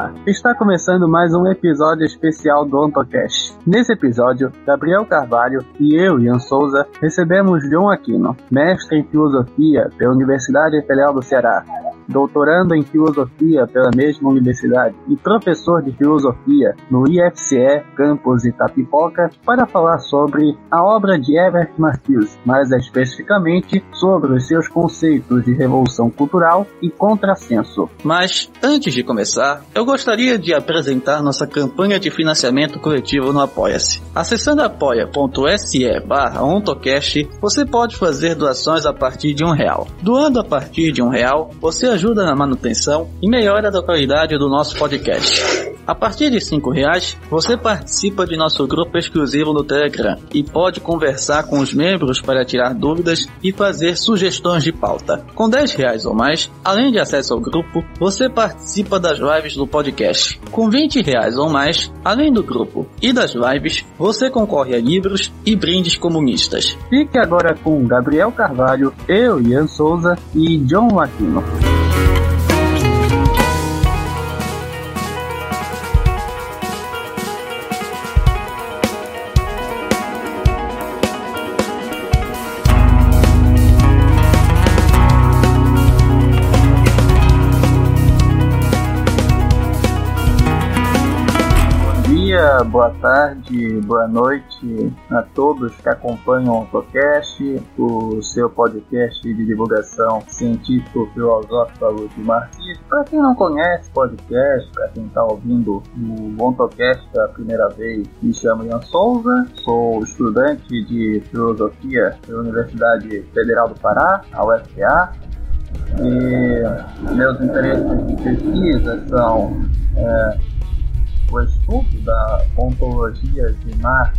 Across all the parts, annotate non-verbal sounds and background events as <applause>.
Olá, está começando mais um episódio especial do OntoCast. Nesse episódio, Gabriel Carvalho e eu, Ian Souza, recebemos John Aquino, mestre em filosofia pela Universidade Federal do Ceará, doutorando em filosofia pela mesma universidade e professor de filosofia no IFCE campus Itapipoca, para falar sobre a obra de Herbert Marcuse, mais especificamente sobre os seus conceitos de revolução cultural e contrassenso. Mas, antes de começar, eu gostaria de apresentar nossa campanha de financiamento coletivo no Apoia-se. Acessando apoia.se barra ontocast, você pode fazer doações a partir de um real. Doando a partir de um real, você ajuda na manutenção e melhora a qualidade do nosso podcast. A partir de cinco reais, você participa de nosso grupo exclusivo no Telegram e pode conversar com os membros para tirar dúvidas e fazer sugestões de pauta. Com 10 reais ou mais, além de acesso ao grupo, você participa das lives do podcast. Com 20 reais ou mais, além do grupo e das lives, você concorre a livros e brindes comunistas. Fique agora com Gabriel Carvalho, eu, Ian Souza e John Aquino. Boa tarde, boa noite a todos que acompanham o podcast, o seu podcast de divulgação científico-filosófica de Martins. Para quem não conhece podcast, para quem está ouvindo o Ontocast pela primeira vez, me chamo Ian Souza, sou estudante de filosofia pela Universidade Federal do Pará, a UFPA, e meus interesses de pesquisa são é, o estudo da ontologia de Marx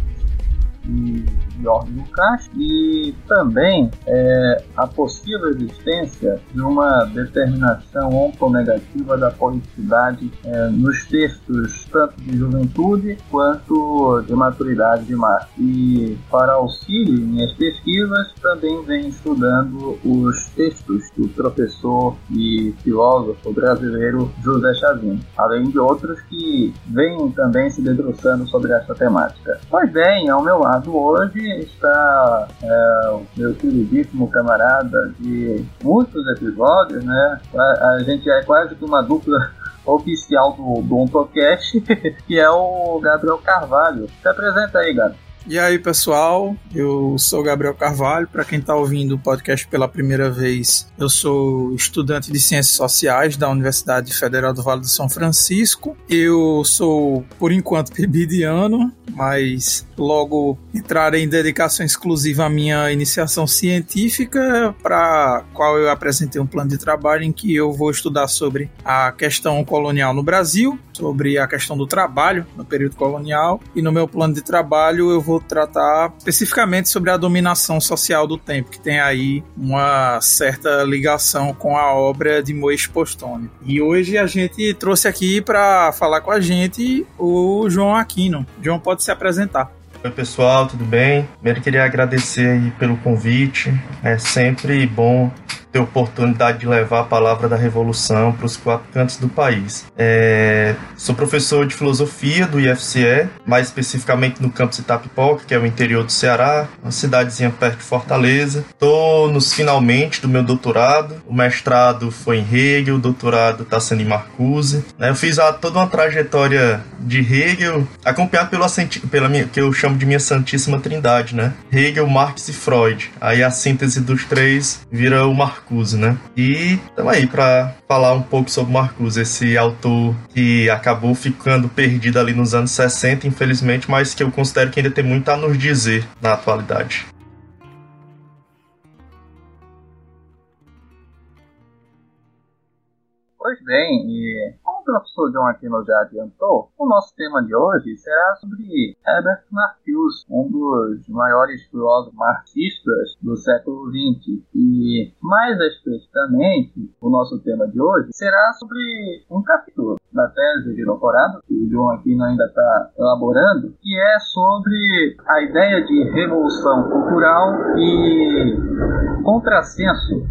e do Castro e também é, a possível existência de uma determinação ontonegativa da politicidade é, nos textos tanto de juventude quanto de maturidade de Marx. E para auxílio em minhas pesquisas também venho estudando os textos do professor e filósofo brasileiro José Chavin, além de outros que vêm também se debruçando sobre essa temática. Pois bem, ao meu lado hoje está é, o meu queridíssimo camarada de muitos episódios, né? A, a gente é quase que uma dupla <laughs> oficial do, do Ontocast, <laughs> que é o Gabriel Carvalho. Se apresenta aí, Gabriel. E aí, pessoal, eu sou Gabriel Carvalho. Para quem está ouvindo o podcast pela primeira vez, eu sou estudante de Ciências Sociais da Universidade Federal do Vale do São Francisco. Eu sou, por enquanto, <laughs> ano, mas logo entrarei em dedicação exclusiva à minha iniciação científica, para qual eu apresentei um plano de trabalho em que eu vou estudar sobre a questão colonial no Brasil, sobre a questão do trabalho no período colonial, e no meu plano de trabalho eu vou vou tratar especificamente sobre a dominação social do tempo, que tem aí uma certa ligação com a obra de Moisés Postone. E hoje a gente trouxe aqui para falar com a gente o João Aquino. João pode se apresentar. Oi pessoal, tudo bem? Primeiro queria agradecer pelo convite. É sempre bom ter oportunidade de levar a palavra da revolução para os quatro cantos do país. É, sou professor de filosofia do IFCE, mais especificamente no campus Itapipoca, que é o interior do Ceará, uma cidadezinha perto de Fortaleza. Estou nos finalmente do meu doutorado. O mestrado foi em Hegel, o doutorado está sendo em Marcuse. Né? Eu fiz a, toda uma trajetória de Hegel, acompanhado pela, pela minha, que eu chamo de minha Santíssima Trindade, né? Hegel, Marx e Freud. Aí a síntese dos três vira o Marcuse Marcuse, né? E estamos aí para falar um pouco sobre Marcuse, esse autor que acabou ficando perdido ali nos anos 60, infelizmente, mas que eu considero que ainda tem muito a nos dizer na atualidade. Pois bem, e o professor John Aquino já adiantou, o nosso tema de hoje será sobre Herbert Marcuse, um dos maiores filósofos marxistas do século XX. E, mais especificamente, o nosso tema de hoje será sobre um capítulo da tese de doutorado, que o John Aquino ainda está elaborando, que é sobre a ideia de revolução cultural e contrassenso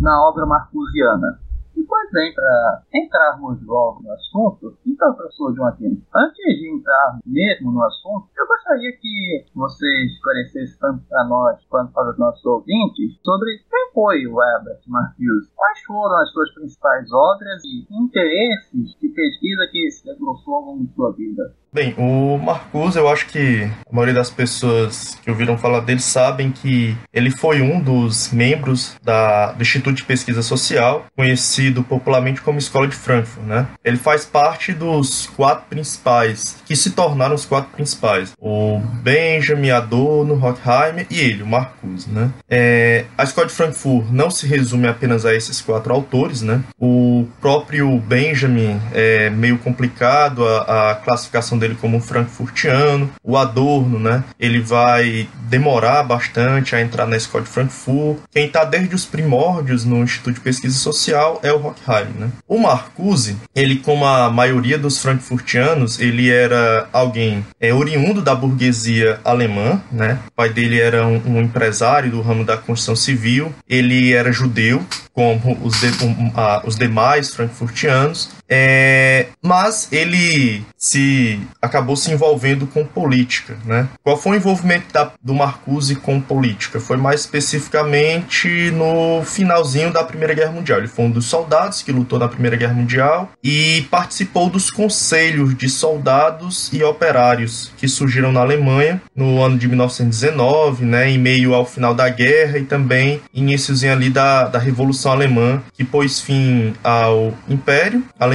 na obra marcusiana E pois bem, para entrarmos logo no assunto, então, professor Joaquim, antes de entrar mesmo no assunto, eu gostaria que você esclarecesse tanto para nós quanto para os nossos ouvintes sobre quem foi o Herbert Marcuse, quais foram as suas principais obras e interesses de pesquisa que se debruçou ao longo de sua vida. Bem, o Marcuse, eu acho que a maioria das pessoas que ouviram falar dele sabem que ele foi um dos membros da, do Instituto de Pesquisa Social, conhecido popularmente como Escola de Frankfurt, né? Ele faz parte dos quatro principais, que se tornaram os quatro principais. O Benjamin, Adorno, Horkheimer e ele, o Marcuse, né? É, a Escola de Frankfurt não se resume apenas a esses quatro autores, né? O próprio Benjamin é meio complicado, a, a classificação dele como frankfurtiano. O Adorno, né? Ele vai demorar bastante a entrar na escola de Frankfurt. Quem está desde os primórdios no Instituto de Pesquisa Social é o Horkheim, né? O Marcuse, ele como a maioria dos frankfurtianos, ele era alguém é, oriundo da burguesia alemã, né? O pai dele era um, um empresário do ramo da construção civil. Ele era judeu, como os, de, um, os demais frankfurtianos, é, mas ele se acabou se envolvendo com política, né? Qual foi o envolvimento da, do Marcuse com política? Foi mais especificamente no finalzinho da Primeira Guerra Mundial. Ele foi um dos soldados que lutou na Primeira Guerra Mundial e participou dos conselhos de soldados e operários que surgiram na Alemanha no ano de 1919, né? Em meio ao final da guerra e também iníciozinho ali da, da Revolução Alemã, que pôs fim ao Império Alemão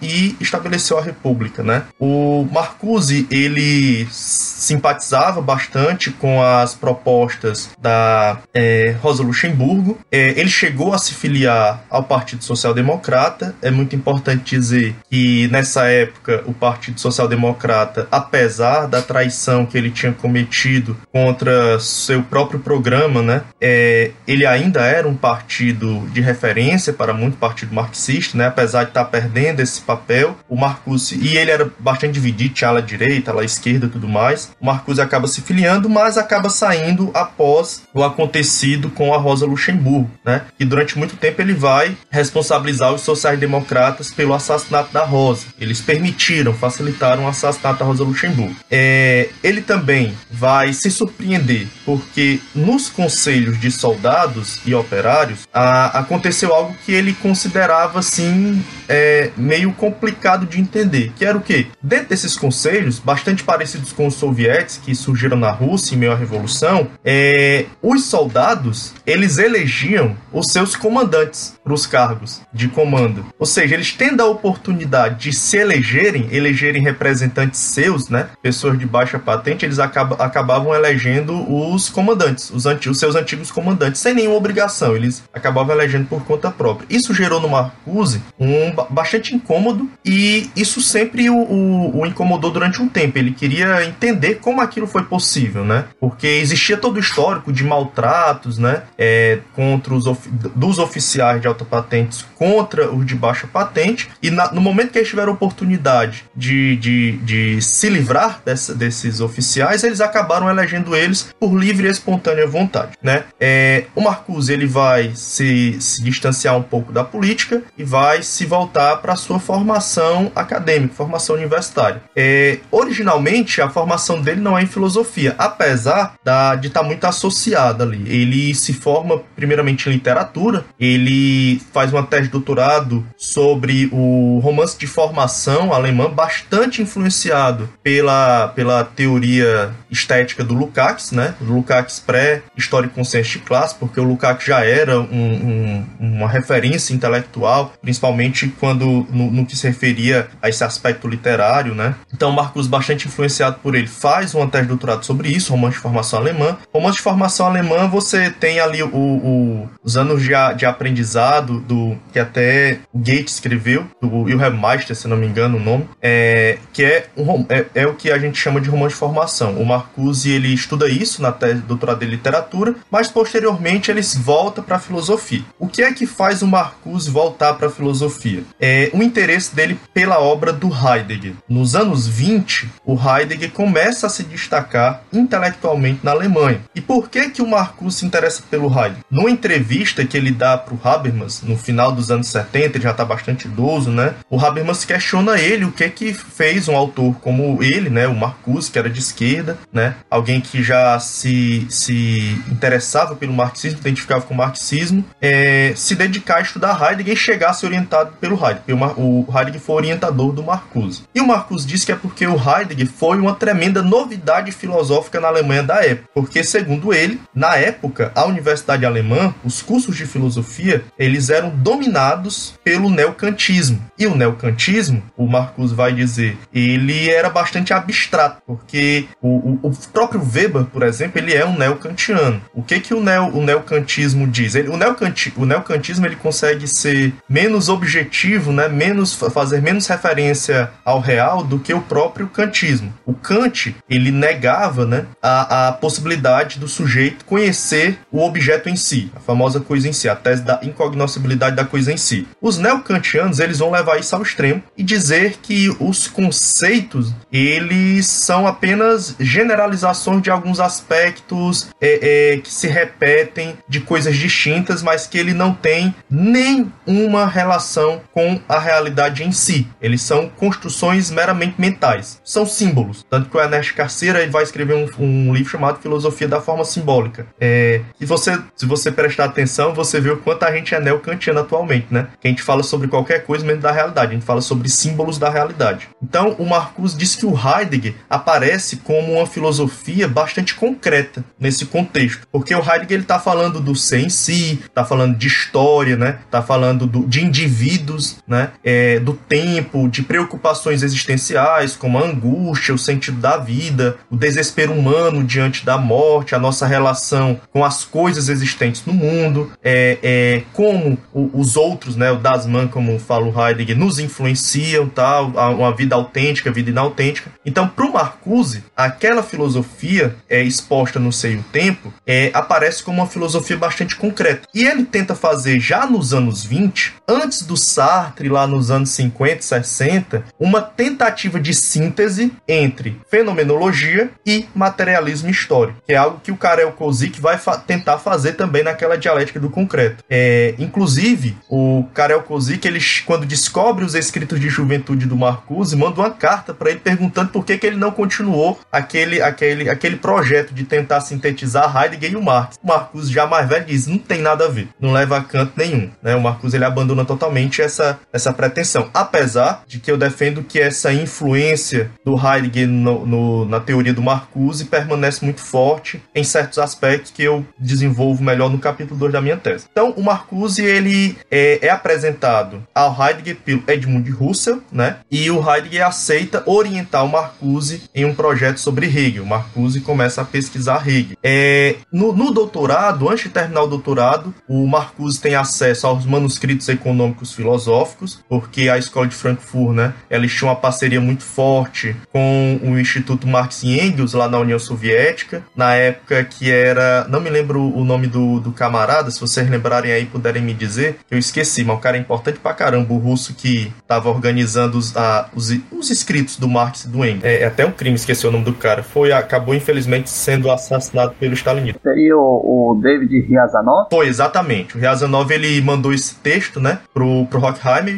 e estabeleceu a República, né? O Marcuse, ele simpatizava bastante com as propostas da é, Rosa Luxemburgo. É, ele chegou a se filiar ao Partido Social Democrata. É muito importante dizer que nessa época o Partido Social Democrata, apesar da traição que ele tinha cometido contra seu próprio programa, né, é, ele ainda era um partido de referência para muito partido marxista, né, apesar de estar perdendo esse papel. O Marcuse e ele era bastante dividido, tinha ala direita, ala esquerda, tudo mais. O Marcuse acaba se filiando, mas acaba saindo após o acontecido com a Rosa Luxemburgo, né? E durante muito tempo ele vai responsabilizar os sociais-democratas pelo assassinato da Rosa. Eles permitiram, facilitaram o assassinato da Rosa Luxemburgo. É, ele também vai se surpreender, porque nos conselhos de soldados e operários a, aconteceu algo que ele considerava assim é, meio complicado de entender, que era o quê? Dentro desses conselhos, bastante parecidos com os soviéticos, sovietes que surgiram na Rússia em meio à Revolução, é, os soldados eles elegiam os seus comandantes para os cargos de comando. Ou seja, eles tendo a oportunidade de se elegerem, elegerem representantes seus, né, pessoas de baixa patente, eles acab acabavam elegendo os comandantes, os, os seus antigos comandantes, sem nenhuma obrigação. Eles acabavam elegendo por conta própria. Isso gerou no Marcuse um bastante incômodo e isso sempre o, o, o incomodou durante um tempo. Ele queria entender entender como aquilo foi possível, né? Porque existia todo o histórico de maltratos, né? É, contra os of dos oficiais de alta patente contra os de baixa patente e na, no momento que eles tiveram oportunidade de, de, de se livrar dessa, desses oficiais, eles acabaram elegendo eles por livre e espontânea vontade, né? É, o Marcuse ele vai se, se distanciar um pouco da política e vai se voltar para sua formação acadêmica, formação universitária. É, originalmente a formação dele não é em filosofia, apesar da, de estar tá muito associada ali. Ele se forma primeiramente em literatura, ele faz uma tese de doutorado sobre o romance de formação alemã, bastante influenciado pela, pela teoria estética do Lukács, né? Do Lukács pré-história e de classe, porque o Lukács já era um, um, uma referência intelectual, principalmente quando no, no, que se referia a esse aspecto literário, né? Então Marcos bastante influenciado por ele faz uma tese de doutorado sobre isso, romance de formação alemã. Romance de formação alemã, você tem ali o, o, os anos de, de aprendizado do que até Goethe escreveu, do Wilhelm Meister, se não me engano o nome, é, que é, um, é, é, o que a gente chama de romance de formação. O Marcuse ele estuda isso na tese de doutorado em literatura, mas posteriormente ele volta para a filosofia. o que é que faz o Marcuse voltar para a filosofia? É o interesse dele pela obra do Heidegger. Nos anos 20, o Heidegger começa a se destacar intelectualmente na Alemanha. E por que que o Marcuse se interessa pelo Heidegger? Numa entrevista que ele dá para o Habermas no final dos anos 70, ele já está bastante idoso, né? O Habermas questiona ele o que que fez um autor como ele, né, o Marcuse, que era de esquerda, né, alguém que já se, se interessava pelo marxismo, identificava com o marxismo, é, se dedicar a estudar Heidegger e chegar a ser orientado pelo Heidegger. O, o Heidegger foi orientador do Marcuse. E o Marcuse disse que é porque o Heidegger foi uma tremenda novidade filosófica na Alemanha da época, porque segundo ele, na época, a universidade alemã, os cursos de filosofia, eles eram dominados pelo neocantismo. E o neocantismo, o Marcuse vai dizer, ele era bastante abstrato, porque o, o, o próprio Weber, por exemplo, ele é um neocantiano. O que que o, neo, o neocantismo diz? Ele, o, neocanti, o neocantismo ele consegue ser menos objetivo, né, menos fazer menos referência ao real do que o próprio kantismo. O Kant ele negava, né, a, a possibilidade do sujeito conhecer o objeto em si, a famosa coisa em si, a tese da incognoscibilidade da coisa em si. Os neocantianos eles vão levar isso ao extremo e dizer que os conceitos eles são apenas generalizações de alguns aspectos é, é, que se repetem de coisas distintas, mas que ele não tem nenhuma relação com a realidade em si. Eles são construções meramente mentais, são símbolos. Tanto que o Ernest Carceira ele vai escrever um, um livro chamado Filosofia da Forma Simbólica. É, e você, se você prestar atenção, você vê o quanto a gente é neocantiano atualmente, né? Que a gente fala sobre qualquer coisa menos da realidade, a gente fala sobre símbolos da realidade. Então, o Marcuse diz que o Heidegger aparece como uma filosofia bastante concreta nesse contexto, porque o Heidegger ele está falando do ser em si, está falando de história, né? Está falando do, de indivíduos, né? É, do tempo, de preocupações existenciais como a angústia, o sentido da vida, o desespero humano diante da morte, a nossa relação com as coisas existentes no mundo, é, é como o, os outros, né? O Dasman, como fala o Heidegger, nos influenciam, tal, uma vida autêntica, vida inautêntica. Então, para o Marcuse, aquela filosofia é exposta no seio tempo é, aparece como uma filosofia bastante concreta. E ele tenta fazer já nos anos 20, antes do Sartre, lá nos anos 50, 60, uma tentativa de síntese entre fenomenologia e materialismo histórico, que é algo que o Karel Kozik vai fa tentar fazer também naquela dialética do concreto. É, inclusive, o Karel Kozik, ele, quando descobre os escritos de juventude do Marcuse, manda uma carta para ele perguntando por que, que ele não continuou aquele, aquele, aquele projeto de tentar sintetizar Heidegger e o Marx. O Marcuse, já mais velho, diz: não tem nada a ver, não leva a canto nenhum. Né? O Marcuse ele abandona totalmente essa, essa pretensão. Apesar de que eu defendo que essa influência do Heidegger no, no, na teoria do Marcuse permanece muito forte em certos aspectos que eu desenvolvo melhor no capítulo 2 da minha tese. Então, o Marcuse ele é, é apresentado ao Heidegger pelo Edmund Husserl, né? E o Heidegger aceita orientar o Marcuse em um projeto sobre Hegel. O Marcuse começa a pesquisar Hegel. É, no, no doutorado, antes de terminar o doutorado, o Marcuse tem acesso aos manuscritos econômicos filosóficos, porque a escola de Frankfurt, né, ela tinha uma parceria muito forte com o Instituto Marx e Engels lá na União Soviética, na época que era, não me lembro o nome do, do camarada, se vocês lembrarem aí puderem me dizer, eu esqueci, mas o cara é importante pra caramba, o russo que estava organizando os, a, os, os escritos do Marx e do Engels. É, é, até um crime esquecer o nome do cara. Foi, acabou infelizmente sendo assassinado pelo stalinismo. Seria o, o David Riazanov? Foi, exatamente. O Riazanov ele mandou esse texto, né, pro, pro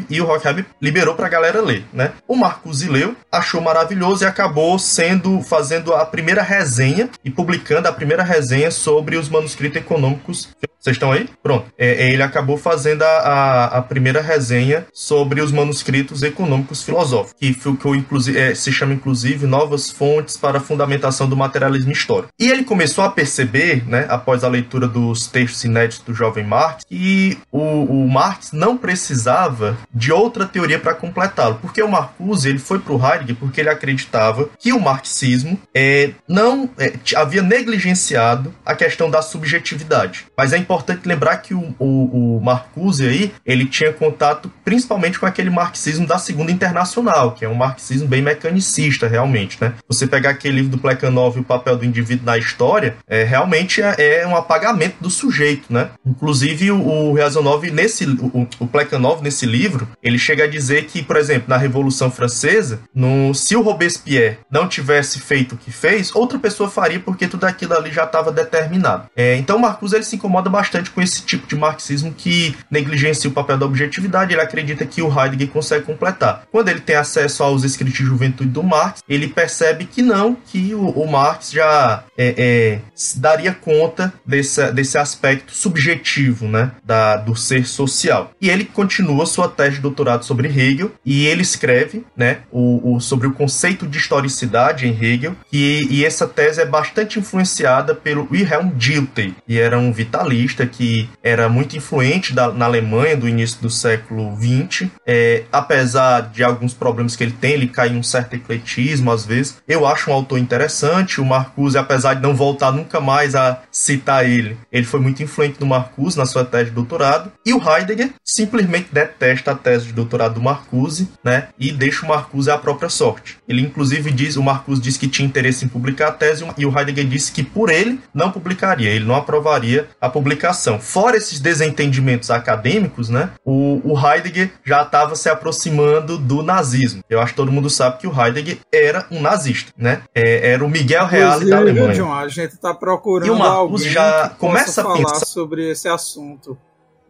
E o Horkheimer liberou pra galera ler, né? O Marcuse leu, achou maravilhoso e acabou sendo, fazendo a primeira resenha e publicando a primeira resenha sobre os manuscritos econômicos. Vocês estão aí? Pronto. É, ele acabou fazendo a, a, a, primeira resenha sobre os manuscritos econômicos filosóficos, que, que é, se chama inclusive Novas Fontes para a Fundamentação do Materialismo Histórico. E ele começou a perceber, né, após a leitura dos textos inéditos do jovem Marx, que o, o Marx não precisava de outra teoria para completá-lo, porque o Marcuse ele foi para o Heidegger porque ele acreditava que o marxismo é, não é, havia negligenciado a questão da subjetividade. Mas é importante lembrar que o, o, o Marcuse aí ele tinha contato principalmente com aquele marxismo da Segunda Internacional, que é um marxismo bem mecanicista, realmente, né? Você pegar aquele livro do Plekhanov, o papel do indivíduo na história, é, realmente é, é um apagamento do sujeito, né? Inclusive o Razonov, nesse, o, o Plekhanov, nesse livro, ele chega a dizer que, por exemplo, na Revolução Francesa, no, se o Robespierre não tivesse feito o que fez, outra pessoa faria porque tudo aquilo ali já estava determinado. É, então, Marcuse ele se incomoda bastante com esse tipo de marxismo que negligencia o papel da objetividade. Ele acredita que o Heidegger consegue completar. Quando ele tem acesso aos escritos de juventude do Marx, ele percebe que não, que o, o Marx já é, é, daria conta desse, desse aspecto subjetivo né, da, do ser social. E ele continua sua tese de doutorado sobre Hegel e ele escreve né, o, o sobre o conceito de historicidade em Hegel e, e essa tese é bastante influenciada pelo Wilhelm Dilthey, que era um vitalista que era muito influente da, na Alemanha do início do século XX. É, apesar de alguns problemas que ele tem, ele cai em um certo ecletismo às vezes. Eu acho um autor interessante. O Marcuse, apesar de não voltar nunca mais a citar ele, ele foi muito influente no Marcuse na sua tese de doutorado. E o Heidegger simplesmente detesta a tese de doutorado do Marcuse, né? E deixa o Marcuse à própria sorte. Ele inclusive diz, o Marcuse diz que tinha interesse em publicar a tese e o Heidegger disse que por ele não publicaria, ele não aprovaria a publicação. Fora esses desentendimentos acadêmicos, né? O, o Heidegger já estava se aproximando do nazismo. Eu acho que todo mundo sabe que o Heidegger era um nazista, né? É, era o Miguel Reale da Alemanha. John, a gente está procurando e o Marcuse já começa a falar pensar... sobre esse assunto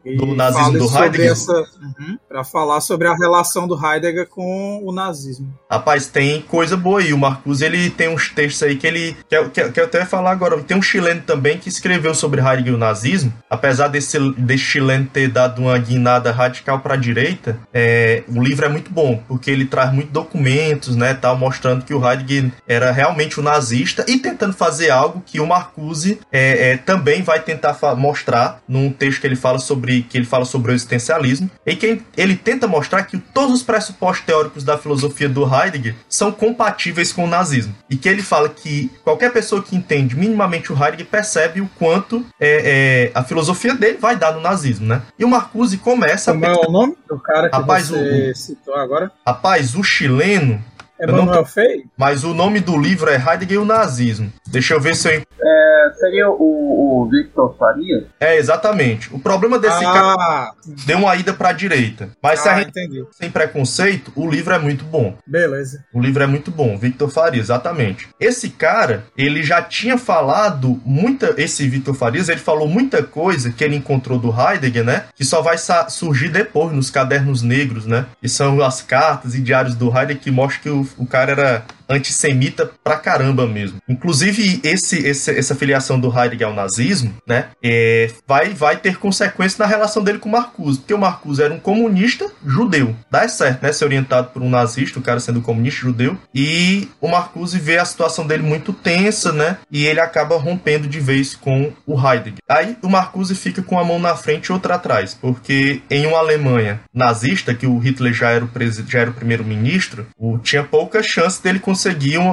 do nazismo do Heidegger. Uhum, para falar sobre a relação do Heidegger com o nazismo. Rapaz, tem coisa boa aí. O Marcuse ele tem uns textos aí que ele. Que eu, que eu até falar agora. Tem um chileno também que escreveu sobre Heidegger e o nazismo. Apesar desse, desse chileno ter dado uma guinada radical para a direita, é, o livro é muito bom, porque ele traz muitos documentos, né, tal, mostrando que o Heidegger era realmente um nazista e tentando fazer algo que o Marcuse é, é, também vai tentar mostrar num texto que ele fala sobre sobre que ele fala sobre o existencialismo e que ele tenta mostrar que todos os pressupostos teóricos da filosofia do Heidegger são compatíveis com o nazismo e que ele fala que qualquer pessoa que entende minimamente o Heidegger percebe o quanto é, é a filosofia dele vai dar no nazismo, né? E o Marcuse começa Como a... é o nome do cara que rapaz, você o... citou agora? Rapaz, o chileno é Manuel Fei? Mas o nome do livro é Heidegger e o Nazismo. Deixa eu ver se eu. É, seria o, o Victor Faria? É, exatamente. O problema desse ah. cara deu uma ida pra direita. Mas ah, se a gente entendi. sem preconceito, o livro é muito bom. Beleza. O livro é muito bom. Victor Faria, exatamente. Esse cara, ele já tinha falado muita. Esse Victor Farias, ele falou muita coisa que ele encontrou do Heidegger, né? Que só vai surgir depois nos cadernos negros, né? Que são as cartas e diários do Heidegger que mostram que o o cara era antissemita pra caramba mesmo. Inclusive, esse, esse, essa filiação do Heidegger ao nazismo, né, é, vai, vai ter consequência na relação dele com o Marcuse, porque o Marcuse era um comunista judeu. Dá certo, né, ser orientado por um nazista, o cara sendo comunista judeu, e o Marcuse vê a situação dele muito tensa, né, e ele acaba rompendo de vez com o Heidegger. Aí o Marcuse fica com a mão na frente e outra atrás, porque em uma Alemanha nazista, que o Hitler já era o, já era o primeiro-ministro, tinha pouca chance dele conseguir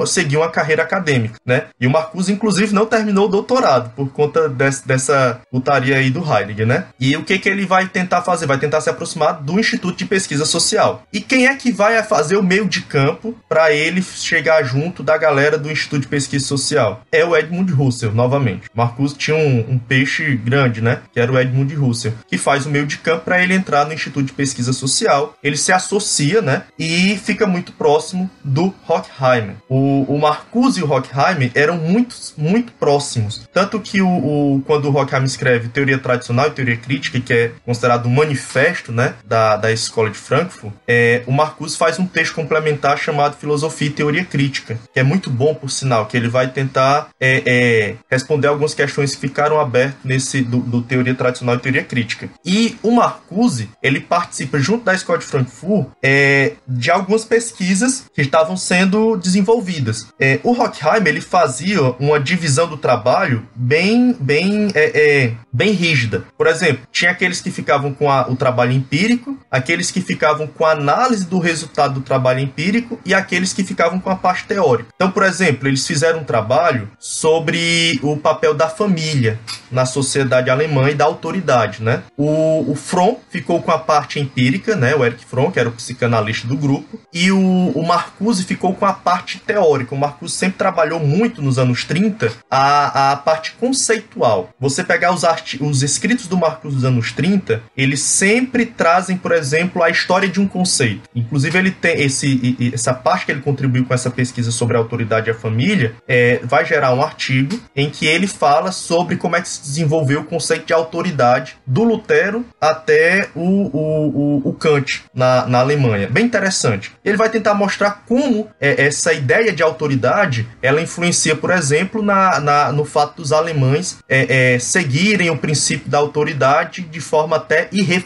seguir uma carreira acadêmica, né? E o Marcuse, inclusive, não terminou o doutorado por conta desse, dessa putaria aí do Heidegger, né? E o que, que ele vai tentar fazer? Vai tentar se aproximar do Instituto de Pesquisa Social. E quem é que vai fazer o meio de campo para ele chegar junto da galera do Instituto de Pesquisa Social? É o Edmund Husserl, novamente. Marcuse tinha um, um peixe grande, né? Que era o Edmund Husserl, que faz o meio de campo para ele entrar no Instituto de Pesquisa Social. Ele se associa, né? E fica muito próximo do Horkheim O, o Marcuse e o Horkheimer eram muito, muito próximos. Tanto que o, o, quando o Horkheimer escreve Teoria Tradicional e Teoria Crítica, que é considerado um manifesto né, da, da Escola de Frankfurt, é, o Marcuse faz um texto complementar chamado Filosofia e Teoria Crítica, que é muito bom, por sinal, que ele vai tentar é, é, responder algumas questões que ficaram abertas nesse do, do, Teoria Tradicional e Teoria Crítica. E o Marcuse, ele participa, junto da Escola de Frankfurt, é, de algumas pesquisas que estavam sendo desenvolvidas. É, o Horkheimer ele fazia uma divisão do trabalho bem, bem, é, é, bem rígida. Por exemplo, tinha aqueles que ficavam com a, o trabalho empírico, aqueles que ficavam com a análise do resultado do trabalho empírico e aqueles que ficavam com a parte teórica. Então, por exemplo, eles fizeram um trabalho sobre o papel da família na sociedade alemã e da autoridade, né? O, o Fromm ficou com a parte empírica, né? O Eric Fromm, que era o psicanalista do grupo, e o, o Marcuse ficou com a parte parte teórica. O Marcuse sempre trabalhou muito nos anos 30 a, a parte conceitual. Você pegar os, os escritos do Marcuse dos anos 30, eles sempre trazem, por exemplo, a história de um conceito. Inclusive, ele tem esse, essa parte que ele contribuiu com essa pesquisa sobre a autoridade e a família, é, vai gerar um artigo em que ele fala sobre como é que se desenvolveu o conceito de autoridade do Lutero até o, o, o, o Kant na, na Alemanha. Bem interessante. Ele vai tentar mostrar como é, essa ideia de autoridade ela influencia, por exemplo, na, na no fato dos alemães é, é, seguirem o princípio da autoridade de forma até irre,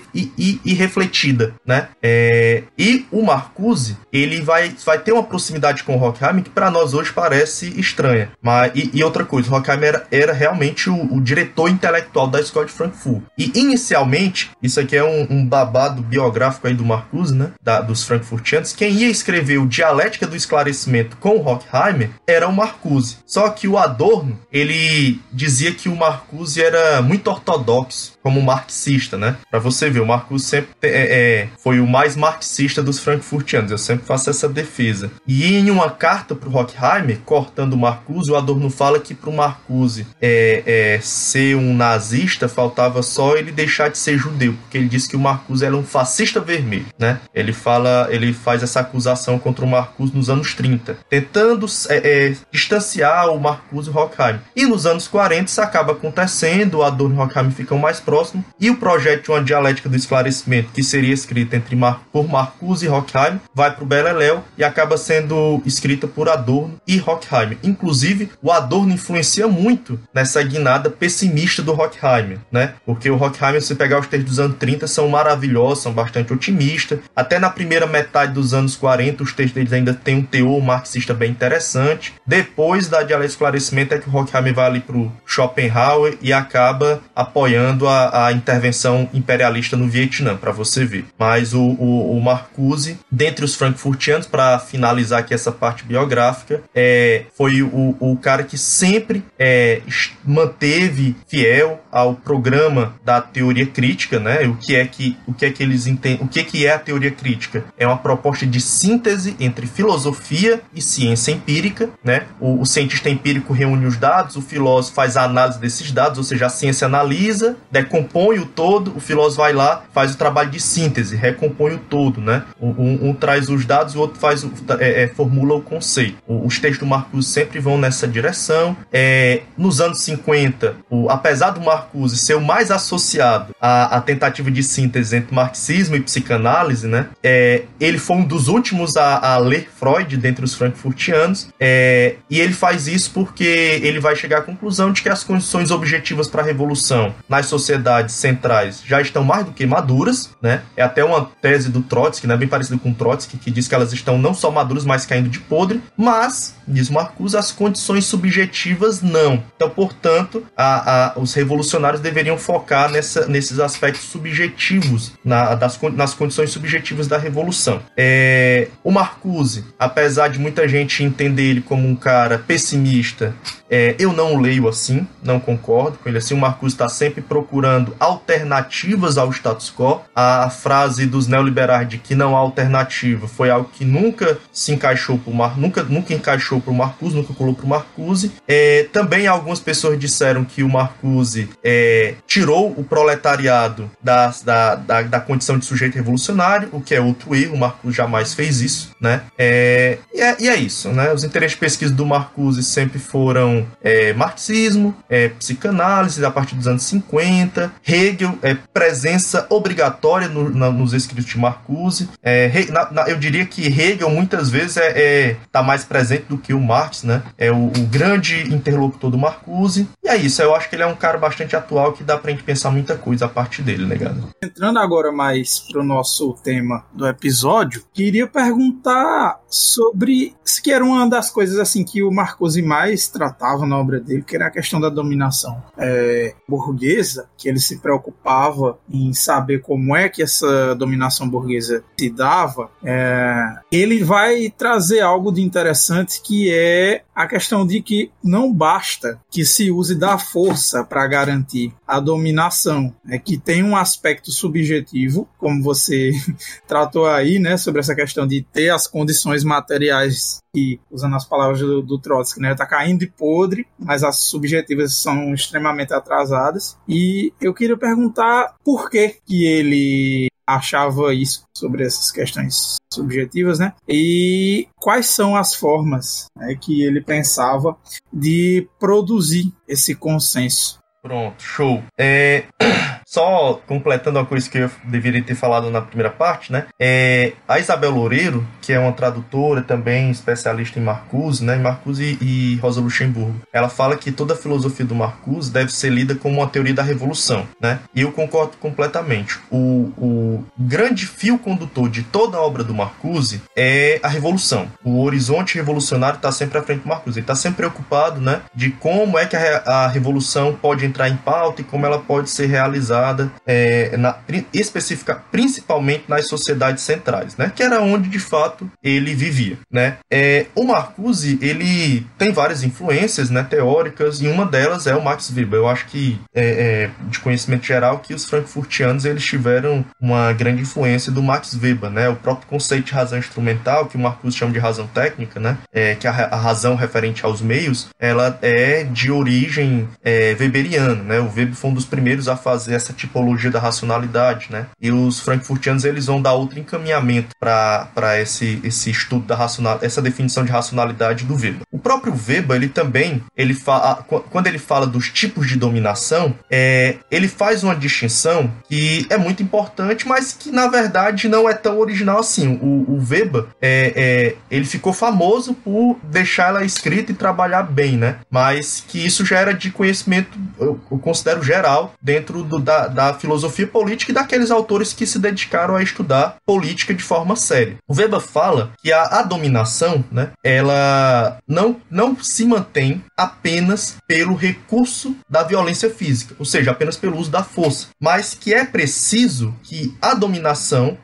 irrefletida, né? É, e o Marcuse ele vai, vai ter uma proximidade com o Horkheim que para nós hoje parece estranha. Mas, e, e outra coisa, o era, era realmente o, o, diretor intelectual da escola de Frankfurt. E inicialmente, isso aqui é um, um babado biográfico aí do Marcuse, né? Da, dos Frankfurtianos. Quem ia escrever o Dialética do Esclarecimento com o Horkheimer era o Marcuse. Só que o Adorno, ele dizia que o Marcuse era muito ortodoxo como marxista, né? Para você ver, o Marcuse sempre é, é, foi o mais marxista dos Frankfurtianos. Eu sempre faço essa defesa. E em uma carta para o Horkheimer, cortando o Marcuse, o Adorno fala que para o Marcuse é, é, ser um nazista faltava só ele deixar de ser judeu, porque ele disse que o Marcuse era um fascista vermelho, né? Ele fala, ele faz essa acusação contra o Marcuse nos anos 30, tentando é, é, distanciar o Marcuse e o Horkheimer. E nos anos 40 isso acaba acontecendo, o Adorno e o Horkheimer ficam mais próximos próximo, e o projeto de uma dialética do esclarecimento, que seria escrita entre Mar por Marcuse e Horkheim, vai para o Beleléu e acaba sendo escrita por Adorno e Horkheim. Inclusive, o Adorno influencia muito nessa guinada pessimista do Horkheim, né? Porque o Horkheim, se pegar os textos dos anos 30, são maravilhosos, são bastante otimistas. Até na primeira metade dos anos 40, os textos deles ainda têm um teor marxista bem interessante. Depois da dialética do esclarecimento é que o Horkheim vai ali para o Schopenhauer e acaba apoiando a a, intervenção imperialista no Vietnã, para você ver. Mas o, o, o, Marcuse, dentre os frankfurtianos, para finalizar aqui essa parte biográfica, é, foi o, o cara que sempre é, manteve fiel ao programa da teoria crítica, né? O que é que o que é que eles entendem? O que é que é a teoria crítica? É uma proposta de síntese entre filosofia e ciência empírica, né? O, o cientista empírico reúne os dados, o filósofo faz a análise desses dados, ou seja, a ciência analisa, recompõe o todo, o filósofo vai lá, faz o trabalho de síntese, recompõe o todo, né? Um, um traz os dados, o outro faz o, é, é, formula o conceito. os textos do Marcuse sempre vão nessa direção. É, nos anos 50, o, apesar do Marcuse ser o mais associado à, à, tentativa de síntese entre marxismo e psicanálise, né? É, ele foi um dos últimos a, a ler Freud dentre os frankfurtianos, é, e ele faz isso porque ele vai chegar à conclusão de que as condições objetivas para a revolução nas sociedades sociedades centrais já estão mais do que maduras, né? É até uma tese do Trotsky, né? Bem parecido com Trotsky, que diz que elas estão não só maduras, mas caindo de podre, mas, diz Marcuse, as condições subjetivas não. Então, portanto, a, a, os revolucionários deveriam focar nessa, nesses aspectos subjetivos, na, das, nas condições subjetivas da revolução. É, o Marcuse, apesar de muita gente entender ele como um cara pessimista, é, eu não leio assim, não concordo com ele assim. O Marcuse está sempre procurando alternativas ao status quo. A frase dos neoliberais de que não há alternativa foi algo que nunca se encaixou para o Mar, nunca, nunca encaixou para o Marcuse, nunca colou para o Marcuse. É, também algumas pessoas disseram que o Marcuse é, tirou o proletariado da, da, da, da, condição de sujeito revolucionário, o que é outro erro. O Marcuse jamais fez isso, né? É, e, é, e é isso, né? Os interesses de pesquisa do Marcuse sempre foram é, marxismo, é, psicanálise a partir dos anos 50, Hegel, é, presença obrigatória no, na, nos escritos de Marcuse. É, na, na, eu diria que Hegel muitas vezes é, é tá mais presente do que o Marx, né? É o, o, grande interlocutor do Marcuse. E é isso, eu acho que ele é um cara bastante atual que dá pra gente pensar muita coisa a partir dele, negado. Né, Entrando agora mais pro nosso tema do episódio, queria perguntar sobre que era uma das coisas assim que o Marcuse mais tratava tratava na obra dele, que era a questão da dominação é, burguesa, que ele se preocupava em saber como é que essa dominação burguesa se dava, é, ele vai trazer algo de interessante que é a questão de que não basta que se use da força para garantir a dominação, é que tem um aspecto subjetivo, como você <laughs> tratou aí, né, sobre essa questão de ter as condições materiais que, usando as palavras do, do Trotsky, né, tá caindo de podre, mas as subjetivas são extremamente atrasadas. E eu queria perguntar por que que ele achava isso sobre essas questões subjetivas, né? E quais são as formas né, que ele pensava de produzir esse consenso? Pronto, show. É, <clears throat> só completando uma coisa que eu deveria ter falado na primeira parte, né? É, a Isabel Loureiro, que é uma tradutora também especialista em Marcuse, né? Marcuse e, e Rosa Luxemburgo. Ela fala que toda a filosofia do Marcuse deve ser lida como uma teoria da revolução, né? E eu concordo completamente. O, o grande fio condutor de toda a obra do Marcuse é a revolução. O horizonte revolucionário está sempre à frente do Marcuse. Ele está sempre preocupado, né? De como é que a, a revolução pode entrar em pauta e como ela pode ser realizada é, na, específica, principalmente nas sociedades centrais, né? Que era onde de fato ele vivia, né? É, o Marcuse ele tem várias influências, né? Teóricas e uma delas é o Max Weber. Eu acho que é, é, de conhecimento geral que os frankfurtianos eles tiveram uma grande influência do Max Weber, né? O próprio conceito de razão instrumental que o Marcuse chama de razão técnica, né? É, que a, a razão referente aos meios, ela é de origem é, weberiana né? O Weber foi um dos primeiros a fazer essa tipologia da racionalidade, né? E os frankfurtianos eles vão dar outro encaminhamento para esse, esse estudo da racional, essa definição de racionalidade do Weber. O próprio Weber, ele também, ele fala, quando ele fala dos tipos de dominação, é, ele faz uma distinção que é muito importante, mas que na verdade não é tão original assim. O, o Weber, é, é, ele ficou famoso por deixar ela escrita e trabalhar bem, né? Mas que isso já era de conhecimento eu, considero geral dentro do, da, da filosofia política e daqueles autores que se dedicaram a estudar política de forma séria. O Weber fala que a, a dominação, né, ela não, não se mantém apenas pelo recurso da violência física, ou seja, apenas pelo uso da força, mas que é preciso que a dominação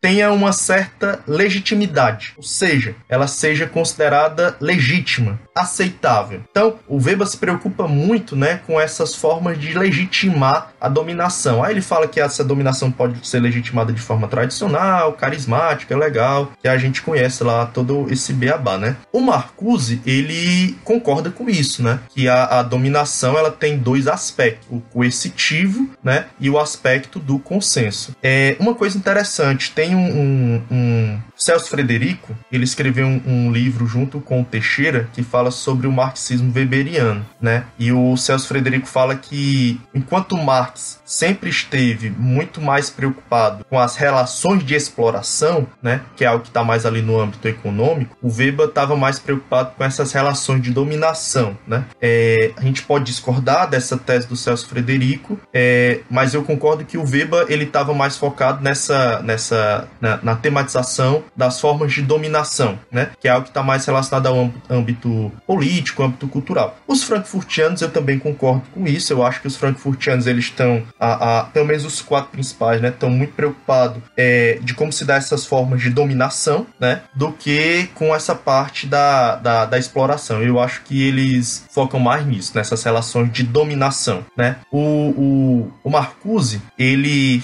tenha uma certa legitimidade, ou seja, ela seja considerada legítima, aceitável. Então, o Weber se preocupa muito, né, com essas formas de legitimar a dominação. Aí ele fala que essa dominação pode ser legitimada de forma tradicional, carismática, legal, que a gente conhece lá todo esse beabá, né? O Marcuse, ele concorda com isso, né? Que a, a dominação, ela tem dois aspectos, o coercitivo, né? E o aspecto do consenso. É uma coisa interessante, tem um, um, um Celso Frederico, ele escreveu um, um, livro junto com o Teixeira que fala sobre o marxismo weberiano, né? E o Celso Frederico fala que enquanto Marx sempre esteve muito mais preocupado com as relações de exploração, né, que é algo que está mais ali no âmbito econômico, o Weber estava mais preocupado com essas relações de dominação, né? É, a gente pode discordar dessa tese do Celso Frederico, é, mas eu concordo que o Weber ele estava mais focado nessa, nessa na, na tematização das formas de dominação, né? Que é algo que está mais relacionado ao âmbito político, âmbito cultural. Os frankfurtianos, eu também concordo com isso. Eu acho que os frankfurtianos, eles estão, a, a, pelo menos os quatro principais, né? Estão muito preocupados é, de como se dá essas formas de dominação, né? Do que com essa parte da, da, da exploração. Eu acho que eles focam mais nisso, nessas relações de dominação, né? O, o, o Marcuse, ele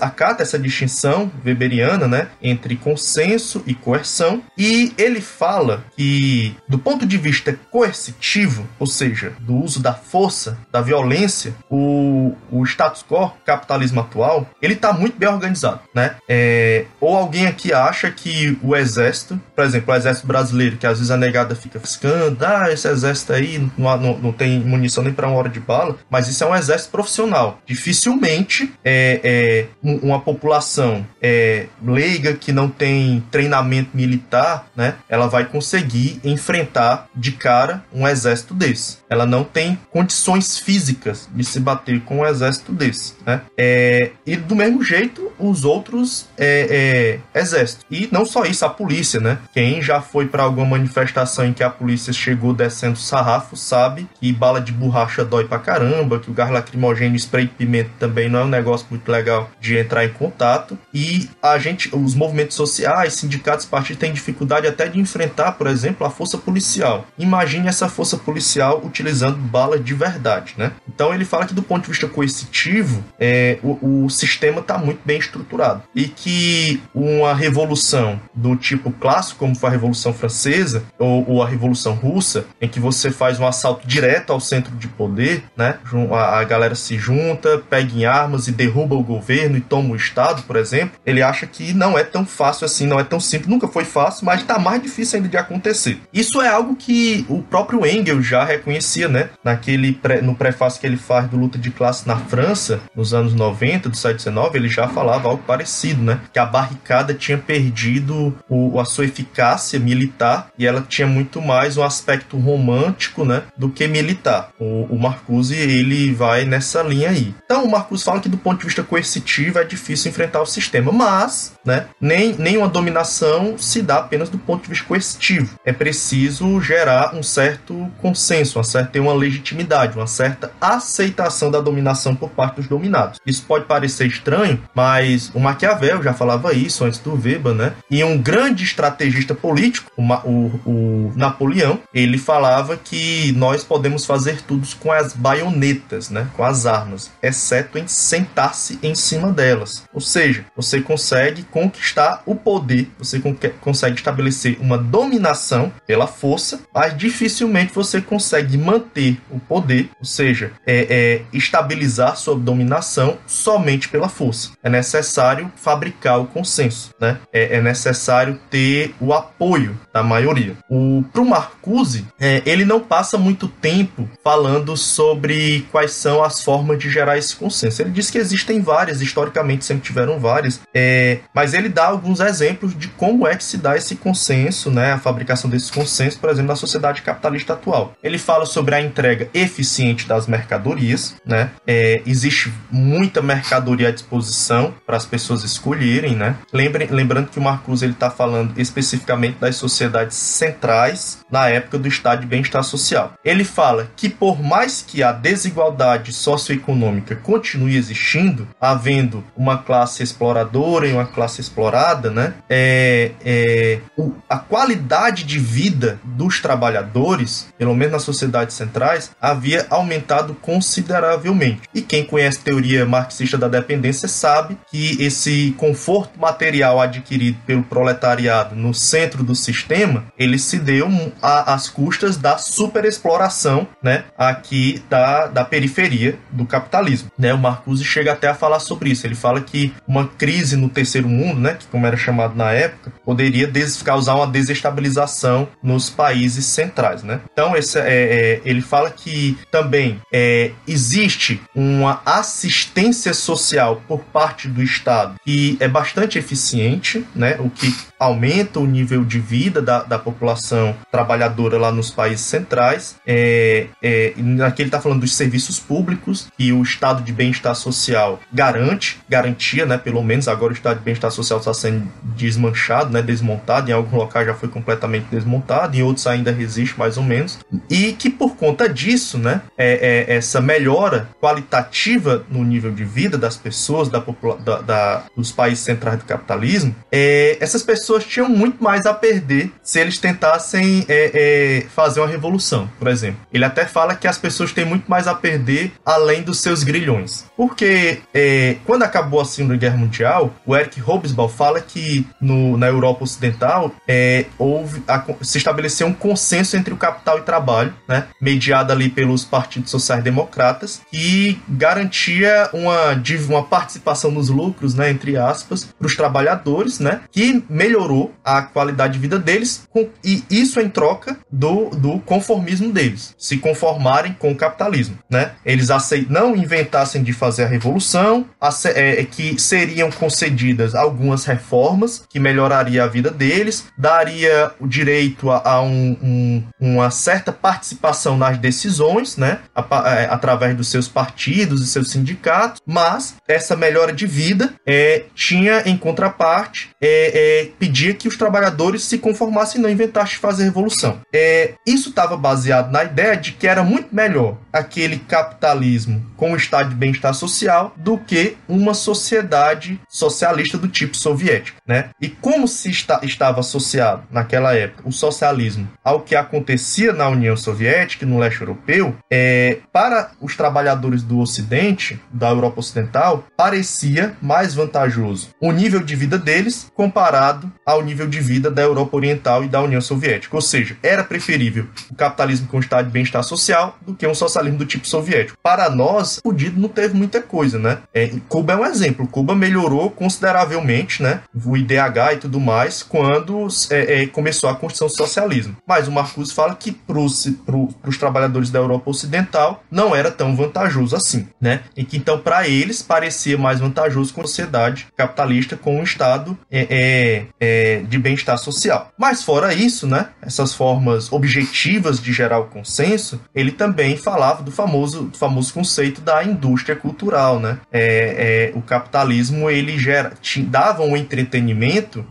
acata essa distinção weberiana, né? Entre consenso e coerção, e ele fala que, do ponto de vista coercitivo, ou seja, do uso da força, da violência, o, o status quo, capitalismo atual, ele está muito bem organizado, né? É, ou alguém aqui acha que o exército, por exemplo, o exército brasileiro, que às vezes a negada fica fiscando, ah, esse exército aí não, não, não tem munição nem para uma hora de bala, mas isso é um exército profissional. Dificilmente é, é uma população é, leiga que não tem treinamento militar, né, ela vai conseguir enfrentar de cara um exército desse. Ela não tem condições físicas de se bater com um exército desse, né? É, e do mesmo jeito os outros é, é, exércitos. E não só isso, a polícia, né? Quem já foi para alguma manifestação em que a polícia chegou descendo sarrafo sabe que bala de borracha dói pra caramba, que o gás lacrimogêneo, spray de pimenta também não é um negócio muito legal de entrar em contato. E a gente, os movimentos sociais sindicatos, partidos têm dificuldade até de enfrentar, por exemplo, a força policial. Imagine essa força policial utilizando bala de verdade, né? Então ele fala que do ponto de vista coercitivo, é, o, o sistema está muito bem estruturado. E que uma revolução do tipo clássico, como foi a Revolução Francesa ou, ou a Revolução Russa, em que você faz um assalto direto ao centro de poder, né? A, a galera se junta, pega em armas e derruba o governo e toma o Estado, por exemplo. Ele acha que não é tão fácil assim, não é tão simples, nunca foi fácil, mas está mais difícil ainda de acontecer. Isso é algo que o próprio Engels já reconhecia, né? Naquele pré, no prefácio que ele faz do Luta de Classe na França, nos anos 90, do século XIX, ele já falava algo parecido, né? Que a barricada tinha perdido o, a sua eficácia militar e ela tinha muito mais um aspecto romântico, né? Do que militar. O, o Marcuse, ele vai nessa linha aí. Então, o Marcuse fala que do ponto de vista coercitivo é difícil enfrentar o sistema, mas, né? Nem, nem uma dominação se dá apenas do ponto de vista coercitivo. É preciso gerar um certo consenso, uma certa, ter uma legitimidade, uma certa aceitação da dominação por parte dos dominados. Isso pode parecer estranho, mas o Maquiavel já falava isso antes do Weber, né? E um grande estrategista político, o, o, o Napoleão, ele falava que nós podemos fazer tudo com as baionetas, né? Com as armas, exceto em sentar-se em cima delas. Ou seja, você consegue conquistar o poder, você consegue estabelecer uma dominação pela força, mas dificilmente você consegue manter o poder, ou seja, é, é estabilizar sua dominação somente pela força. É necessário fabricar o consenso, né? É, é necessário ter o apoio da maioria. O Marcuse, é, ele não passa muito tempo falando sobre quais são as formas de gerar esse consenso. Ele diz que existem várias, historicamente sempre tiveram várias, é, mas ele dá alguns exemplos de como é que se dá esse consenso, né? A fabricação desse consenso, por exemplo, na sociedade capitalista atual. Ele fala sobre a entrega eficiente das mercadorias, né? É, existe muita mercadoria à disposição para as pessoas escolherem, né? Lembrem, lembrando que o Marcuse ele está falando especificamente das sociedades centrais na época do estado de bem-estar social. Ele fala que por mais que a desigualdade socioeconômica continue existindo, havendo uma classe exploradora e uma classe explorada, né? É, é, o, a qualidade de vida dos trabalhadores, pelo menos nas sociedades centrais, havia aumentado consideravelmente. E quem conhece a teoria marxista da dependência sabe que esse conforto material adquirido pelo proletariado no centro do sistema, ele se deu às custas da superexploração, né, aqui da, da periferia do capitalismo. Né? O Marcuse chega até a falar sobre isso. Ele fala que uma crise no terceiro mundo, né, que como era chamado na época, poderia causar uma desestabilização nos países centrais, né? Então esse, é, é, ele fala que também é, existe uma assistência social por parte do Estado que é bastante eficiente, né? O que aumenta o nível de vida da, da população trabalhadora lá nos países centrais. É, é, aqui ele está falando dos serviços públicos que o estado de bem-estar social garante, garantia, né? Pelo menos agora o estado de bem-estar social está sendo desmanchado, né? Desmontado. Em alguns locais já foi completamente desmontado, em outros ainda resiste mais ou menos. E que por conta disso, né? É, é essa melhora qualitativa no nível de vida das pessoas, da, da, da dos países centrais do capitalismo, é, essas pessoas pessoas tinham muito mais a perder se eles tentassem é, é, fazer uma revolução, por exemplo. Ele até fala que as pessoas têm muito mais a perder além dos seus grilhões. Porque é, quando acabou a Segunda Guerra Mundial, o Eric Hobsbawm fala que no, na Europa Ocidental é, houve a, se estabeleceu um consenso entre o capital e trabalho, né, mediado ali pelos partidos sociais-democratas, que garantia uma, uma participação nos lucros, né, entre aspas, para os trabalhadores, né, que melhorou melhorou a qualidade de vida deles, com, e isso em troca do, do conformismo deles, se conformarem com o capitalismo, né? Eles aceit, não inventassem de fazer a revolução, é, é, que seriam concedidas algumas reformas que melhoraria a vida deles, daria o direito a, a um, um, uma certa participação nas decisões, né? A, a, é, através dos seus partidos e seus sindicatos, mas essa melhora de vida é, tinha em contraparte é, é, pedia que os trabalhadores se conformassem e não inventassem fazer revolução. É, isso estava baseado na ideia de que era muito melhor aquele capitalismo com o estado de bem-estar social do que uma sociedade socialista do tipo soviético. Né? E como se está, estava associado naquela época o socialismo ao que acontecia na União Soviética e no leste europeu, é, para os trabalhadores do Ocidente, da Europa Ocidental, parecia mais vantajoso o nível de vida deles comparado ao nível de vida da Europa Oriental e da União Soviética. Ou seja, era preferível o capitalismo com estado de bem-estar social do que um socialismo do tipo soviético. Para nós, o Dido não teve muita coisa, né? É, Cuba é um exemplo. Cuba melhorou consideravelmente, né? O IDH e tudo mais quando é, é, começou a construção do socialismo. Mas o Marcuse fala que para os trabalhadores da Europa Ocidental não era tão vantajoso assim, né? E que então para eles parecia mais vantajoso com a sociedade capitalista com um estado é, é, é, de bem-estar social. Mas fora isso, né? Essas formas objetivas de gerar o consenso, ele também falava do famoso, do famoso conceito da indústria cultural, né? É, o capitalismo ele gera, dava um entretenimento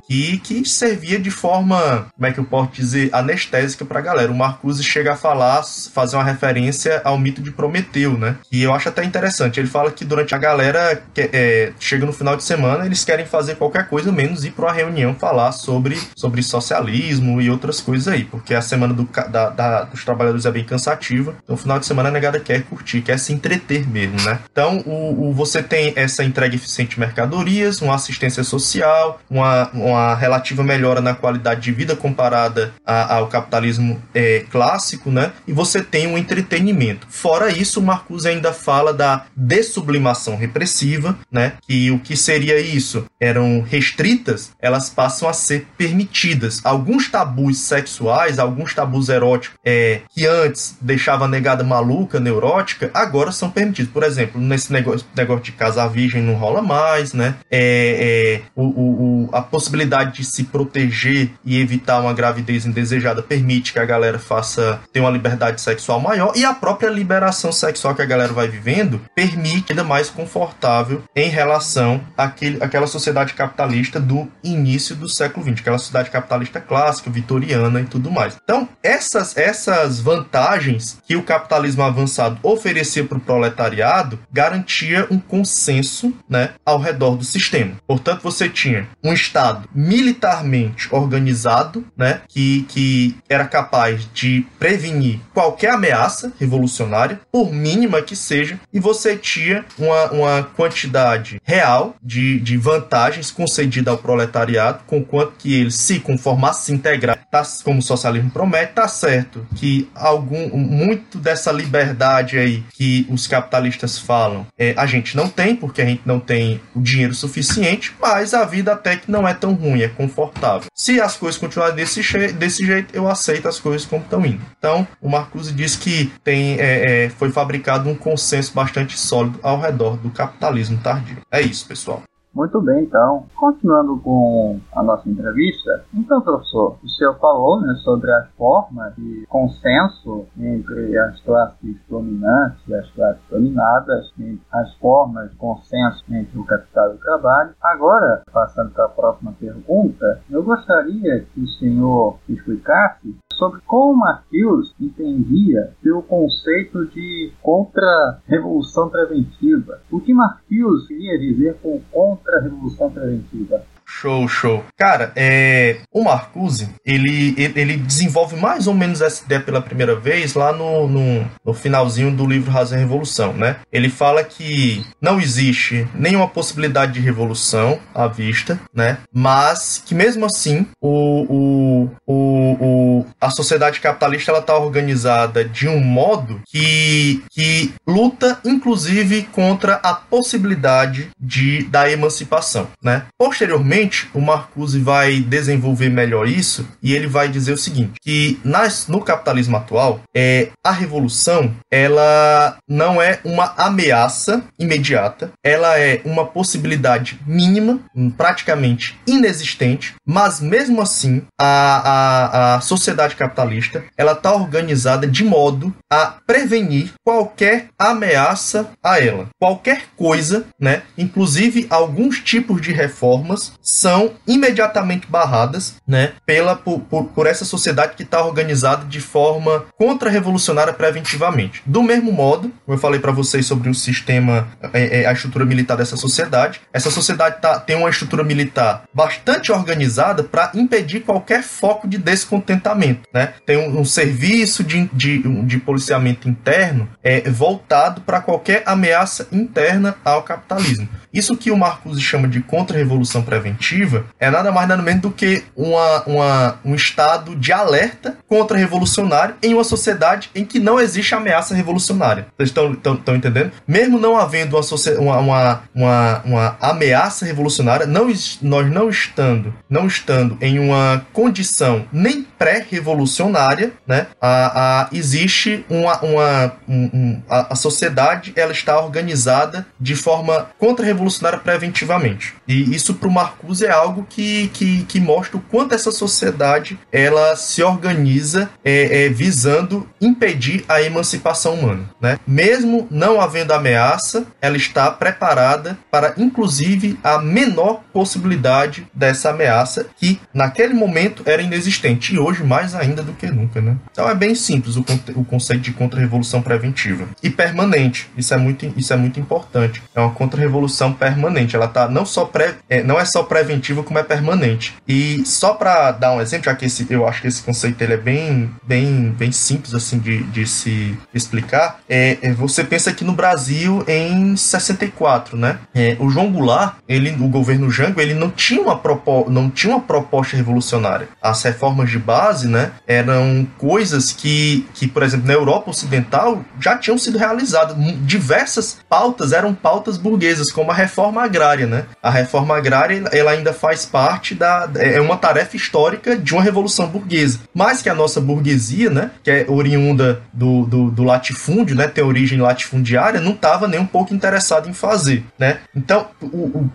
que, que servia de forma, como é que eu posso dizer, anestésica para a galera. O Marcuse chega a falar, fazer uma referência ao mito de Prometeu, né? E eu acho até interessante. Ele fala que durante a galera que, é, chega no final de semana, eles querem fazer qualquer coisa menos ir para uma reunião falar sobre, sobre socialismo e outras coisas aí, porque a semana do, da, da, dos trabalhadores é bem cansativa. Então, final de semana a negada quer curtir, quer se entreter mesmo, né? Então, o, o você tem essa entrega eficiente de mercadorias, uma assistência social, uma, uma relativa melhora na qualidade de vida comparada a, ao capitalismo é, clássico, né? E você tem um entretenimento. Fora isso, o Marcuse ainda fala da dessublimação repressiva, né? Que o que seria isso? Eram restritas, elas passam a ser permitidas. Alguns tabus sexuais, alguns tabus eróticos é, que antes deixava a negada maluca, neurótica, agora são permitidos. Por exemplo, nesse negócio, negócio de casar virgem não rola mais, né? É, é o, o, a possibilidade de se proteger e evitar uma gravidez indesejada permite que a galera faça ter uma liberdade sexual maior e a própria liberação sexual que a galera vai vivendo permite ainda mais confortável em relação àquele, àquela sociedade capitalista do início do século XX, aquela sociedade capitalista clássica, vitoriana e tudo mais. Então, essas, essas vantagens que o capitalismo avançado oferecia para o proletariado garantia um consenso né, ao redor do sistema. Portanto, você tinha um Estado militarmente organizado, né, que, que era capaz de prevenir qualquer ameaça revolucionária, por mínima que seja, e você tinha uma, uma quantidade real de, de vantagens concedida ao proletariado, com quanto que ele se conformasse, se integrar, tá, como o socialismo promete, tá certo que algum muito dessa liberdade aí que os capitalistas falam, é, a gente não tem, porque a gente não tem o dinheiro suficiente, mas a vida até não é tão ruim, é confortável. Se as coisas continuarem desse, desse jeito, eu aceito as coisas como estão indo. Então, o Marcuse diz que tem, é, é, foi fabricado um consenso bastante sólido ao redor do capitalismo tardio. É isso, pessoal. Muito bem, então, continuando com a nossa entrevista, então, professor, o senhor falou né, sobre as formas de consenso entre as classes dominantes e as classes dominadas, as formas de consenso entre o capital e o trabalho. Agora, passando para a próxima pergunta, eu gostaria que o senhor explicasse sobre como Marquinhos entendia seu conceito de contra-revolução preventiva. O que Marquinhos queria dizer com contra-revolução preventiva? Show, show. Cara, é, o Marcuse, ele, ele, desenvolve mais ou menos essa ideia pela primeira vez lá no, no, no, finalzinho do livro Razão e Revolução, né? Ele fala que não existe nenhuma possibilidade de revolução à vista, né? Mas que mesmo assim o, o, o, o a sociedade capitalista ela está organizada de um modo que, que luta inclusive contra a possibilidade de, da emancipação, né? Posteriormente, frente, o Marcuse vai desenvolver melhor isso e ele vai dizer o seguinte, que nas, no capitalismo atual, é, a revolução ela não é uma ameaça imediata, ela é uma possibilidade mínima, praticamente inexistente, mas mesmo assim a, a, a sociedade capitalista ela está organizada de modo a prevenir qualquer ameaça a ela. Qualquer coisa, né, inclusive alguns tipos de reformas são imediatamente barradas, né, pela por, por, por essa sociedade que está organizada de forma contra-revolucionária preventivamente. Do mesmo modo, eu falei para vocês sobre o sistema, é, é, a estrutura militar dessa sociedade, essa sociedade tá, tem uma estrutura militar bastante organizada para impedir qualquer foco de descontentamento, né? Tem um, um serviço de, de, de policiamento interno é, voltado para qualquer ameaça interna ao capitalismo. Isso que o Marcuse chama de contra-revolução preventiva é nada mais nada menos do que uma, uma, um estado de alerta contra-revolucionário em uma sociedade em que não existe ameaça revolucionária. Vocês estão, estão, estão entendendo? Mesmo não havendo uma, uma, uma, uma ameaça revolucionária, não, nós não estando, não estando em uma condição nem pré-revolucionária, né, a, a, existe uma, uma um, a, a sociedade ela está organizada de forma contra-revolucionária preventivamente. E isso para o Marcuse é algo que, que, que mostra o quanto essa sociedade ela se organiza é, é, visando impedir a emancipação humana. Né? Mesmo não havendo ameaça, ela está preparada para, inclusive, a menor possibilidade dessa ameaça que naquele momento era inexistente e hoje mais ainda do que nunca. Né? Então é bem simples o, o conceito de contra-revolução preventiva e permanente. Isso é muito, isso é muito importante. É uma contra-revolução permanente. Ela tá não só pré, é, não é só preventiva como é permanente. E só para dar um exemplo, já que esse, eu acho que esse conceito ele é bem, bem, bem simples assim de, de se explicar, é, é você pensa que no Brasil em 64, né? É, o João Goulart, ele, o governo Jango, ele não tinha uma propo, não tinha uma proposta revolucionária. As reformas de base, né, eram coisas que, que por exemplo, na Europa Ocidental já tinham sido realizadas. Diversas pautas eram pautas burguesas, como a reforma agrária, né? A reforma agrária, ela ainda faz parte da é uma tarefa histórica de uma revolução burguesa. Mais que a nossa burguesia, né, que é oriunda do, do, do latifúndio, né, tem origem latifundiária, não estava nem um pouco interessado em fazer, né? Então,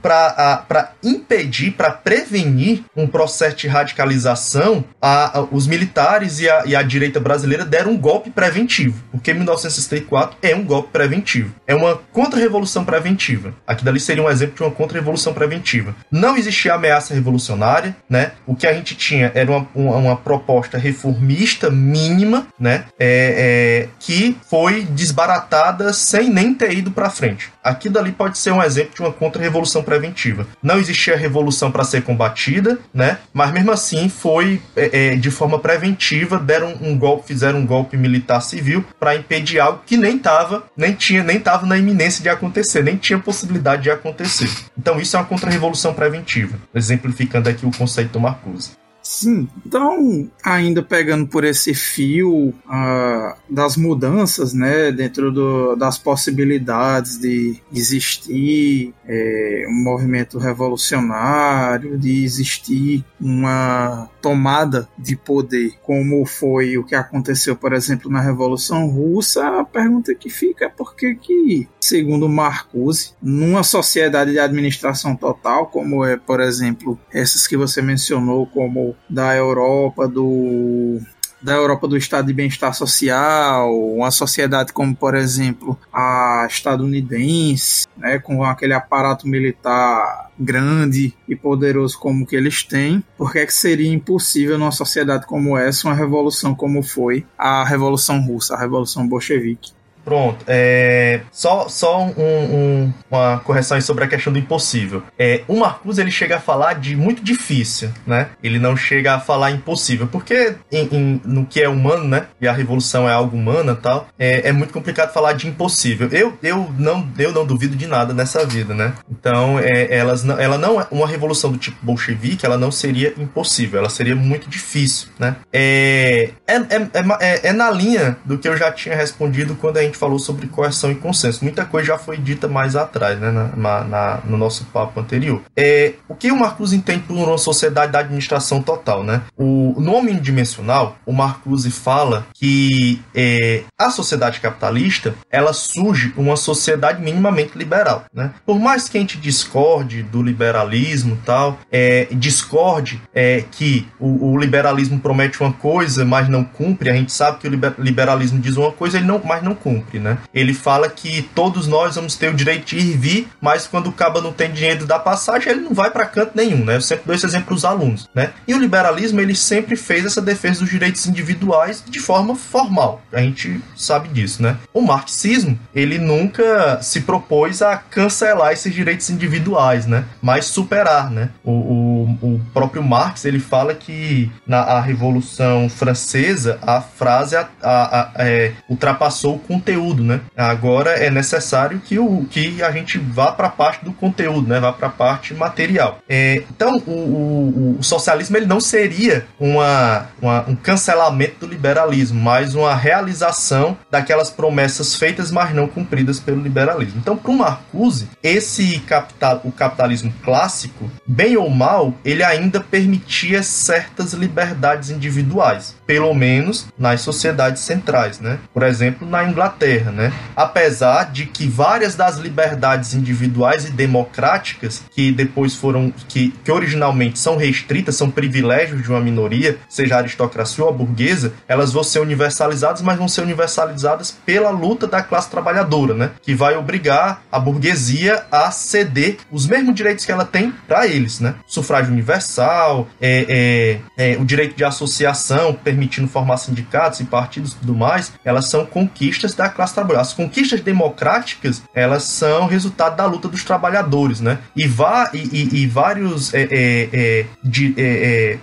para impedir, para prevenir um processo de radicalização, a, os militares e a, e a direita brasileira deram um golpe preventivo, porque 1964 é um golpe preventivo, é uma contra-revolução preventiva. Aqui dali seria um exemplo de uma contra-revolução preventiva. Não existia ameaça revolucionária, né? O que a gente tinha era uma, uma, uma proposta reformista mínima, né? É, é, que foi desbaratada sem nem ter ido para frente. Aqui dali pode ser um exemplo de uma contra-revolução preventiva. Não existia revolução para ser combatida, né? Mas mesmo assim foi é, é, de forma preventiva, deram um golpe, fizeram um golpe militar civil para impedir algo que nem estava, nem tinha, nem estava na iminência de acontecer, nem tinha possibilidade de acontecer. Então isso é uma contra-revolução preventiva, exemplificando aqui o conceito do Marcuse. Sim, então, ainda pegando por esse fio uh, das mudanças, né, dentro do, das possibilidades de existir é, um movimento revolucionário, de existir uma tomada de poder, como foi o que aconteceu, por exemplo, na Revolução Russa, a pergunta que fica é por que, que segundo Marcuse, numa sociedade de administração total, como é, por exemplo, essas que você mencionou, como da Europa do da Europa do Estado de Bem-Estar Social, uma sociedade como, por exemplo, a estadunidense, né, com aquele aparato militar grande e poderoso como que eles têm, por que, é que seria impossível numa sociedade como essa uma revolução como foi a Revolução Russa, a Revolução Bolchevique? Pronto. É, só só um, um, uma correção sobre a questão do impossível. É, o Marcuse ele chega a falar de muito difícil, né? Ele não chega a falar impossível, porque em, em, no que é humano, né? E a revolução é algo humana tal, é, é, muito complicado falar de impossível. Eu, eu, não, eu não duvido de nada nessa vida, né? Então, é, elas ela não é uma revolução do tipo bolchevique, ela não seria impossível, ela seria muito difícil, né? É, é, é, é, é na linha do que eu já tinha respondido quando a gente falou sobre coerção e consenso. Muita coisa já foi dita mais atrás, né, na, na no nosso papo anterior. É, o que o Marcuse entende por uma sociedade da administração total, né? O, no dimensional, o Marcuse fala que é, a sociedade capitalista, ela surge uma sociedade minimamente liberal, né? Por mais que a gente discorde do liberalismo tal, é, discorde é, que o, o liberalismo promete uma coisa, mas não cumpre, a gente sabe que o liberalismo diz uma coisa, ele não, mas não cumpre. Né? Ele fala que todos nós vamos ter o direito de ir e vir, mas quando o caba não tem dinheiro da passagem, ele não vai para canto nenhum, né? Eu sempre dou esse exemplo para os alunos, né? E o liberalismo, ele sempre fez essa defesa dos direitos individuais de forma formal. A gente sabe disso, né? O marxismo, ele nunca se propôs a cancelar esses direitos individuais, né? Mas superar, né? O, o, o próprio Marx, ele fala que na Revolução Francesa, a frase a, a, a, é, ultrapassou o conteúdo, né? Agora é necessário que, o, que a gente vá para a parte do conteúdo, né? Vá para a parte material. É, então, o, o, o, socialismo ele não seria uma, uma, um cancelamento do liberalismo, mas uma realização daquelas promessas feitas, mas não cumpridas pelo liberalismo. Então, para o Marcuse, esse capital, o capitalismo clássico, bem ou mal, ele ainda permitia certas liberdades individuais pelo menos nas sociedades centrais, né? Por exemplo, na Inglaterra, né? Apesar de que várias das liberdades individuais e democráticas que depois foram que, que originalmente são restritas, são privilégios de uma minoria, seja aristocracia ou burguesa, elas vão ser universalizadas, mas vão ser universalizadas pela luta da classe trabalhadora, né? Que vai obrigar a burguesia a ceder os mesmos direitos que ela tem para eles, né? Sufrágio universal, é, é, é, o direito de associação, permitindo formar sindicatos e partidos e tudo mais, elas são conquistas da classe trabalhadora. As conquistas democráticas, elas são resultado da luta dos trabalhadores, né? E, vá, e, e, e vários é, é, é de, é, é,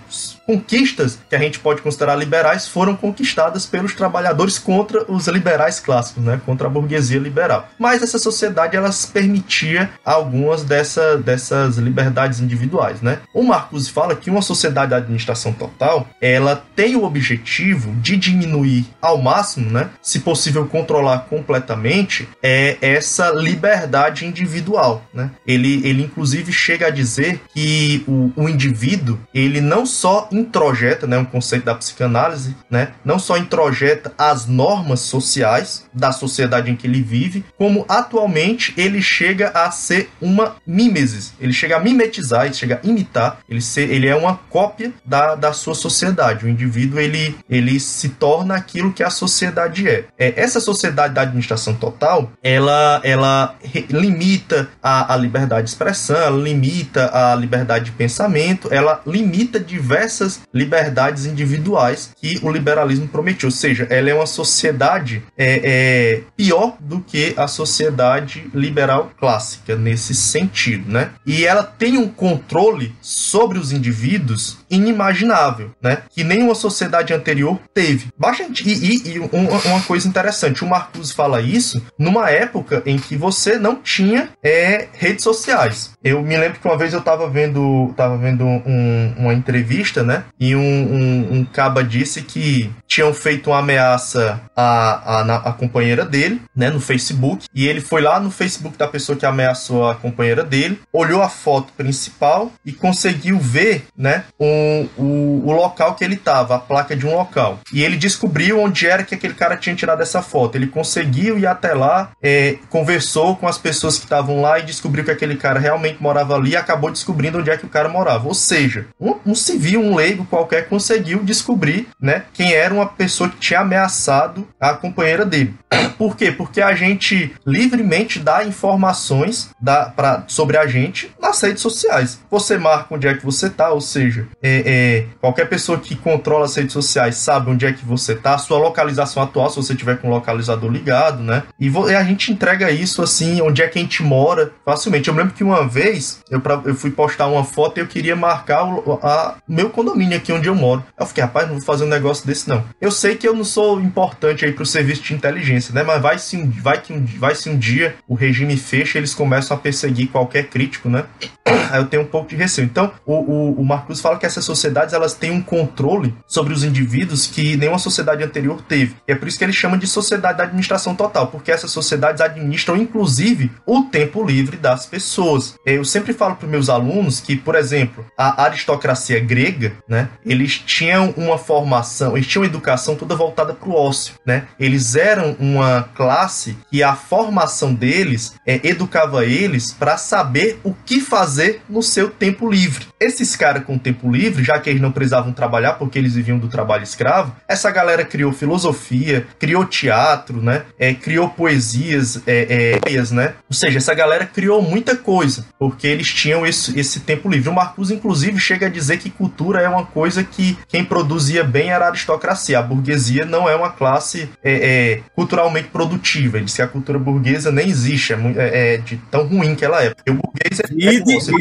conquistas que a gente pode considerar liberais foram conquistadas pelos trabalhadores contra os liberais clássicos, né? Contra a burguesia liberal. Mas essa sociedade elas permitia algumas dessa, dessas liberdades individuais, né? O Marcuse fala que uma sociedade de administração total, ela tem o objetivo de diminuir ao máximo, né? Se possível controlar completamente, é essa liberdade individual, né? Ele, ele inclusive chega a dizer que o, o indivíduo, ele não só introjeta, né, um conceito da psicanálise, né, não só introjeta as normas sociais da sociedade em que ele vive, como atualmente ele chega a ser uma mimesis, ele chega a mimetizar, ele chega a imitar, ele, ser, ele é uma cópia da, da sua sociedade. O indivíduo ele, ele se torna aquilo que a sociedade é. é essa sociedade da administração total, ela, ela limita a, a liberdade de expressão, ela limita a liberdade de pensamento, ela limita diversas diversas liberdades individuais que o liberalismo prometia. Ou seja, ela é uma sociedade é, é, pior do que a sociedade liberal clássica nesse sentido, né? E ela tem um controle sobre os indivíduos inimaginável, né? Que nenhuma sociedade anterior teve. Baixa e, e, e uma, uma, coisa interessante, o Marcuse fala isso numa época em que você não tinha é, redes sociais. Eu me lembro que uma vez eu estava vendo, tava vendo um, uma entrevista, né? E um, um, um caba disse que tinham feito uma ameaça à, à, à, companheira dele, né? No Facebook. E ele foi lá no Facebook da pessoa que ameaçou a companheira dele, olhou a foto principal e conseguiu ver, né? Um, o, o local que ele estava, a placa de um local. E ele descobriu onde era que aquele cara tinha tirado essa foto. Ele conseguiu ir até lá, é, conversou com as pessoas que estavam lá e descobriu que aquele cara realmente morava ali e acabou descobrindo onde é que o cara morava. Ou seja, um, um civil, um leigo qualquer conseguiu descobrir, né, quem era uma pessoa que tinha ameaçado a companheira dele. <clears throat> Por quê? Porque a gente livremente dá informações da, pra, sobre a gente nas redes sociais. Você marca onde é que você tá, ou seja, é, é, qualquer pessoa que controla as redes sociais sabe onde é que você tá, sua localização atual, se você tiver com o localizador ligado, né? E, e, a gente entrega isso assim, onde é que a gente mora, facilmente. Eu lembro que uma vez eu, pra, eu fui postar uma foto e eu queria marcar o a, meu condomínio aqui onde eu moro. Eu fiquei, rapaz, não vou fazer um negócio desse não. Eu sei que eu não sou importante aí pro serviço de inteligência, né? Mas vai se, vai que um, vai se um dia o regime fecha eles começam a perseguir qualquer crítico, né? <coughs> Aí eu tenho um pouco de receio. Então, o, o, o Marcos fala que essas sociedades elas têm um controle sobre os indivíduos que nenhuma sociedade anterior teve. E é por isso que ele chama de sociedade da administração total, porque essas sociedades administram inclusive o tempo livre das pessoas. Eu sempre falo para meus alunos que, por exemplo, a aristocracia grega, né, eles tinham uma formação, eles tinham uma educação toda voltada para o ócio, né? Eles eram uma classe que a formação deles é, educava eles para saber o que fazer no seu tempo livre. Esses caras com tempo livre, já que eles não precisavam trabalhar porque eles viviam do trabalho escravo, essa galera criou filosofia, criou teatro, né? É, criou poesias, é, é, né? Ou seja, essa galera criou muita coisa porque eles tinham esse, esse tempo livre. O Marcus, inclusive, chega a dizer que cultura é uma coisa que quem produzia bem era a aristocracia. A burguesia não é uma classe é, é, culturalmente produtiva. Ele diz que a cultura burguesa nem existe, é, é, é de tão ruim que ela é. Porque o burguês é e você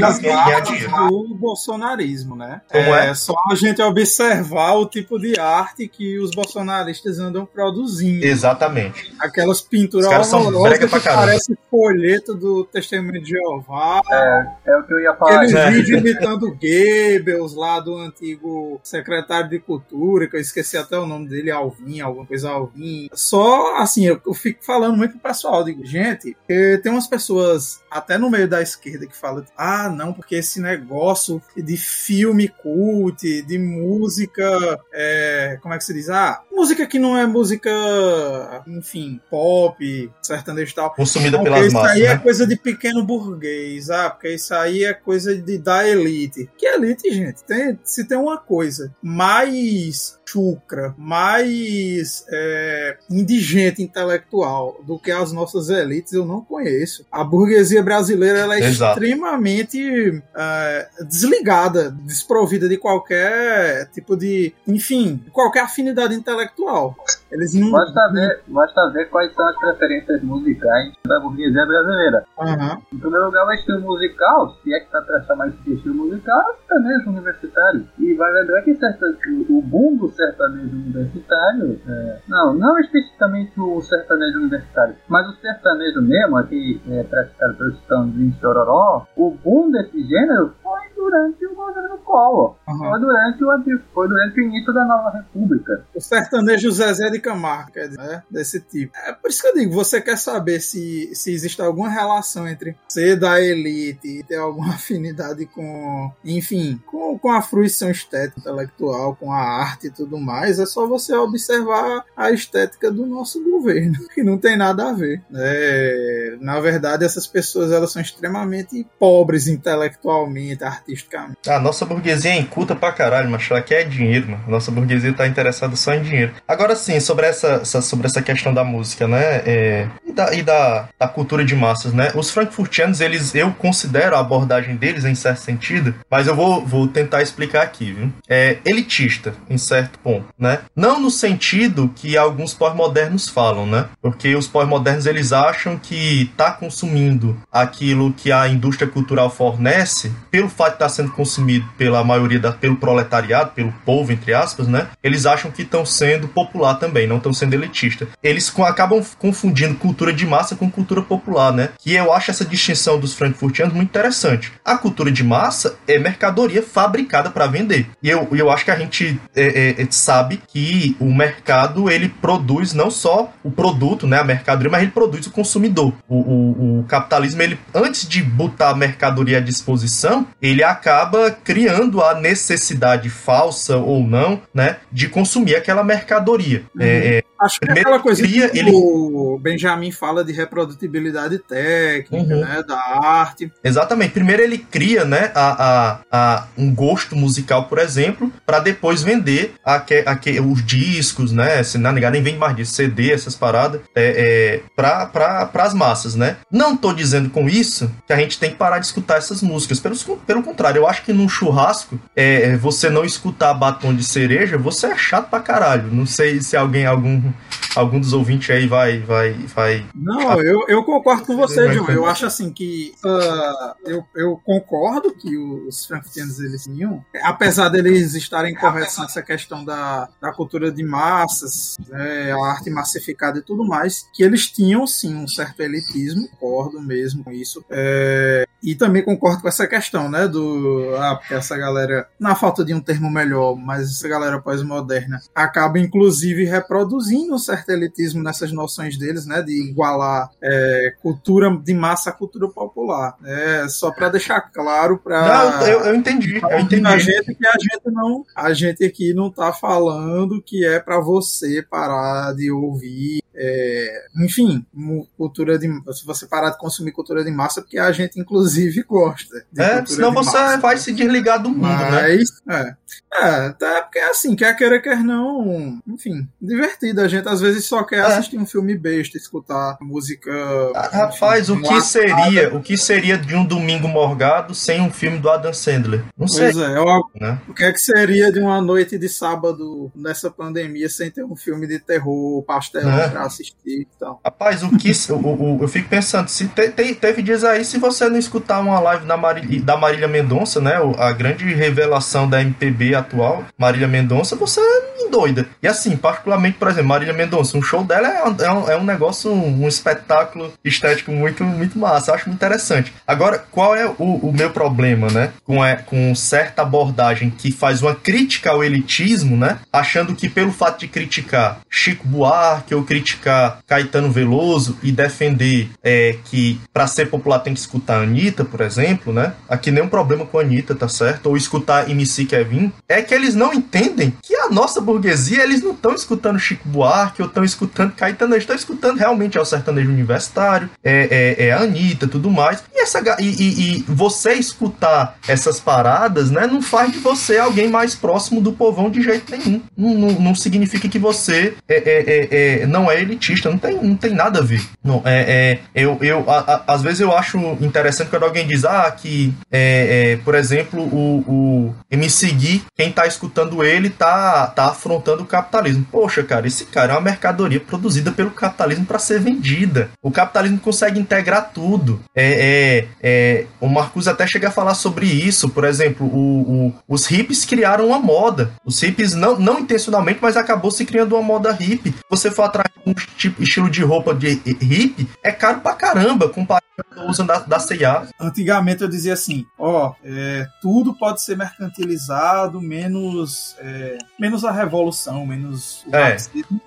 do bolsonarismo, né? Como é, é só a gente observar o tipo de arte que os bolsonaristas andam produzindo. Exatamente. Aquelas pinturas horrorosas que parecem folheto do Testemunho de Jeová. É, é o que eu ia falar. Aqueles é. vídeos imitando Goebbels lá do antigo secretário de cultura, que eu esqueci até o nome dele, Alvin, alguma coisa Alvin. Só, assim, eu, eu fico falando muito pro pessoal, digo, gente, tem umas pessoas até no meio da esquerda que falam, ah, não, porque esse negócio de filme cult, de música, é, como é que se diz? Ah, música que não é música, enfim, pop, sertanejo e tal. Consumida pelas isso massas, aí é né? é coisa de pequeno burguês, ah, porque isso aí é coisa de, da elite. Que elite, gente? Tem, se tem uma coisa mais chucra, mais é, indigente intelectual do que as nossas elites, eu não conheço. A burguesia brasileira ela é Exato. extremamente é, desligada, desprovida de qualquer tipo de, enfim, qualquer afinidade intelectual. Eles não. Basta ver, basta ver quais são as preferências musicais da burguesia brasileira. Uhum. Em primeiro lugar, o estilo musical, se é que está prestar mais estilo musical, é o sertanejo universitário. E vai lembrar que o boom do sertanejo universitário, é, não, não especificamente o sertanejo universitário, mas o sertanejo mesmo, aqui é, praticado pelos Tãozinho Chororó, o boom desse gênero foi durante o governo Collor. Uhum. Foi, durante o, foi durante o início da nova república. O sertanejo Zezé de Camargo, né? Desse tipo. É por isso que eu digo, você quer saber se, se existe alguma relação entre ser da elite e ter alguma <laughs> afinidade com, enfim, com, com a fruição estética, intelectual, com a arte e tudo mais, é só você observar a estética do nosso governo, <laughs> que não tem nada a ver. É, na verdade, essas pessoas elas são extremamente pobres intelectualmente, artisticamente. A nossa burguesia é inculta pra caralho, mas ela quer dinheiro, mano. Nossa burguesia tá interessada só em dinheiro. Agora sim, sobre essa, essa sobre essa questão da música, né? É, e da, e da, da cultura de massas, né? Os frankfurtianos, eles, eu considero a abordagem deles em certo sentido, mas eu vou, vou tentar explicar aqui, viu? É elitista, em certo ponto, né? Não no sentido que alguns pós-modernos falam, né? Porque os pós-modernos, eles acham que tá consumindo aquilo que a indústria cultural fornece, pelo fato de estar tá sendo consumido pela maioria da, pelo proletariado, pelo povo, entre aspas, né? Eles acham que estão sendo popular também, não estão sendo elitista. Eles com, acabam confundindo cultura de massa com cultura popular, né? Que eu acho essa distinção dos frankfurtianos muito interessante. A cultura de massa é mercadoria fabricada para vender. E eu, eu acho que a gente é, é, é, sabe que o mercado ele produz não só o produto, né, a mercadoria, mas ele produz o consumidor. O, o, o capitalismo, ele antes de botar a mercadoria à disposição, ele acaba criando a necessidade falsa ou não, né, de consumir aquela mercadoria. Uhum. É, é Acho que é aquela coisa cria, que ele... o Benjamin fala de reprodutibilidade técnica, uhum. né, da arte. Exatamente. Primeiro ele cria, né, a, a, a um gosto musical, por exemplo, para depois vender aque, aque, os discos, né, se não negar, nem vende mais disso, CD, essas paradas, é, é, para as massas, né. Não tô dizendo com isso que a gente tem que parar de escutar essas músicas. Pelo, pelo contrário, eu acho que num churrasco, é, você não escutar batom de cereja, você é chato pra caralho. Não sei se alguém, algum algum dos ouvintes aí vai. vai, vai... Não, eu, eu concordo com você, John. Eu acho assim que. Uh, eu, eu concordo que os frankfurtianos eles tinham, apesar deles estarem corretos nessa questão da, da cultura de massas, né, a arte massificada e tudo mais, que eles tinham sim um certo elitismo, concordo mesmo com isso. É, e também concordo com essa questão, né? Do. Ah, porque essa galera. na falta de um termo melhor, mas essa galera pós-moderna acaba inclusive reproduzindo um certo elitismo nessas noções deles, né, de igualar é, cultura de massa à cultura popular. É, só para deixar claro para Não, eu, eu entendi, eu entendi. A gente que a gente não, a gente aqui não tá falando que é para você parar de ouvir é, enfim, cultura de. Se você parar de consumir cultura de massa, porque a gente, inclusive, gosta. é, senão você massa. vai se desligar do mundo, né? Mas, né? É, é, até porque é assim, quer queira, quer não. Enfim, divertido. A gente às vezes só quer é. assistir um filme besta, escutar música. Ah, rapaz, o que seria? O que seria de um domingo morgado sem um filme do Adam Sandler? Não sei. Pois é, eu, né? o que é que seria de uma noite de sábado nessa pandemia sem ter um filme de terror, pastelão? Assistir e tal. Rapaz, o que. o, o, eu fico pensando, se te, te, teve dias aí, se você não escutar uma live da, Marília, da Marília Mendonça, né? A grande revelação da MPB atual, Marília Mendonça, você é doida. E assim, particularmente, por exemplo, Marília Mendonça, um show dela é, é, um, é um negócio, um, um, espetáculo estético muito, muito massa. Eu acho muito interessante. Agora, qual é o, o meu problema, né? Com, é, com certa abordagem que faz uma crítica ao elitismo, né? Achando que pelo fato de criticar Chico Buarque ou criticar criticar Caetano Veloso e defender é, que para ser popular tem que escutar a Anitta, por exemplo, né? Aqui nenhum problema com a Anitta, tá certo? Ou escutar MC Kevin, é que eles não entendem que a nossa burguesia, eles não estão escutando Chico Buarque ou estão escutando Caetano, eles estão escutando realmente é o sertanejo universitário, é, é, é a Anitta tudo mais. E, essa, e, e, e você escutar essas paradas, né, não faz de você alguém mais próximo do povão de jeito nenhum. Não, não, não significa que você é, é, é, é não é elitista, não tem, não tem nada a ver. Não, é, é eu, eu a, a, às vezes eu acho interessante quando alguém diz, ah, que, é, é, por exemplo, o, o MC Gui, quem tá escutando ele tá, tá afrontando o capitalismo. Poxa, cara, esse cara é uma mercadoria produzida pelo capitalismo para ser vendida. O capitalismo consegue integrar tudo. É, é, é, o Marcus até chega a falar sobre isso. Por exemplo, o, o, os hippies criaram uma moda. Os hippies, não, não intencionalmente, mas acabou se criando uma moda hippie. Você for atrás de um tipo, estilo de roupa de hippie é caro pra caramba comparado usando da, da CIA. Antigamente eu dizia assim, ó, é, tudo pode ser mercantilizado, menos, é, menos a revolução, menos o é.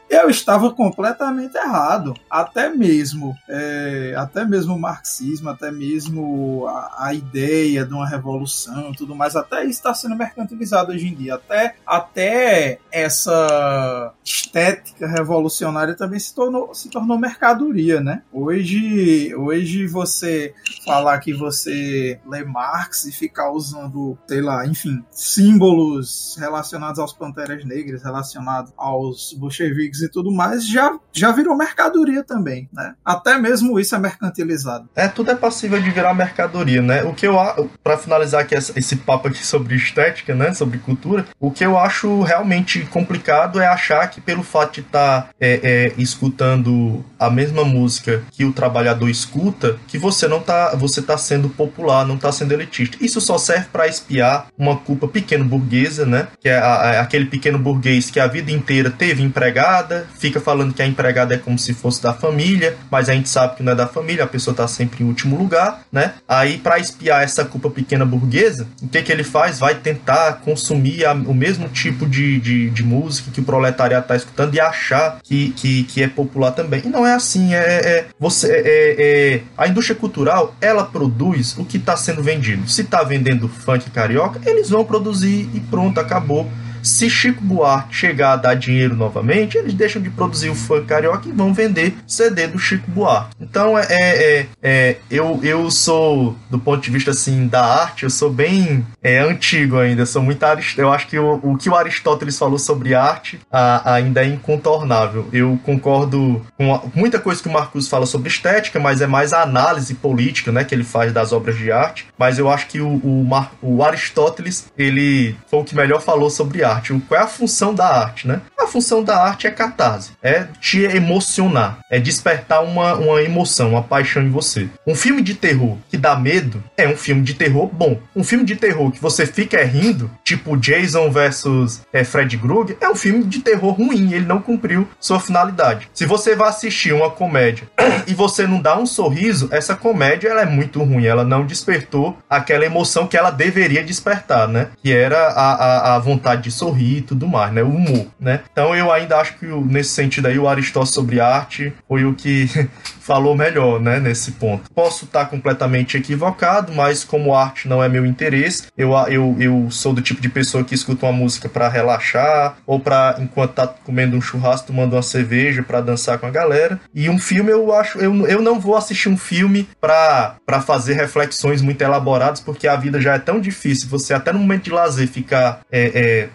Eu estava completamente errado. Até mesmo, é, até mesmo o marxismo, até mesmo a, a, ideia de uma revolução tudo mais, até isso está sendo mercantilizado hoje em dia. Até, até essa estética revolucionária também se tornou, se tornou mercadoria, né? Hoje, hoje você falar que você lê Marx e ficar usando, sei lá, enfim, símbolos relacionados aos Panteras Negras, relacionados aos bolcheviques e tudo mais, já, já virou mercadoria também, né? Até mesmo isso é mercantilizado. É, tudo é passível de virar mercadoria, né? O que eu, para finalizar aqui esse papo aqui sobre estética, né, sobre cultura, o que eu acho realmente complicado é achar que pelo fato de estar tá, é, é, escutando a mesma música que o trabalhador escuta, que você não tá, você tá sendo popular, não tá sendo elitista. Isso só serve para espiar uma culpa pequeno burguesa, né? Que é a, a, aquele pequeno burguês que a vida inteira teve empregada, fica falando que a empregada é como se fosse da família, mas a gente sabe que não é da família, a pessoa tá sempre em último lugar, né? Aí para espiar essa culpa pequena burguesa, o que que ele faz? Vai tentar consumir a, o mesmo tipo de, de, de música que o proletariado tá escutando e achar que, que, que é popular também. E não é assim, é, é você é, é, é indústria cultural, ela produz o que está sendo vendido. Se está vendendo funk carioca, eles vão produzir e pronto, acabou. Se Chico Buarque chegar a dar dinheiro novamente, eles deixam de produzir o funk carioca e vão vender CD do Chico Buarque. Então, é, é, é, é eu, eu sou, do ponto de vista assim da arte, eu sou bem é, antigo ainda. Sou muito Eu acho que o, o que o Aristóteles falou sobre arte a, ainda é incontornável. Eu concordo com a, muita coisa que o Marcos fala sobre estética, mas é mais a análise política, né, que ele faz das obras de arte. Mas eu acho que o, o, Mar, o Aristóteles ele foi o que melhor falou sobre arte arte? Qual é a função da arte, né? A função da arte é catarse, é te emocionar, é despertar uma, uma emoção, uma paixão em você. Um filme de terror que dá medo é um filme de terror bom. Um filme de terror que você fica rindo, tipo Jason versus é, Fred Krueger, é um filme de terror ruim, ele não cumpriu sua finalidade. Se você vai assistir uma comédia <coughs> e você não dá um sorriso, essa comédia ela é muito ruim, ela não despertou aquela emoção que ela deveria despertar, né? Que era a, a, a vontade de sorrir e tudo mais, né? O humor, né? Então eu ainda acho que nesse sentido aí o Aristóteles sobre arte foi o que <laughs> falou melhor, né, nesse ponto. Posso estar completamente equivocado, mas como arte não é meu interesse, eu, eu, eu sou do tipo de pessoa que escuta uma música para relaxar ou para enquanto tá comendo um churrasco, tomando uma cerveja para dançar com a galera. E um filme eu acho, eu, eu não vou assistir um filme para fazer reflexões muito elaboradas, porque a vida já é tão difícil. Você até no momento de lazer ficar é, é,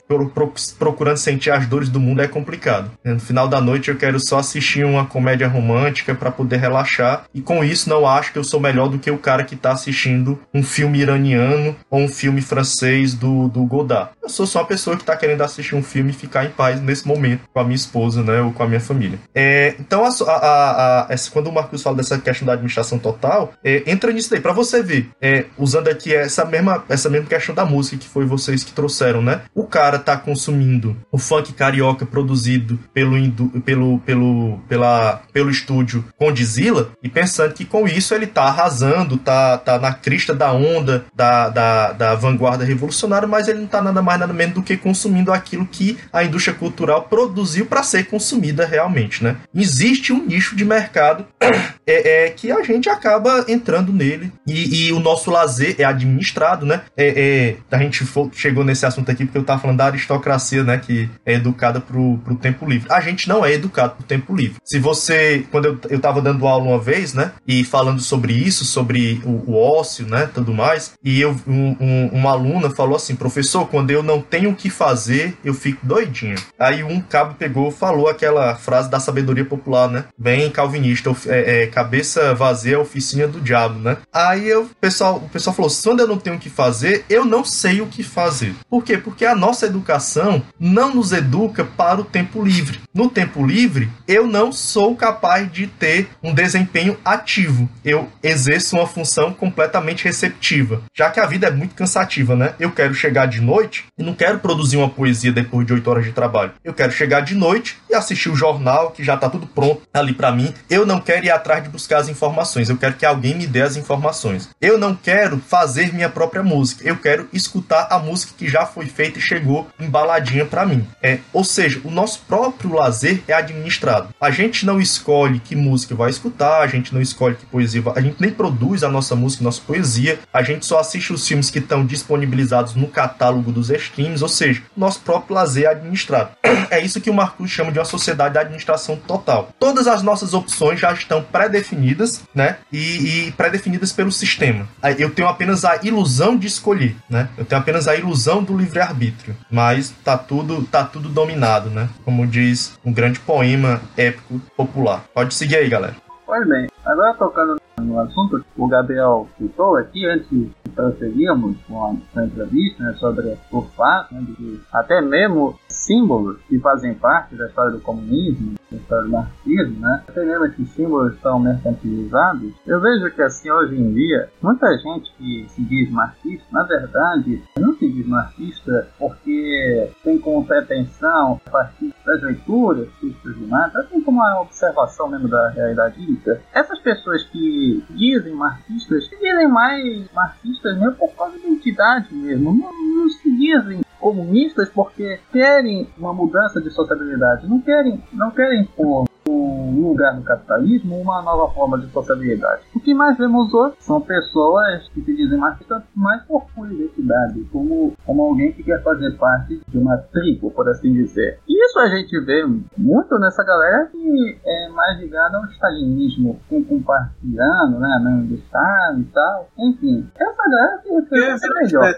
procurando sentir as dores do mundo é complicado. No final da noite eu quero só assistir uma comédia romântica para poder relaxar. E com isso, não acho que eu sou melhor do que o cara que tá assistindo um filme iraniano ou um filme francês do, do Godard. Eu sou só uma pessoa que tá querendo assistir um filme e ficar em paz nesse momento com a minha esposa, né? Ou com a minha família. É, então, a, a, a, quando o Marcos fala dessa questão da administração total, é, entra nisso daí. Pra você ver, é, usando aqui essa mesma, essa mesma questão da música que foi vocês que trouxeram, né? O cara tá consumindo o funk carioca produzido pelo, pelo, pelo, pela, pelo estúdio Condiz Godzilla e pensando que com isso ele tá arrasando, tá, tá na crista da onda da, da, da vanguarda revolucionária, mas ele não tá nada mais nada menos do que consumindo aquilo que a indústria cultural produziu para ser consumida realmente, né? Existe um nicho de mercado <coughs> é, é, que a gente acaba entrando nele e, e o nosso lazer é administrado, né? É, é, a gente chegou nesse assunto aqui porque eu tava falando da aristocracia, né? Que é educada pro, pro tempo livre. A gente não é educado pro tempo livre. Se você, quando eu, eu tava dando aula uma vez, né? E falando sobre isso, sobre o, o ócio, né? Tudo mais. E eu, um, um, uma aluna falou assim, professor, quando eu não tenho o que fazer, eu fico doidinho. Aí um cabo pegou, falou aquela frase da sabedoria popular, né? Bem calvinista, é, é, cabeça vazia, oficina do diabo, né? Aí eu, pessoal, o pessoal falou, quando eu não tenho o que fazer, eu não sei o que fazer. Por quê? Porque a nossa educação não nos educa para o tempo livre. No tempo livre, eu não sou capaz de ter um desempenho ativo. Eu exerço uma função completamente receptiva. Já que a vida é muito cansativa, né? Eu quero chegar de noite e não quero produzir uma poesia depois de oito horas de trabalho. Eu quero chegar de noite e assistir o jornal, que já tá tudo pronto ali para mim. Eu não quero ir atrás de buscar as informações. Eu quero que alguém me dê as informações. Eu não quero fazer minha própria música. Eu quero escutar a música que já foi feita e chegou embaladinha para mim. É, ou seja, o nosso próprio lazer é administrado. A gente não escolhe que música vai escutar, a gente não escolhe que poesia, a gente nem produz a nossa música, nossa poesia, a gente só assiste os filmes que estão disponibilizados no catálogo dos streams, ou seja, nosso próprio lazer é administrado. É isso que o Marcos chama de uma sociedade de administração total. Todas as nossas opções já estão pré-definidas, né? E, e pré-definidas pelo sistema. Eu tenho apenas a ilusão de escolher, né? Eu tenho apenas a ilusão do livre-arbítrio, mas tá tudo, tá tudo dominado, né? Como diz um grande poema épico popular. Pode seguir aí, galera. Pois bem, agora tocando no assunto, o Gabriel citou aqui, antes de prosseguirmos com a entrevista né, sobre o fato né, de que até mesmo símbolos que fazem parte da história do comunismo, da história do marxismo, né? Mesmo esses símbolos são mercantilizados. Eu vejo que assim hoje em dia, muita gente que se diz marxista, na verdade, não se diz marxista porque tem como pretensão a partir das leituras críticas de Marx, assim como a observação mesmo da realidade lírica. Essas pessoas que dizem marxistas, se dizem mais marxistas mesmo por causa da identidade mesmo, não, não se dizem comunistas porque querem uma mudança de sociabilidade, não querem, não querem pôr um lugar no capitalismo uma nova forma de sociabilidade. O que mais vemos hoje são pessoas que se dizem marxistas mais por pura identidade, como, como alguém que quer fazer parte de uma tribo, por assim dizer. E isso a gente vê muito nessa galera que é mais ligada ao stalinismo, com, com partiano, né, mesmo do Estado e tal. Enfim, essa galera que é melhor.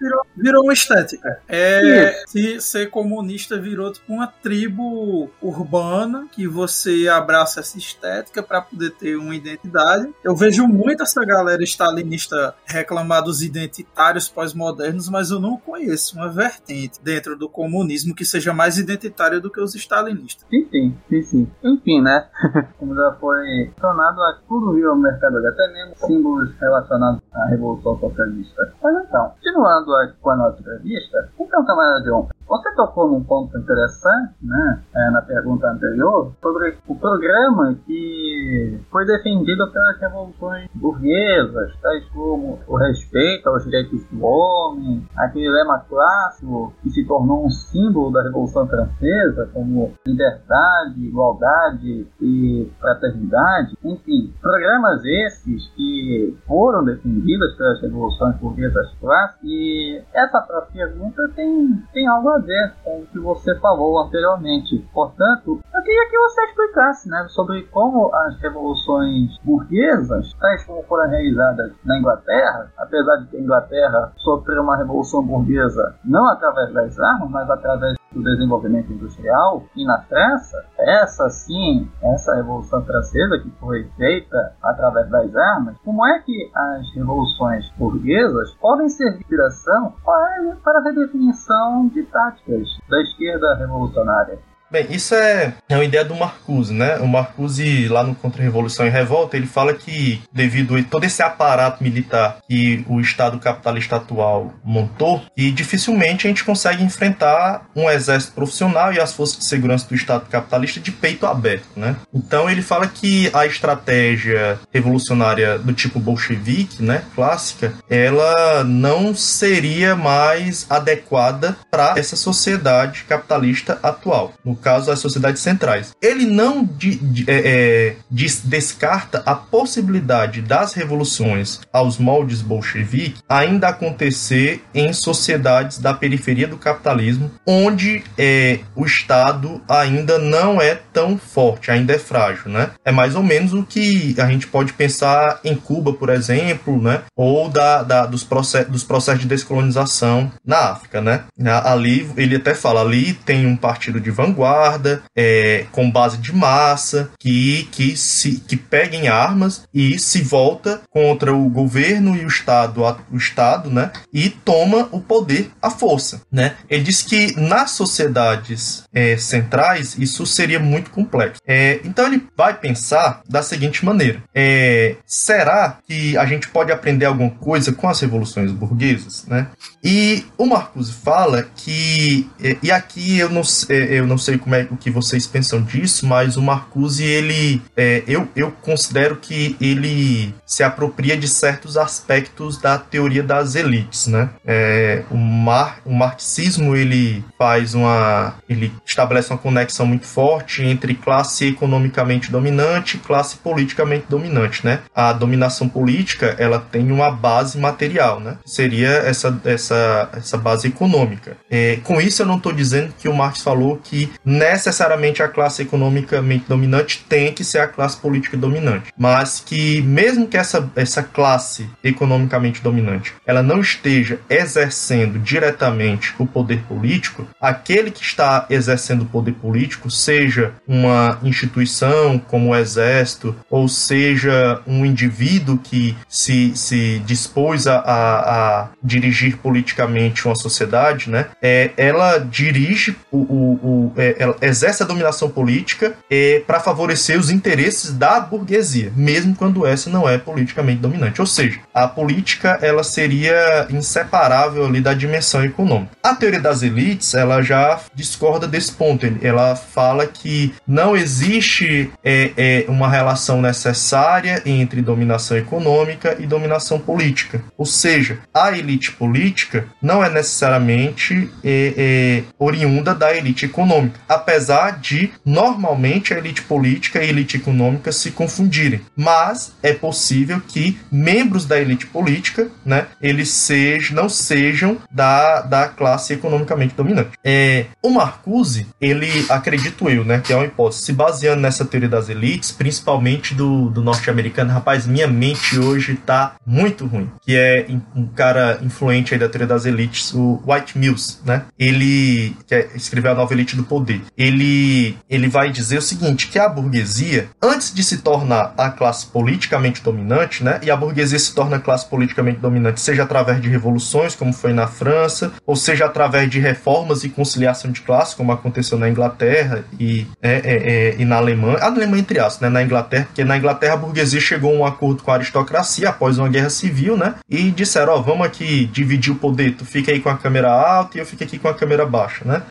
Virou, virou uma estética. É, se ser comunista virou tipo uma tribo urbana que você abraça essa estética para poder ter uma identidade. Eu vejo muito essa galera stalinista reclamar dos identitários pós-modernos, mas eu não conheço uma vertente dentro do comunismo que seja mais identitária do que os stalinistas. Sim, sim, sim, sim. Enfim, né? <laughs> Como já foi tornado, tudo virou mercadoria, até mesmo símbolos relacionados à Revolução Socialista. Mas então, continuando com a nossa entrevista, então, camarada John, você tocou num ponto interessante, né, é, na pergunta anterior, sobre o programa que foi defendido pelas revoluções burguesas, tais como o respeito aos direitos do homem, aquele lema clássico que se tornou um símbolo da Revolução Francesa, como liberdade, igualdade e fraternidade. Enfim, programas esses que foram defendidos pelas revoluções burguesas clássicas, e essa própria pergunta tem, tem algo ver com o que você falou anteriormente. Portanto, eu queria que você explicasse né, sobre como as revoluções burguesas, tais como foram realizadas na Inglaterra, apesar de que a Inglaterra sofreu uma revolução burguesa não através das armas, mas através do desenvolvimento industrial e na França, essa sim, essa revolução francesa que foi feita através das armas, como é que as revoluções burguesas podem ser inspiração para, para a redefinição de táticas da esquerda revolucionária? Bem, isso é, é uma ideia do Marcuse, né? O Marcuse, lá no Contra-Revolução e Revolta, ele fala que, devido a todo esse aparato militar que o Estado capitalista atual montou, que dificilmente a gente consegue enfrentar um exército profissional e as forças de segurança do Estado capitalista de peito aberto, né? Então ele fala que a estratégia revolucionária do tipo bolchevique, né, clássica, ela não seria mais adequada para essa sociedade capitalista atual. No caso, as sociedades centrais. Ele não de, de, é, é descarta a possibilidade das revoluções aos moldes bolchevique ainda acontecer em sociedades da periferia do capitalismo, onde é, o Estado ainda não é tão forte, ainda é frágil, né? É mais ou menos o que a gente pode pensar em Cuba, por exemplo, né? Ou da, da dos, processos, dos processos de descolonização na África, né? Ali, ele até fala, ali tem um partido de vanguarda vanguarda, é, com base de massa, que, que, se, que peguem armas e se volta contra o governo e o Estado, o Estado né, e toma o poder à força. Né? Ele diz que nas sociedades é, centrais isso seria muito complexo. É, então ele vai pensar da seguinte maneira: é, será que a gente pode aprender alguma coisa com as revoluções burguesas? Né? E o Marcuse fala que, é, e aqui eu não, é, eu não sei como é o que vocês pensam disso, mas o Marcuse, ele, é, eu, eu considero que ele se apropria de certos aspectos da teoria das elites, né? É, o, mar, o marxismo, ele faz uma, ele estabelece uma conexão muito forte entre classe economicamente dominante e classe politicamente dominante, né? A dominação política, ela tem uma base material, né? Seria essa, essa, essa base econômica. É, com isso, eu não estou dizendo que o Marx falou que necessariamente a classe economicamente dominante tem que ser a classe política dominante, mas que mesmo que essa, essa classe economicamente dominante ela não esteja exercendo diretamente o poder político, aquele que está exercendo o poder político, seja uma instituição como o exército, ou seja um indivíduo que se, se dispôs a, a, a dirigir politicamente uma sociedade, né, é, ela dirige o, o, o é, ela exerce a dominação política é, para favorecer os interesses da burguesia, mesmo quando essa não é politicamente dominante. Ou seja, a política ela seria inseparável ali da dimensão econômica. A teoria das elites ela já discorda desse ponto. Ela fala que não existe é, é, uma relação necessária entre dominação econômica e dominação política. Ou seja, a elite política não é necessariamente é, é oriunda da elite econômica apesar de normalmente a elite política e a elite econômica se confundirem. Mas é possível que membros da elite política, né, eles sejam, não sejam da, da classe economicamente dominante. É, o Marcuse, ele, acredito eu, né, que é uma hipótese, se baseando nessa teoria das elites, principalmente do, do norte-americano, rapaz, minha mente hoje tá muito ruim, que é um cara influente aí da teoria Das Elites, o White Mills, né? Ele que é, escreveu a nova elite do poder. Ele ele vai dizer o seguinte, que a burguesia, antes de se tornar a classe politicamente dominante, né? E a burguesia se torna a classe politicamente dominante, seja através de revoluções, como foi na França, ou seja através de reformas e conciliação de classe, como aconteceu na Inglaterra e, é, é, é, e na Alemanha. A Alemanha entre aspas, né? Na Inglaterra, porque na Inglaterra a burguesia chegou a um acordo com a aristocracia após uma guerra civil, né? E disseram, ó, oh, vamos aqui dividir o poder, tu fica aí com a câmera alta e eu fico aqui com a câmera baixa, né?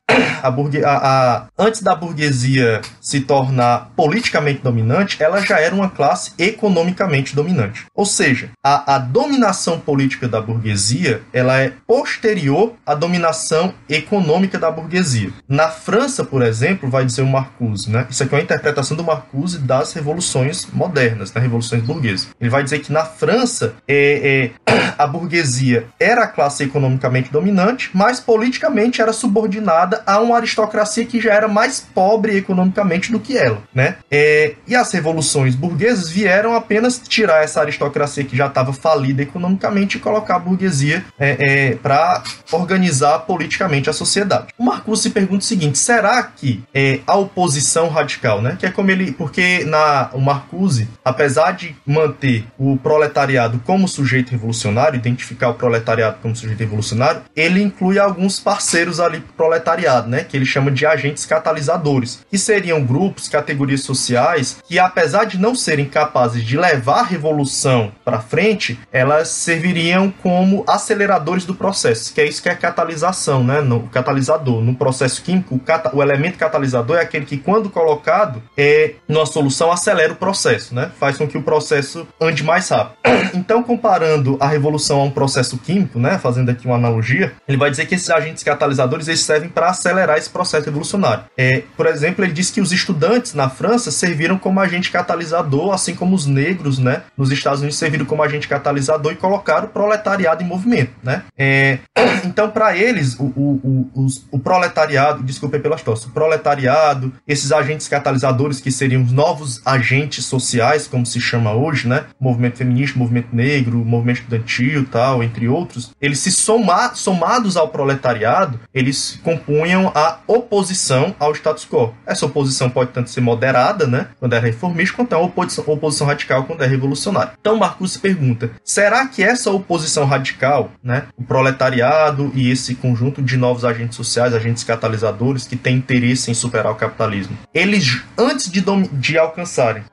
A burgue... a, a... Antes da burguesia se tornar politicamente dominante, ela já era uma classe economicamente dominante. Ou seja, a, a dominação política da burguesia ela é posterior à dominação econômica da burguesia. Na França, por exemplo, vai dizer o Marcuse, né? Isso aqui é uma interpretação do Marcuse das revoluções modernas, das revoluções burguesas. Ele vai dizer que na França é, é, <clears throat> a burguesia era a classe economicamente dominante, mas politicamente era subordinada a uma aristocracia que já era mais pobre economicamente do que ela, né? É, e as revoluções burguesas vieram apenas tirar essa aristocracia que já estava falida economicamente e colocar a burguesia é, é, para organizar politicamente a sociedade. O Marcuse se pergunta o seguinte: será que é, a oposição radical, né? Que é como ele, porque na o Marcuse, apesar de manter o proletariado como sujeito revolucionário, identificar o proletariado como sujeito revolucionário, ele inclui alguns parceiros ali pro proletariado, né? Que ele chama de agentes catalisadores, que seriam grupos, categorias sociais que, apesar de não serem capazes de levar a revolução para frente, elas serviriam como aceleradores do processo, que é isso que é catalisação, né? No catalisador. No processo químico, o, cata o elemento catalisador é aquele que, quando colocado é numa solução, acelera o processo, né? Faz com que o processo ande mais rápido. <clears throat> Então, comparando a revolução a um processo químico, né? Fazendo aqui uma analogia, ele vai dizer que esses agentes catalisadores eles servem para acelerar esse processo revolucionário. É, por exemplo, ele diz que os estudantes na França serviram como agente catalisador, assim como os negros, né? Nos Estados Unidos serviram como agente catalisador e colocaram o proletariado em movimento, né? É, então, para eles, o, o, o, o, proletariado, desculpe pelas tosse, o proletariado, esses agentes catalisadores que seriam os novos agentes sociais, como se chama hoje, né? Movimento feminista, movimento negro, movimento estudantil, tal, entre outros, eles se somar, somados ao proletariado, eles compunham a oposição ao status quo. Essa oposição pode tanto ser moderada, né? Quando é reformista, quanto é uma oposição, oposição radical quando é revolucionária. Então, Marcos pergunta: será que essa oposição radical, né? O proletariado e esse conjunto de novos agentes sociais, agentes catalisadores que têm interesse em superar o capitalismo, eles, antes de, de alcançarem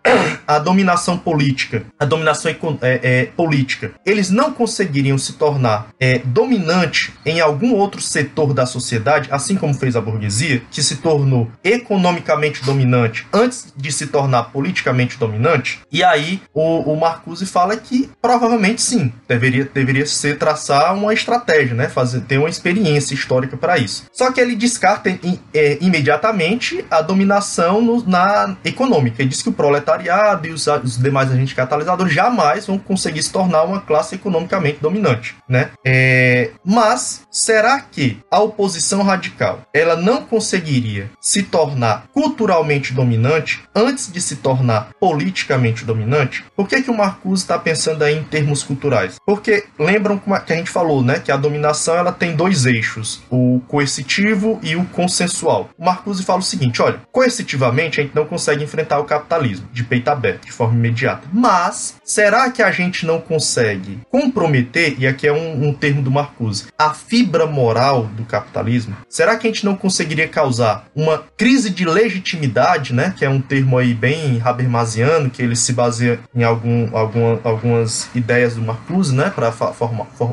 a dominação política, a dominação é, é, política, eles não conseguiriam se tornar é, dominante em algum outro setor da sociedade, assim como fez a burguesia, que se tornou economicamente dominante antes de se tornar politicamente dominante, e aí o, o Marcuse fala que provavelmente sim, deveria, deveria ser traçar uma estratégia, né? Fazer, ter uma experiência histórica para isso. Só que ele descarta é, imediatamente a dominação no, na econômica. Ele diz que o proletariado e os, os demais agentes catalisadores jamais vão conseguir se tornar uma classe economicamente dominante, né? É, mas será que a oposição radical ela não conseguiria se tornar culturalmente dominante antes de se tornar politicamente dominante? Por que que o Marcuse está pensando aí em termos culturais? Porque lembram que a gente falou, né, que a dominação ela tem dois eixos, o coercitivo e o consensual. O Marcuse fala o seguinte, olha, coercitivamente a gente não consegue enfrentar o capitalismo de peito aberto, de forma imediata. Mas será que a gente não consegue comprometer, e aqui é um, um termo do Marcuse, a fibra moral do capitalismo? Será que a gente não conseguiria causar uma crise de legitimidade, né? Que é um termo aí bem habermasiano, que ele se baseia em algum, alguma, algumas ideias do Marcuse, né? Para for,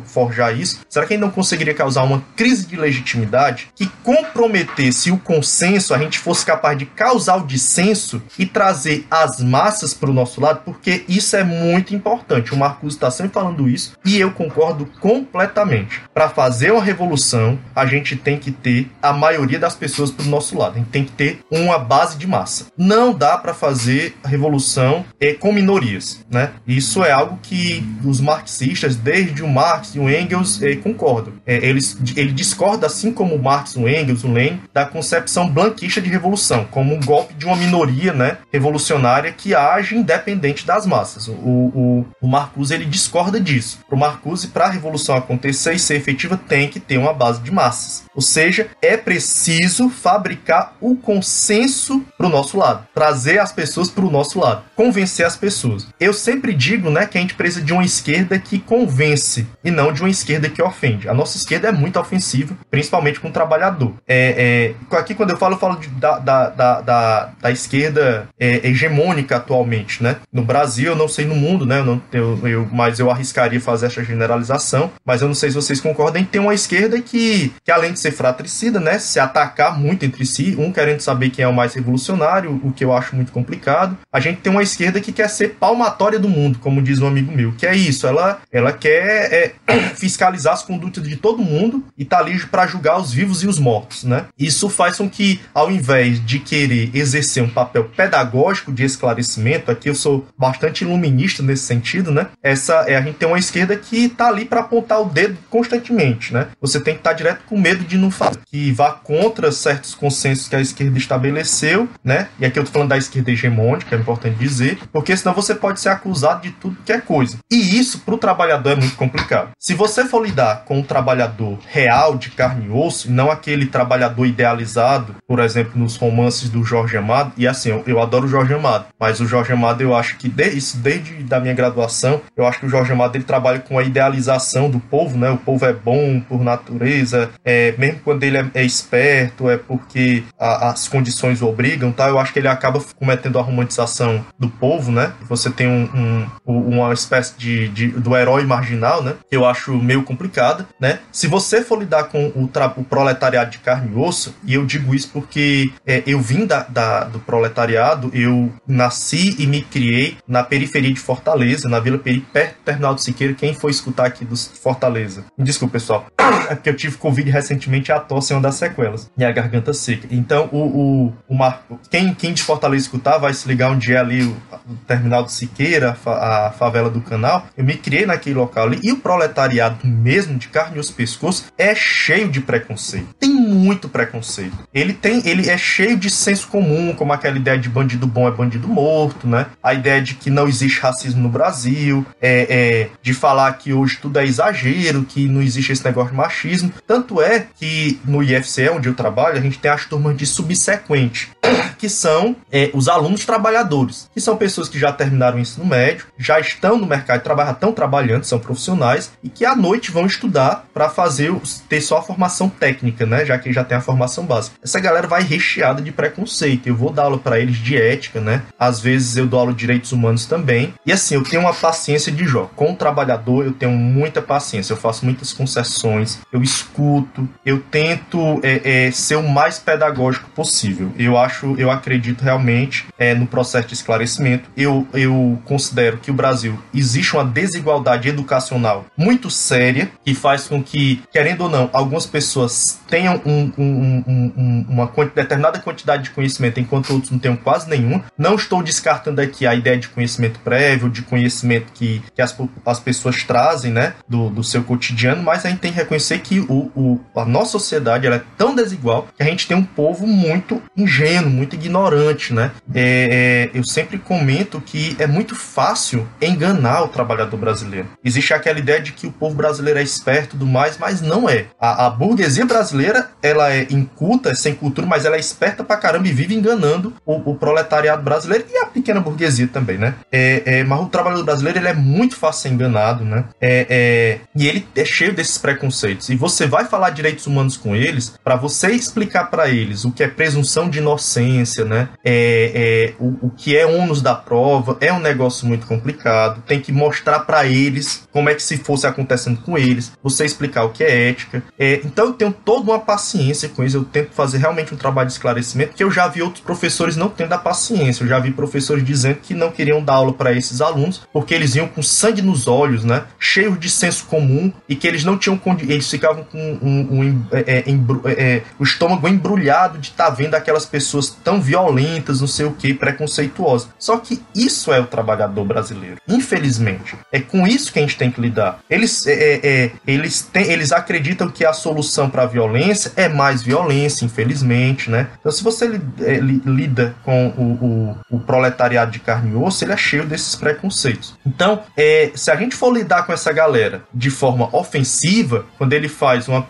forjar isso. Será que a gente não conseguiria causar uma crise de legitimidade que comprometesse o consenso, a gente fosse capaz de causar o dissenso e trazer as massas para o nosso lado? Porque isso é muito importante. O Marcuse está sempre falando isso e eu concordo completamente. Para fazer uma revolução, a gente tem que ter a maioria das pessoas para o nosso lado. A gente tem que ter uma base de massa. Não dá para fazer revolução é, com minorias, né? Isso é algo que os marxistas, desde o Marx e o Engels, é, concordam. É, eles, ele discorda, assim como o Marx, o Engels, o Lenin, da concepção blanquista de revolução, como um golpe de uma minoria, né, revolucionária que age independente das massas. O, o, o Marcuse ele discorda disso. Para o Marcuse, para a revolução acontecer e ser efetiva, tem que ter uma base de massas. Ou seja, é preciso fabricar o consenso para o nosso lado, trazer as pessoas para o nosso lado, convencer as pessoas. Eu sempre digo, né, que a gente precisa de uma esquerda que convence e não de uma esquerda que ofende. A nossa esquerda é muito ofensiva, principalmente com o trabalhador. É, é, aqui quando eu falo, eu falo de, da, da, da, da, da esquerda é, hegemônica atualmente, né? No Brasil, eu não sei no mundo, né? Eu não, eu, eu, mas eu arriscaria fazer essa generalização. Mas eu não sei se vocês concordam, tem uma esquerda que, que além de ser fratricida, né? Se atacar muito entre si, um querendo saber quem é o mais revolucionário, o que eu acho muito complicado. A gente tem uma esquerda que quer ser palmatória do mundo, como diz um amigo meu. Que é isso, ela, ela quer é, <coughs> fiscalizar as condutas de todo mundo e tá ali para julgar os vivos e os mortos, né? Isso faz com que, ao invés de querer exercer um papel pedagógico de esclarecimento, aqui eu sou bastante iluminista nesse sentido, né? Essa é a gente tem uma esquerda que tá ali para apontar o dedo constantemente, né? Você tem que estar tá direto com medo de não fazer, que vá contra certos consensos que a esquerda estabeleceu, né? E aqui eu tô falando da esquerda hegemônica, é importante dizer, porque senão você pode ser acusado de tudo que é coisa. E isso pro trabalhador é muito complicado. Se você for lidar com um trabalhador real de carne e osso, e não aquele trabalhador idealizado, por exemplo, nos romances do Jorge Amado, e assim, eu, eu adoro o Jorge Amado, mas o Jorge Amado eu acho que de, isso desde da minha graduação, eu acho que o Jorge Amado ele trabalha com a idealização do povo, né? O povo é bom por natureza, é, mesmo quando ele é, é esperto, é porque a, as condições o obrigam, tá? Eu acho que ele acaba cometendo a romantização do povo, né? Você tem um, um, uma espécie de, de, do herói marginal, né? Que eu acho meio complicada, né? Se você for lidar com o, o proletariado de carne e osso, e eu digo isso porque é, eu vim da, da, do proletariado, eu nasci e me criei na periferia de Fortaleza, na Vila Peri, perto do Terminal do Siqueira. Quem foi escutar aqui do Fortaleza? Me desculpa, pessoal. É porque eu tive Covid recentemente e a tosse é uma das sequelas. E a garganta seca. Então, o, o, o Marco, quem, quem de Fortaleza escutar vai se ligar um dia ali, o, o Terminal do Siqueira, a, a favela do canal. Eu me criei naquele local ali. E o proletariado mesmo, de carne e os pescoços, é cheio de preconceito. Tem muito preconceito. Ele tem, ele é cheio de senso comum, como aquela ideia de bandido bom é bandido morto, né? A ideia de que não existe racismo no Brasil, é, é de falar que hoje tudo é exagero, que não existe esse negócio de machismo. Tanto é que no IFCE, onde eu trabalho, a gente tem as turmas de subsequente, <clears throat> que são é, os alunos trabalhadores, que são pessoas que já terminaram o ensino médio, já estão no mercado de trabalho, estão trabalhando, são profissionais e que à noite vão estudar para fazer ter só a formação técnica, né? Já que já tem a formação básica. Essa galera vai recheada de preconceito. Eu vou dar aula para eles de ética, né? Às vezes eu dou aula de direitos humanos também. E assim, eu tenho uma paciência de Jó. Com o trabalhador, eu tenho muita paciência. Eu faço muitas concessões, eu escuto, eu tento é, é, ser o mais pedagógico possível. Eu acho, eu acredito realmente é, no processo de esclarecimento. Eu, eu considero que o Brasil existe uma desigualdade educacional muito séria que faz com que, querendo ou não, algumas pessoas tenham um, um, um, uma determinada quantidade de conhecimento, enquanto outros não tenham quase nenhum. Não estou descartando aqui a ideia de conhecimento prévio, de conhecimento que, que as, as pessoas trazem, né, do, do seu cotidiano, mas a gente tem que reconhecer que o, o, a nossa sociedade ela é tão desigual que a gente tem um povo muito ingênuo, muito ignorante, né? É, é, eu sempre comento que é muito fácil enganar o trabalhador brasileiro. Existe aquela ideia de que o povo brasileiro é esperto tudo mais, mas não é. A, a burguesia brasileira, ela é inculta, é sem cultura, mas ela é esperta pra caramba e vive enganando o, o proletariado brasileiro e a pequena burguesia também, né? É, é, mas o trabalhador brasileiro, ele é muito fácil ser enganado, né? É, é, e ele é cheio desses preconceitos. E você vai falar direitos humanos com eles, para você explicar para eles o que é presunção de inocência, né? É, é o, o que é ônus da prova é um negócio muito complicado. Tem que mostrar para eles como é que se fosse acontecendo com eles, você explicar o que é ética. É, então eu tenho toda uma paciência com isso. Eu tento fazer realmente um trabalho de esclarecimento, que eu já vi outros professores não tendo a paciência. Eu já vi professores dizendo que não queriam dar aula para esses alunos porque eles iam com sangue nos olhos, né? Cheios de senso comum e que eles não tinham eles ficavam com um, um, um é, é, é, o estômago embrulhado de estar tá vendo aquelas pessoas tão violentas, não sei o que, preconceituosas. Só que isso é o trabalhador brasileiro. Infelizmente, é com isso que a gente tem que lidar. Eles, é, é, é eles, têm, eles acreditam que a solução para a violência é mais violência, infelizmente, né? Então, se você lida com o, o, o, proletariado de carne e osso, ele é cheio desses preconceitos. Então, se a gente for lidar com essa galera de forma ofensiva, quando ele faz uma,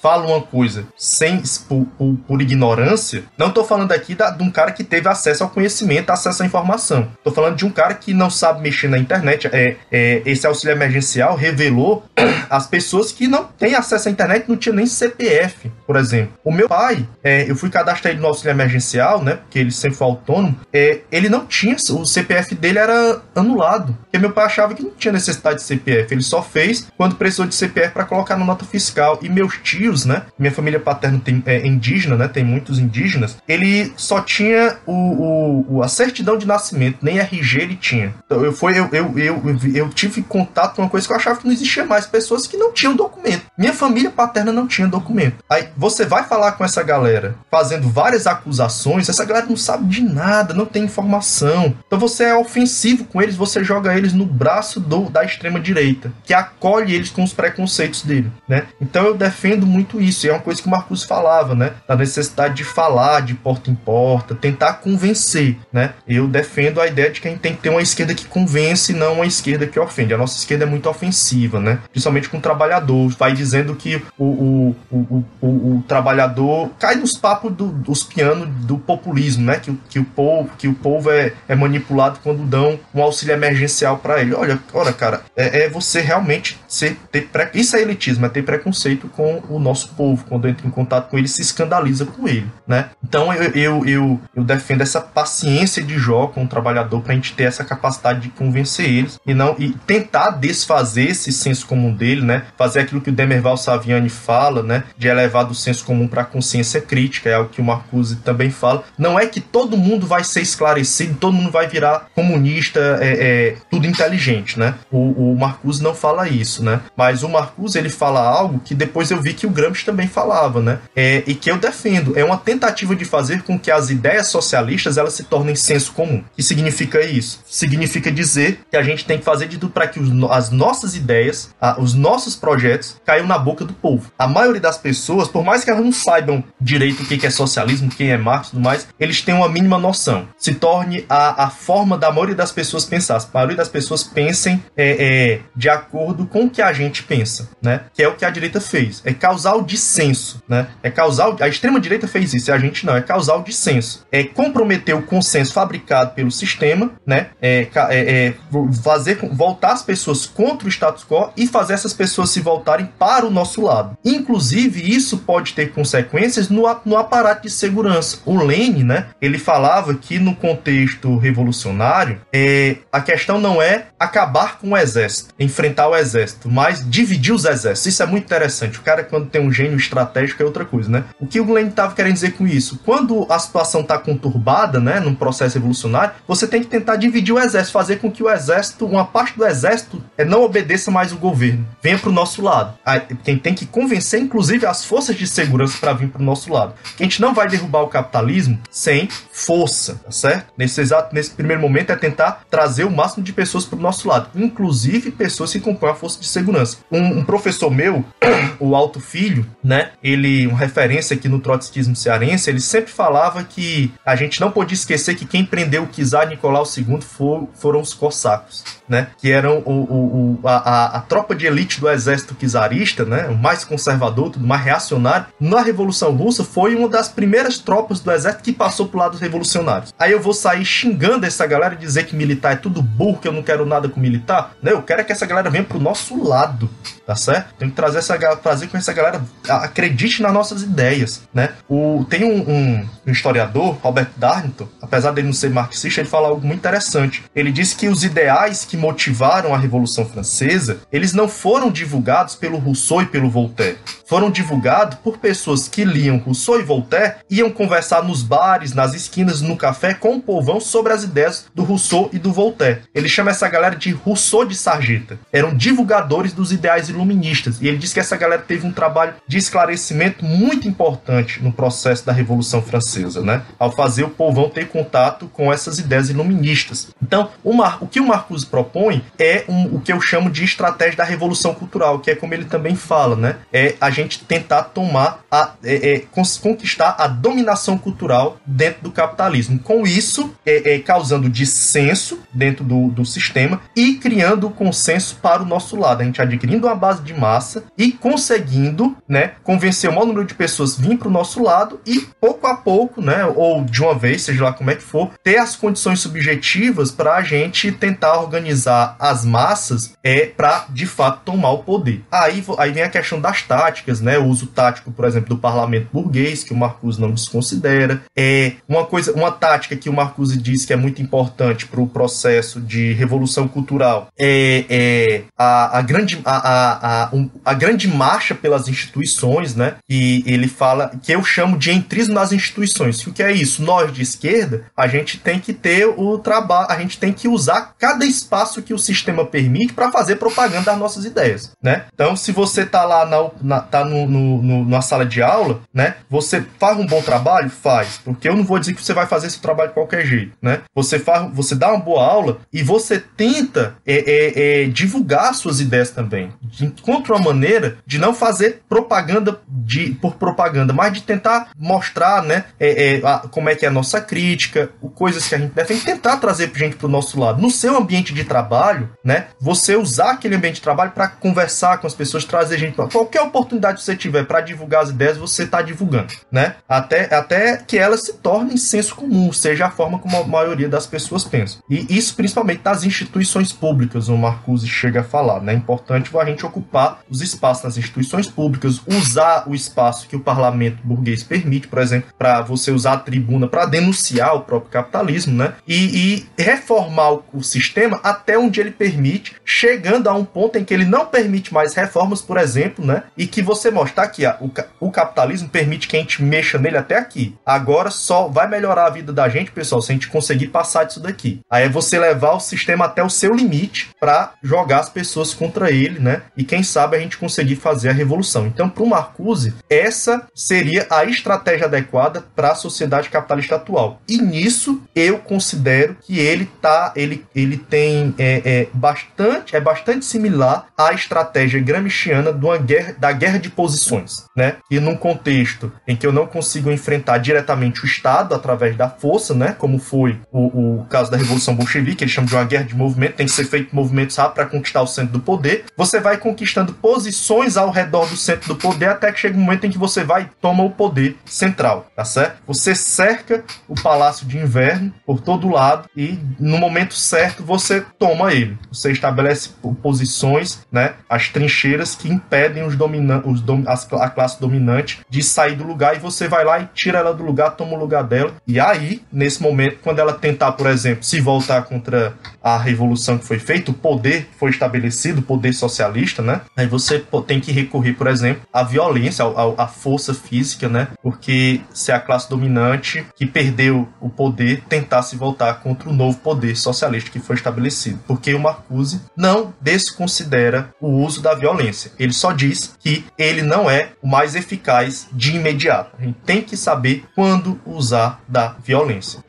fala uma coisa sem por, por, por ignorância, não estou falando aqui da, de um cara que teve acesso ao conhecimento, acesso à informação. Estou falando de um cara que não sabe mexer na internet. É, é, esse auxílio emergencial revelou <clears throat> as pessoas que não têm acesso à internet, não tinha nem CPF, por exemplo. O meu pai, é, eu fui cadastrar ele no auxílio emergencial, né? Porque ele sempre foi autônomo. É, ele não tinha, o CPF dele era anulado. Porque meu pai achava que não tinha necessidade de CPF. Ele só fez quando precisou de CPF para colocar na nota fiscal. E meus tios, né? Minha família paterna tem, é indígena, né? Tem muitos indígenas. Ele só tinha o, o, a certidão de nascimento, nem RG ele tinha. Então eu, foi, eu, eu, eu, eu tive contato com uma coisa que eu achava que não existia mais. Pessoas que não tinham documento. Minha família paterna não tinha documento. Aí você vai falar com essa galera fazendo várias acusações, essa galera não sabe de nada, não tem informação. Então você é ofensivo com eles, você joga eles no braço do, da extrema direita, que acolhe eles com os preconceitos dele, né? Então eu defendo muito isso. E é uma coisa que o Marcos falava, né? Da necessidade de falar de porta em porta, tentar convencer, né? Eu defendo a ideia de que a gente tem que ter uma esquerda que convence, não uma esquerda que ofende. A nossa esquerda é muito ofensiva, né? Principalmente com o trabalhador. Vai dizendo que o, o, o, o, o trabalhador cai nos papos do, dos pianos do populismo, né? Que, que, o povo, que o povo é, é manipulado quando dão um auxílio emergencial para ele. Olha, olha, cara, é, é você realmente ser, ter isso é elitismo, é ter preconceito com o nosso povo. Quando entra em contato com ele, se escandaliza com ele, né? Então eu, eu, eu, eu defendo essa paciência de Jó com o trabalhador para a gente ter essa capacidade de convencer eles e não e tentar desfazer esse senso comum dele, né? Fazer aquilo que o Demerval Saviani fala, né? De elevar do senso comum para a consciência crítica, é o que o Marcuse também fala. Não é que todo mundo vai ser esclarecido, todo mundo vai virar comunista, é, é tudo inteligente, né? O, o Marcuse não fala isso, né? Mas o Marcuse ele fala algo que depois eu vi que o Gramsci também falava, né? É, e que eu defendo. É uma tentativa de fazer com que as ideias socialistas elas se tornem senso comum. O que significa isso? Significa dizer que a gente tem que fazer de tudo para que os, as nossas ideias, a, os nossos projetos caiam na boca do povo. A maioria das pessoas, por mais que elas não saibam direito o que é socialismo, quem é Marx e tudo mais, eles têm uma mínima noção. Se torne a, a forma da maioria das pessoas pensar. A maioria das pessoas pensem é, é, de acordo com o que a gente pensa, né? Que é o que a direita fez. É causar o dissenso, né? É causar a extrema direita fez isso, e a gente não. É causar o dissenso. É comprometer o consenso fabricado pelo sistema, né? É, é, é fazer voltar as pessoas contra o status quo e fazer essas pessoas se voltarem para o nosso lado. Inclusive, isso pode ter consequências no, no aparato de segurança. O Lênin, né? Ele falava que no contexto revolucionário, é, a questão não é acabar com o exército, enfrentar o exército, mas dividir os exércitos. Isso é muito interessante. O cara, quando tem um gênio estratégico, é outra coisa, né? O que o Lenin estava querendo dizer com isso? Quando a situação está conturbada, né, num processo evolucionário, você tem que tentar dividir o exército, fazer com que o exército, uma parte do exército, é, não obedeça mais o governo, venha para o nosso lado. Quem tem que convencer, inclusive, as forças de segurança para vir para o nosso lado. A gente não vai derrubar o capitalismo sem força, tá certo? Nesse exato, nesse primeiro momento é tentar trazer o máximo de pessoas para o nosso lado, inclusive pessoas que compõem a força de segurança. Um, um professor meu, <clears throat> o Alto Filho, né? Ele, uma referência aqui no trotskismo cearense, ele sempre falava que a gente não podia esquecer que quem prendeu o czar Nicolau II for, foram os cossacos, né? Que eram o, o, o a, a, tropa de elite do exército czarista, né? O mais conservador, tudo mais reacionário. Na Revolução Russa foi uma das primeiras tropas do exército que passou pro lado dos revolucionários. Aí eu vou sair xingando essa galera e dizer que militar é tudo burro, que eu não quero nada com militar? Né? Eu quero é que essa galera venha pro nosso lado, tá certo? Tem que trazer essa trazer com essa galera acredite nas nossas ideias, né? O, tem um, um um historiador, Robert Darnton, apesar dele não ser marxista, ele fala algo muito interessante. Ele diz que os ideais que motivaram a Revolução Francesa, eles não foram divulgados pelo Rousseau e pelo Voltaire. Foram divulgados por pessoas que liam Rousseau e Voltaire, iam conversar nos bares, nas esquinas, no café com o povão sobre as ideias do Rousseau e do Voltaire. Ele chama essa galera de Rousseau de Sarjeta. Eram divulgadores dos ideais iluministas. E ele diz que essa galera teve um trabalho de esclarecimento muito importante no processo da Revolução Francesa, né? Ao fazer o povão ter contato com essas ideias iluministas. Então, o, Mar o que o Marcuse propõe é um, o que eu chamo de estratégia da revolução cultural, que é como ele também fala, né? É a gente tentar tomar a é, é, conquistar a dominação cultural dentro do capitalismo. Com isso, é, é causando dissenso dentro do, do sistema e criando o consenso para o nosso lado. A gente adquirindo uma base de massa e conseguindo, né, convencer o maior número de pessoas vir para o nosso lado e pouco a pouco, né, ou de uma vez, seja lá como é que for, ter as condições subjetivas para a gente tentar organizar as massas é para de fato tomar o poder. Aí, aí vem a questão das táticas, né, o uso tático, por exemplo, do parlamento burguês, que o Marcuse não desconsidera. É uma coisa, uma tática que o Marcuse diz que é muito importante para o processo de revolução cultural é, é a, a, grande, a, a, a, um, a grande marcha pelas instituições, né? E ele fala que eu chamo de entrismo nas instituições. O que é isso? Nós de esquerda, a gente tem que ter o trabalho, a gente tem que usar cada espaço que o sistema permite para fazer propaganda das nossas ideias, né? Então, se você tá lá na, na tá no, no, no, na sala de aula, né? Você faz um bom trabalho, faz, porque eu não vou dizer que você vai fazer esse trabalho de qualquer jeito, né? Você faz, você dá uma boa aula e você tenta é, é, é, divulgar suas ideias também. Encontra uma maneira de não fazer propaganda de, por propaganda, mas de tentar mostrar, né? É, é, a, como é que é a nossa crítica, coisas que a gente deve tentar trazer gente para o nosso lado. No seu ambiente de trabalho, né? Você usar aquele ambiente de trabalho para conversar com as pessoas, trazer gente para qualquer oportunidade que você tiver para divulgar as ideias, você está divulgando, né? Até, até que elas se tornem senso comum, seja a forma como a maioria das pessoas pensam. E isso principalmente das instituições públicas, o Marcuse chega a falar, né? Importante a gente ocupar os espaços nas instituições públicas, usar o espaço que o parlamento burguês permite, por exemplo, para você usar a tribuna para denunciar o próprio capitalismo, né? E, e reformar o, o sistema até onde ele permite, chegando a um ponto em que ele não permite mais reformas, por exemplo, né? E que você mostrar que a, o, o capitalismo permite que a gente mexa nele até aqui. Agora só vai melhorar a vida da gente, pessoal, se a gente conseguir passar disso daqui. Aí é você levar o sistema até o seu limite para jogar as pessoas contra ele, né? E quem sabe a gente conseguir fazer a revolução. Então, para o Marcuse, essa seria a estratégia adequada para a sociedade capitalista atual. E nisso eu considero que ele tá, ele, ele tem é, é bastante, é bastante similar à estratégia gramsciana de uma guerra, da guerra de posições, né? E num contexto em que eu não consigo enfrentar diretamente o Estado através da força, né? Como foi o, o caso da Revolução Bolchevique, eles chamam de uma guerra de movimento, tem que ser feito movimentos rápidos para conquistar o centro do poder. Você vai conquistando posições ao redor do centro do poder até que chega um momento em que você vai toma o poder central, tá certo? Você cerca o Palácio de Inverno por todo lado e no momento certo você toma ele. Você estabelece posições, né? As trincheiras que impedem os dominantes, os dom, a classe dominante de sair do lugar e você vai lá e tira ela do lugar, toma o lugar dela. E aí, nesse momento, quando ela tentar, por exemplo, se voltar contra a revolução que foi feita, o poder foi estabelecido, poder socialista, né? Aí você tem que recorrer, por exemplo, à violência, à, à força física, né? Porque se a classe dominante que perdeu o poder tentar se voltar contra o novo poder socialista que foi estabelecido. Porque o Marcuse não desconsidera o uso da violência. Ele só diz que ele não é o mais eficaz de imediato. A gente tem que saber quando usar da violência.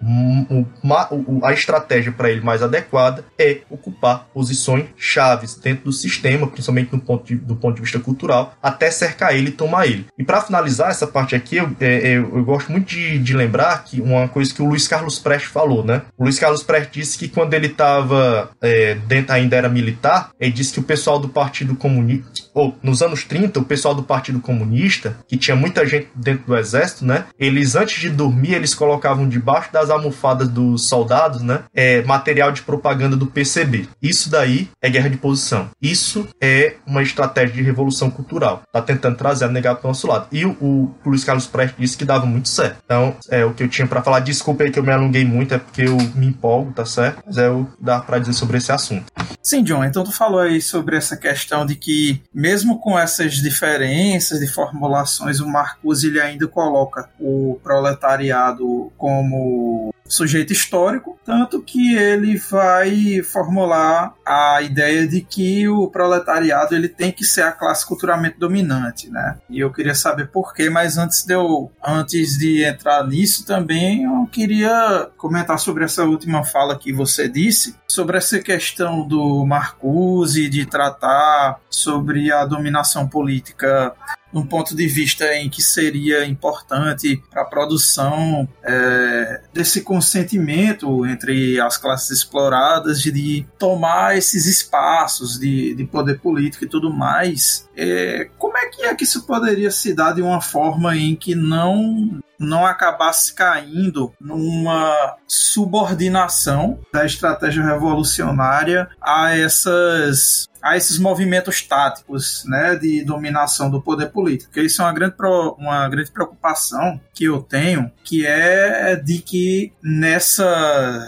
A estratégia para ele mais adequada é ocupar posições chaves dentro do sistema, principalmente no ponto de, do ponto de vista cultural, até cercar ele e tomar ele. E para finalizar essa parte aqui, eu, é, é, eu gosto muito de, de, lembrar que uma coisa que o Luiz Carlos Prestes falou, né? O Luiz Carlos Prestes disse que quando ele estava é, dentro, ainda era militar, ele disse que o pessoal do Partido Comunista, ou nos anos 30, o pessoal do Partido Comunista, que tinha muita gente dentro do exército, né? Eles antes de dormir, eles colocavam debaixo das almofadas dos soldados, né? É, material de propaganda do PCB. Isso daí é guerra de posição. Isso é uma estratégia de revolução cultural. Tá tentando trazer a negar para o nosso lado. E o, o Luiz Carlos Prestes disse que dava muito certo. certo? Então, é o que eu tinha para falar. Desculpa aí que eu me alonguei muito, é porque eu me empolgo, tá certo? Mas é o que dá para dizer sobre esse assunto. Sim, John, então tu falou aí sobre essa questão de que, mesmo com essas diferenças de formulações, o Marcuse ele ainda coloca o proletariado como sujeito histórico, tanto que ele vai formular a ideia de que o proletariado ele tem que ser a classe culturalmente dominante, né? E eu queria saber por quê, mas antes de eu, antes de entrar nisso também, eu queria comentar sobre essa última fala que você disse, sobre essa questão do Marcuse de tratar sobre a dominação política num ponto de vista em que seria importante para a produção é, desse consentimento entre as classes exploradas de, tomar esses espaços de, de, poder político e tudo mais. É, como é que é que isso poderia se dar de uma forma em que não não acabasse caindo numa subordinação da estratégia revolucionária a essas a esses movimentos táticos né, de dominação do poder político. Porque isso é uma grande, pro, uma grande preocupação que eu tenho, que é de que nessa,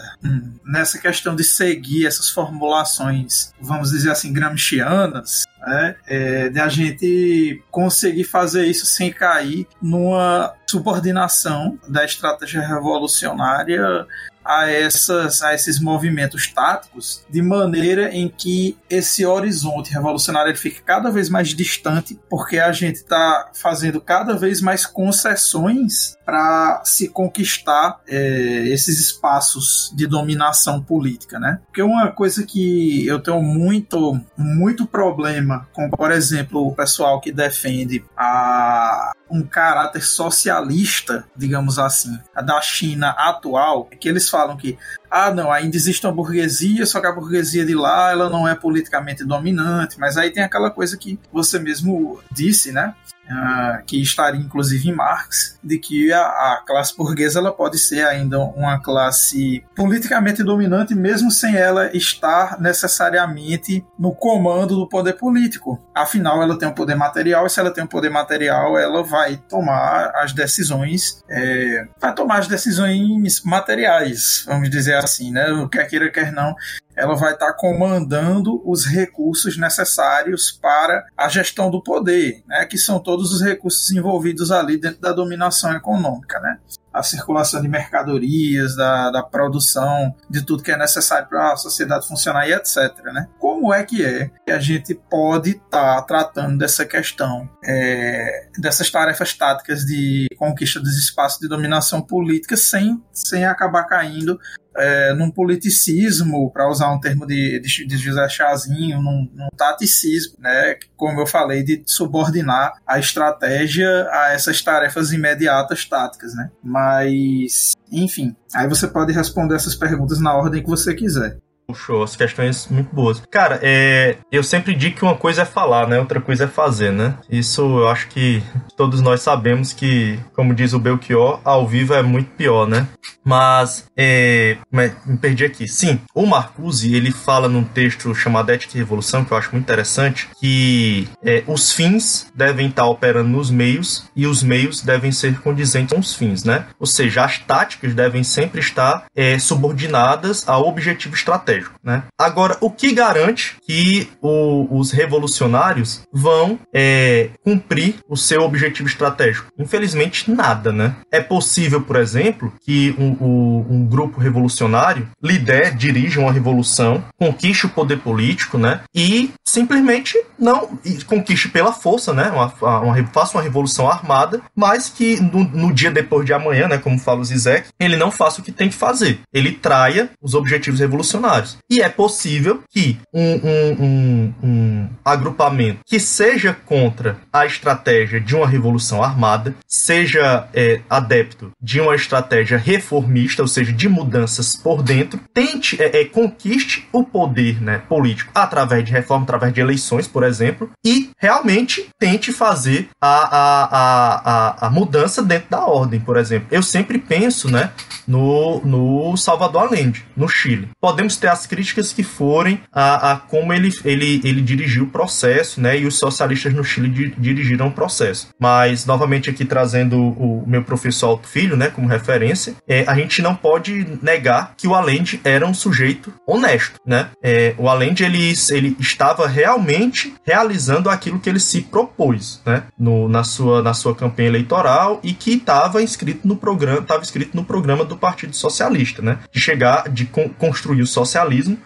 nessa questão de seguir essas formulações, vamos dizer assim, gramscianas, né, é, de a gente conseguir fazer isso sem cair numa subordinação da estratégia revolucionária a, essas, a esses movimentos táticos, de maneira em que esse horizonte revolucionário ele fique cada vez mais distante, porque a gente está fazendo cada vez mais concessões para se conquistar é, esses espaços de dominação política, né? Porque uma coisa que eu tenho muito, muito problema com, por exemplo, o pessoal que defende a um caráter socialista, digamos assim, da China atual, é que eles falam que ah, não, ainda existe uma burguesia, só que a burguesia de lá ela não é politicamente dominante, mas aí tem aquela coisa que você mesmo disse, né? Uh, que estaria inclusive em Marx, de que a, a, classe burguesa ela pode ser ainda uma classe politicamente dominante, mesmo sem ela estar necessariamente no comando do poder político. Afinal, ela tem um poder material, e se ela tem um poder material, ela vai tomar as decisões, é, vai tomar as decisões materiais, vamos dizer assim, né? Quer queira, quer não, ela vai estar tá comandando os recursos necessários para a gestão do poder, né, que são todos os recursos envolvidos ali dentro da dominação econômica. Né? a circulação de mercadorias, da, da produção, de tudo que é necessário para a sociedade funcionar e etc. Né? Como é que é que a gente pode estar tá tratando dessa questão, é, dessas tarefas táticas de conquista dos espaços de dominação política sem, sem acabar caindo é, num politicismo, para usar um termo de, de, de José Chazinho, num, num, taticismo, né, como eu falei, de subordinar a estratégia a essas tarefas imediatas táticas. Né? Mas, enfim, aí você pode responder essas perguntas na ordem que você quiser puxou as questões muito boas. Cara, é, eu sempre digo que uma coisa é falar, né? Outra coisa é fazer, né? Isso eu acho que todos nós sabemos que, como diz o Belchior, ao vivo é muito pior, né? Mas, é, me perdi aqui. Sim, o Marcuse, ele fala num texto chamado Ética e Revolução, que eu acho muito interessante, que é, os fins devem estar operando nos meios e os meios devem ser condizentes com os fins, né? Ou seja, as táticas devem sempre estar é, subordinadas ao objetivo estratégico estratégico. Né? Agora, o que garante que o, os revolucionários vão é, cumprir o seu objetivo estratégico? Infelizmente, nada. Né? É possível, por exemplo, que um, um, um grupo revolucionário lidere, dirija uma revolução, conquiste o poder político né? e simplesmente não conquiste pela força, né? Uma, uma, faça uma revolução armada, mas que no, no, dia depois de amanhã, né, como fala o Zizek, ele não faça o que tem que fazer. Ele traia os objetivos revolucionários. E é possível que um, um, um, um agrupamento que seja contra a estratégia de uma revolução armada, seja é, adepto de uma estratégia reformista, ou seja, de mudanças por dentro, tente, é, é, conquiste o poder né, político através de reforma, através de eleições, por exemplo, e realmente tente fazer a, a, a, a, mudança dentro da ordem, por exemplo. Eu sempre penso, né? no, no Salvador Allende, no Chile. Podemos ter as críticas que forem a, a como ele, ele, ele dirigiu o processo, né? E os socialistas no Chile di, dirigiram o processo. Mas, novamente, aqui trazendo o meu professor Alto Filho, né, como referência, é, a gente não pode negar que o Allende era um sujeito honesto, né? É, o Allende, ele, ele estava realmente realizando aquilo que ele se propôs, né? No, na, sua, na sua campanha eleitoral e que estava inscrito no programa, estava escrito no programa do Partido Socialista, né? De chegar, de con construir o socialismo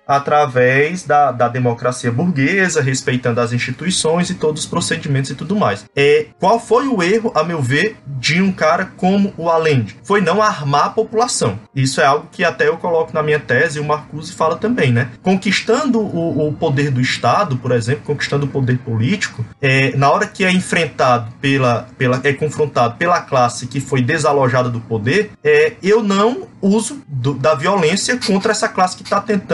através da, da democracia burguesa, respeitando as instituições e todos os procedimentos e tudo mais. É, qual foi o erro, a meu ver, de um cara como o Allende? Foi não armar a população. Isso é algo que até eu coloco na minha tese e o Marcuse fala também, né? Conquistando o, o poder do Estado, por exemplo, conquistando o poder político, é, na hora que é enfrentado pela, pela é confrontado pela classe que foi desalojada do poder, é, eu não uso do, da violência contra essa classe que está tentando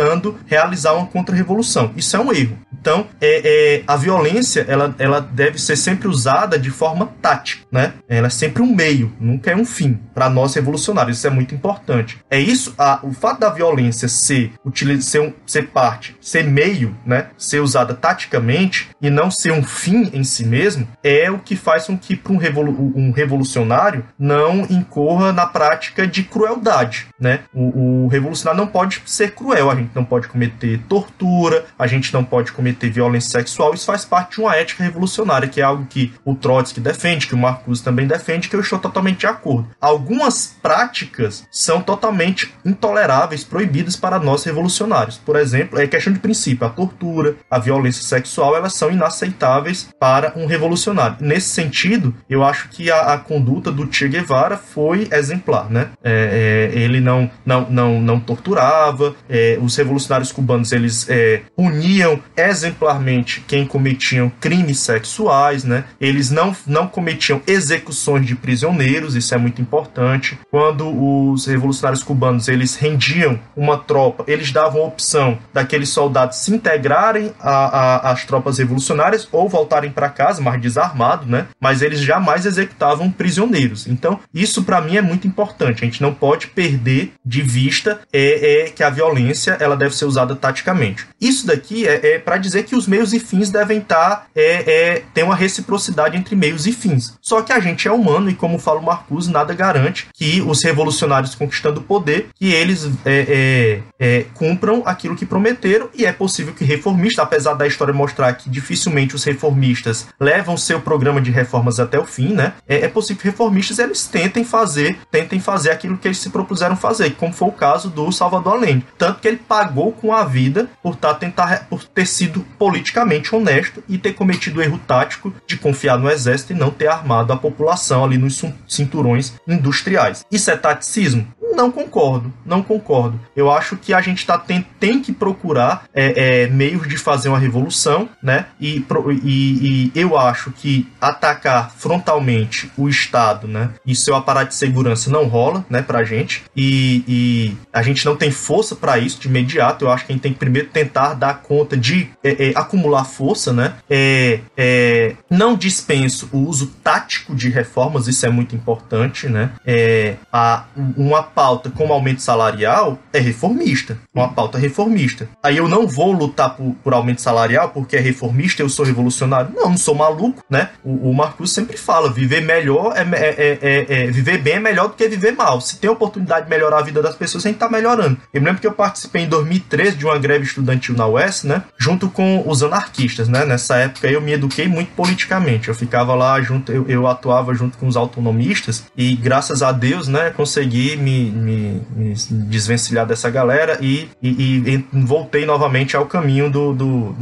realizar uma contra-revolução. Isso é um erro. Então, é, é, a violência ela, ela deve ser sempre usada de forma tática, né? Ela é sempre um meio, nunca é um fim para nós revolucionários. Isso é muito importante. É isso, a, o fato da violência ser, ser, um, ser parte, ser meio, né? Ser usada taticamente e não ser um fim em si mesmo, é o que faz com que um, revolu um revolucionário não incorra na prática de crueldade, né? O, o revolucionário não pode ser cruel, a gente não pode cometer tortura, a gente não pode cometer cometer violência sexual, isso faz parte de uma ética revolucionária, que é algo que o Trotsky defende, que o Marcuse também defende, que eu estou totalmente de acordo. Algumas práticas são totalmente intoleráveis, proibidas para nós revolucionários. Por exemplo, é questão de princípio, a tortura, a violência sexual, elas são inaceitáveis para um revolucionário. Nesse sentido, eu acho que a, a conduta do Che Guevara foi exemplar, né? É, é, ele não, não, não, não torturava, é, os revolucionários cubanos eles é, puniam exemplarmente quem cometiam crimes sexuais, né? Eles não, não cometiam execuções de prisioneiros, isso é muito importante. Quando os revolucionários cubanos eles rendiam uma tropa, eles davam a opção daqueles soldados se integrarem às tropas revolucionárias ou voltarem para casa, mais desarmados, né? Mas eles jamais executavam prisioneiros. Então, isso para mim é muito importante. A gente não pode perder de vista é, é que a violência ela deve ser usada taticamente. Isso daqui é, é para dizer que os meios e fins devem estar tá, é, é, ter uma reciprocidade entre meios e fins. Só que a gente é humano e, como fala o Marcuse, nada garante que os revolucionários conquistando o poder, que eles é, é, é, cumpram aquilo que prometeram e é possível que reformistas, apesar da história mostrar que dificilmente os reformistas levam seu programa de reformas até o fim, né? É, é possível que reformistas eles tentem fazer, tentem fazer aquilo que eles se propuseram fazer, como foi o caso do Salvador Allende, tanto que ele pagou com a vida por, tá, tentar, por ter sido politicamente honesto e ter cometido o erro tático de confiar no exército e não ter armado a população ali nos cinturões industriais. Isso é taticismo? Não concordo, não concordo. Eu acho que a gente tá, tem, tem que procurar é, é, meios de fazer uma revolução, né? E, e, e, eu acho que atacar frontalmente o Estado, né? E seu aparato de segurança não rola, né? Pra gente. E, e a gente não tem força para isso de imediato. Eu acho que a gente tem que primeiro tentar dar conta de é, é acumular força, né? É, é, não dispenso o uso tático de reformas, isso é muito importante, né? É, a, uma pauta como aumento salarial é reformista. Uma pauta reformista. Aí eu não vou lutar por, por aumento salarial porque é reformista eu sou revolucionário. Não, não sou maluco, né? O, o sempre fala: viver melhor é, é, é, é, viver bem é melhor do que viver mal. Se tem oportunidade de melhorar a vida das pessoas, a gente tá melhorando. Eu me lembro que eu participei em 2013 de uma greve estudantil na UES, né? Junto com os anarquistas, né? Nessa época eu me eduquei muito politicamente. Eu ficava lá junto, eu, eu atuava junto com os autonomistas e graças a Deus, né? Consegui me me, me desvencilhar dessa galera e, e, e, voltei novamente ao caminho do, do,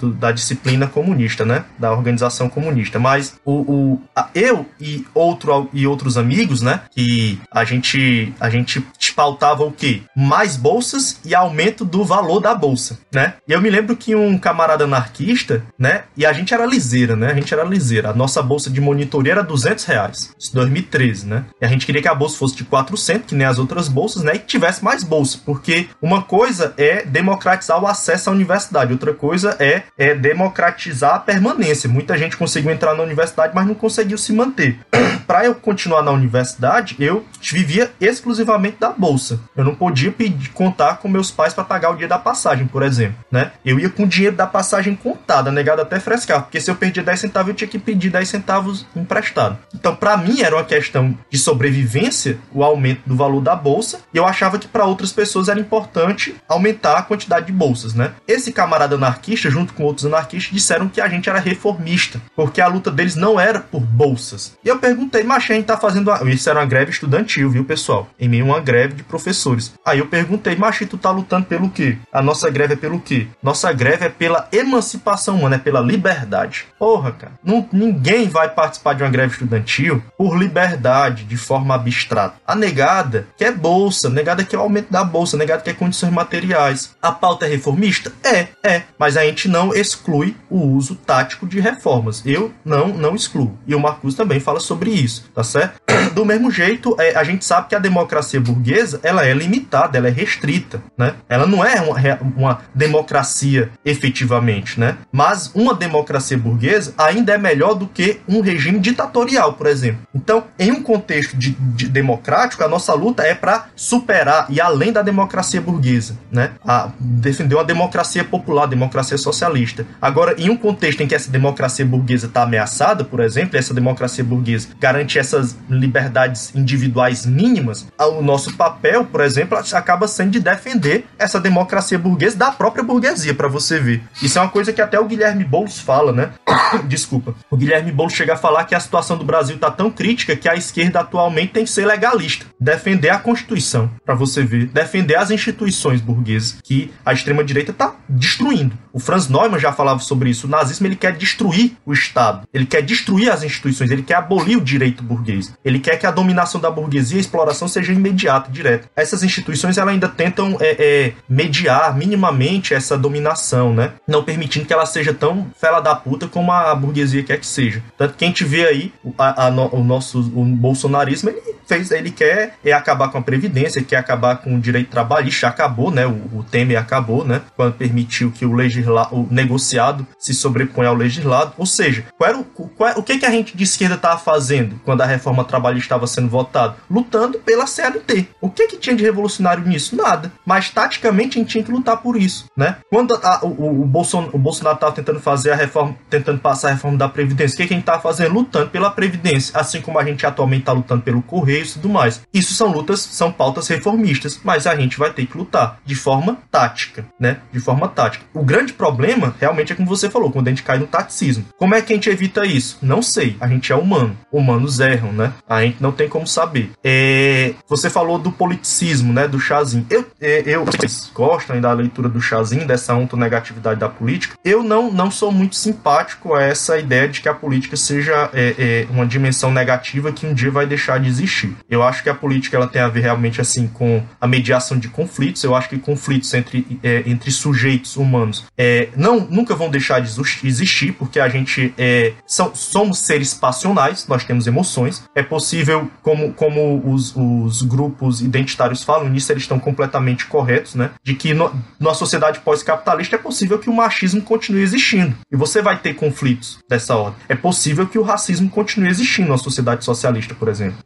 do, da disciplina comunista, né? Da organização comunista. Mas o, o a, eu e, outro, e outros amigos, né? Que a gente, a gente pautava o quê? Mais bolsas e aumento do valor da bolsa, né? E eu me lembro que um camarada anarquista, né? E a gente era liseira, né? A gente era liseira. A nossa bolsa de monitoria era 200 reais. Isso 2013, né? E a gente queria que a bolsa fosse de 400, que nem as outras bolsas, né? E que tivesse mais bolsa, porque uma coisa é democratizar o acesso à universidade, outra coisa é, é democratizar a permanência. Muita gente conseguiu entrar na universidade, mas não conseguiu se manter. <clears throat> Para eu continuar na universidade, eu vivia exclusivamente da bolsa. Eu não podia pedir, contar com meus pais para pagar o dia da passagem, por exemplo, né? Eu ia com o dinheiro da passagem contada, negado até frescar, porque se eu perdia 10 centavos, eu tinha que pedir 10 centavos emprestado. Então, para mim era uma questão de sobrevivência, o aumento do valor da bolsa, e eu achava que para outras pessoas era importante aumentar a quantidade de bolsas, né? Esse camarada anarquista, junto com outros anarquistas, disseram que a gente era reformista, porque a luta deles não era por bolsas. E eu perguntei, mas a gente tá fazendo. Uma... Isso era uma greve estudantil, viu, pessoal? Em meio a uma greve de professores. Aí eu perguntei, mas tu tá lutando pelo quê? A nossa greve é pelo quê? Nossa greve é pela emancipação humana, é pela liberdade. Porra, cara. Não, ninguém vai participar de uma greve estudantil por liberdade, de forma abstrata. A negada quer bolsa, a negada quer o aumento da bolsa, negada quer condições materiais. A pauta é reformista? É, é. Mas a gente não exclui o uso tático de reformas. Eu não, não excluo. E o Marcos também fala sobre isso, tá certo? <clears throat> Do mesmo jeito, é, a gente sabe que a democracia burguesa ela é limitada, ela é restrita, né? Ela não é uma, uma democracia efetivamente, né? Mas uma democracia burguesa ainda é melhor do que um regime ditatorial, por exemplo. Então, em um contexto de, de democrático, a nossa luta é para superar e além da democracia burguesa, né? A defender uma democracia popular, democracia socialista. Agora, em um contexto em que essa democracia burguesa está ameaçada, por exemplo, essa democracia burguesa garante essas liberdades individuais mínimas, o nosso papel, por exemplo, acaba sendo de defender essa democracia burguesa da própria burguesia, para você ver. Isso é uma coisa que até o Guilherme Boulos fala, né? <coughs> Desculpa. O Guilherme Boulos chega a falar que a situação do Brasil tá tão crítica que a esquerda atualmente tem que ser legalista, defender a Constituição, para você ver, defender as instituições burguesas que a extrema direita tá destruindo. O Franz Neumann já falava sobre isso. O nazismo ele quer destruir o Estado, ele quer destruir as instituições, ele quer abolir o direito burguês. Ele quer que a dominação da burguesia e a exploração seja imediata, direta. Essas instituições ela ainda tentam é, é, mediar minimamente essa dominação, né? Não permitindo que ela seja tão fela da puta como a burguesia quer que seja. Tanto que a gente vê aí a, a, o nosso o bolsonarismo, ele fez, ele quer é acabar com a previdência, quer acabar com o direito trabalhista, acabou, né? O, o Temer acabou, né? Quando permitiu que o legisla, o negociado se sobreponha ao legislado. Ou seja, qual era o, qual, o que que a gente de esquerda estava fazendo quando a reforma trabalhista estava sendo votada? Lutando pela CLT. O que que tinha de revolucionário nisso? Nada. Mas taticamente a gente tinha que lutar por isso, né? Quando a, o, o, Bolson, o Bolsonaro estava tentando fazer a reforma, tentando passar a reforma da previdência, o que que a gente estava fazendo? Lutando pela previdência, assim como a gente atualmente está lutando pelo correio e tudo mais. Isso são lutas, são pautas reformistas, mas a gente vai ter que lutar de forma tática, né? De forma tática. O grande problema, realmente, é como você falou, quando a gente cai no taticismo. Como é que a gente evita isso? Não sei. A gente é humano. Humanos erram, né? A gente não tem como saber. É... Você falou do politicismo, né? Do chazinho. Eu, é, eu vocês gostam da leitura do chazinho, dessa ontonegatividade da política. Eu não, não sou muito simpático a essa ideia de que a política seja é, é, uma dimensão negativa que um dia vai deixar de existir. Eu acho que a política ela tem a ver realmente assim com a mediação de conflitos. Eu acho que conflitos entre, é, entre sujeitos humanos é, não nunca vão deixar de existir, porque a gente é, são, somos seres passionais, nós temos emoções. É possível, como, como os, os grupos identitários falam nisso, eles estão completamente corretos, né? De que no, numa sociedade pós-capitalista é possível que o machismo continue existindo. E você vai ter conflitos dessa ordem. É possível que o racismo continue existindo numa sociedade socialista, por exemplo.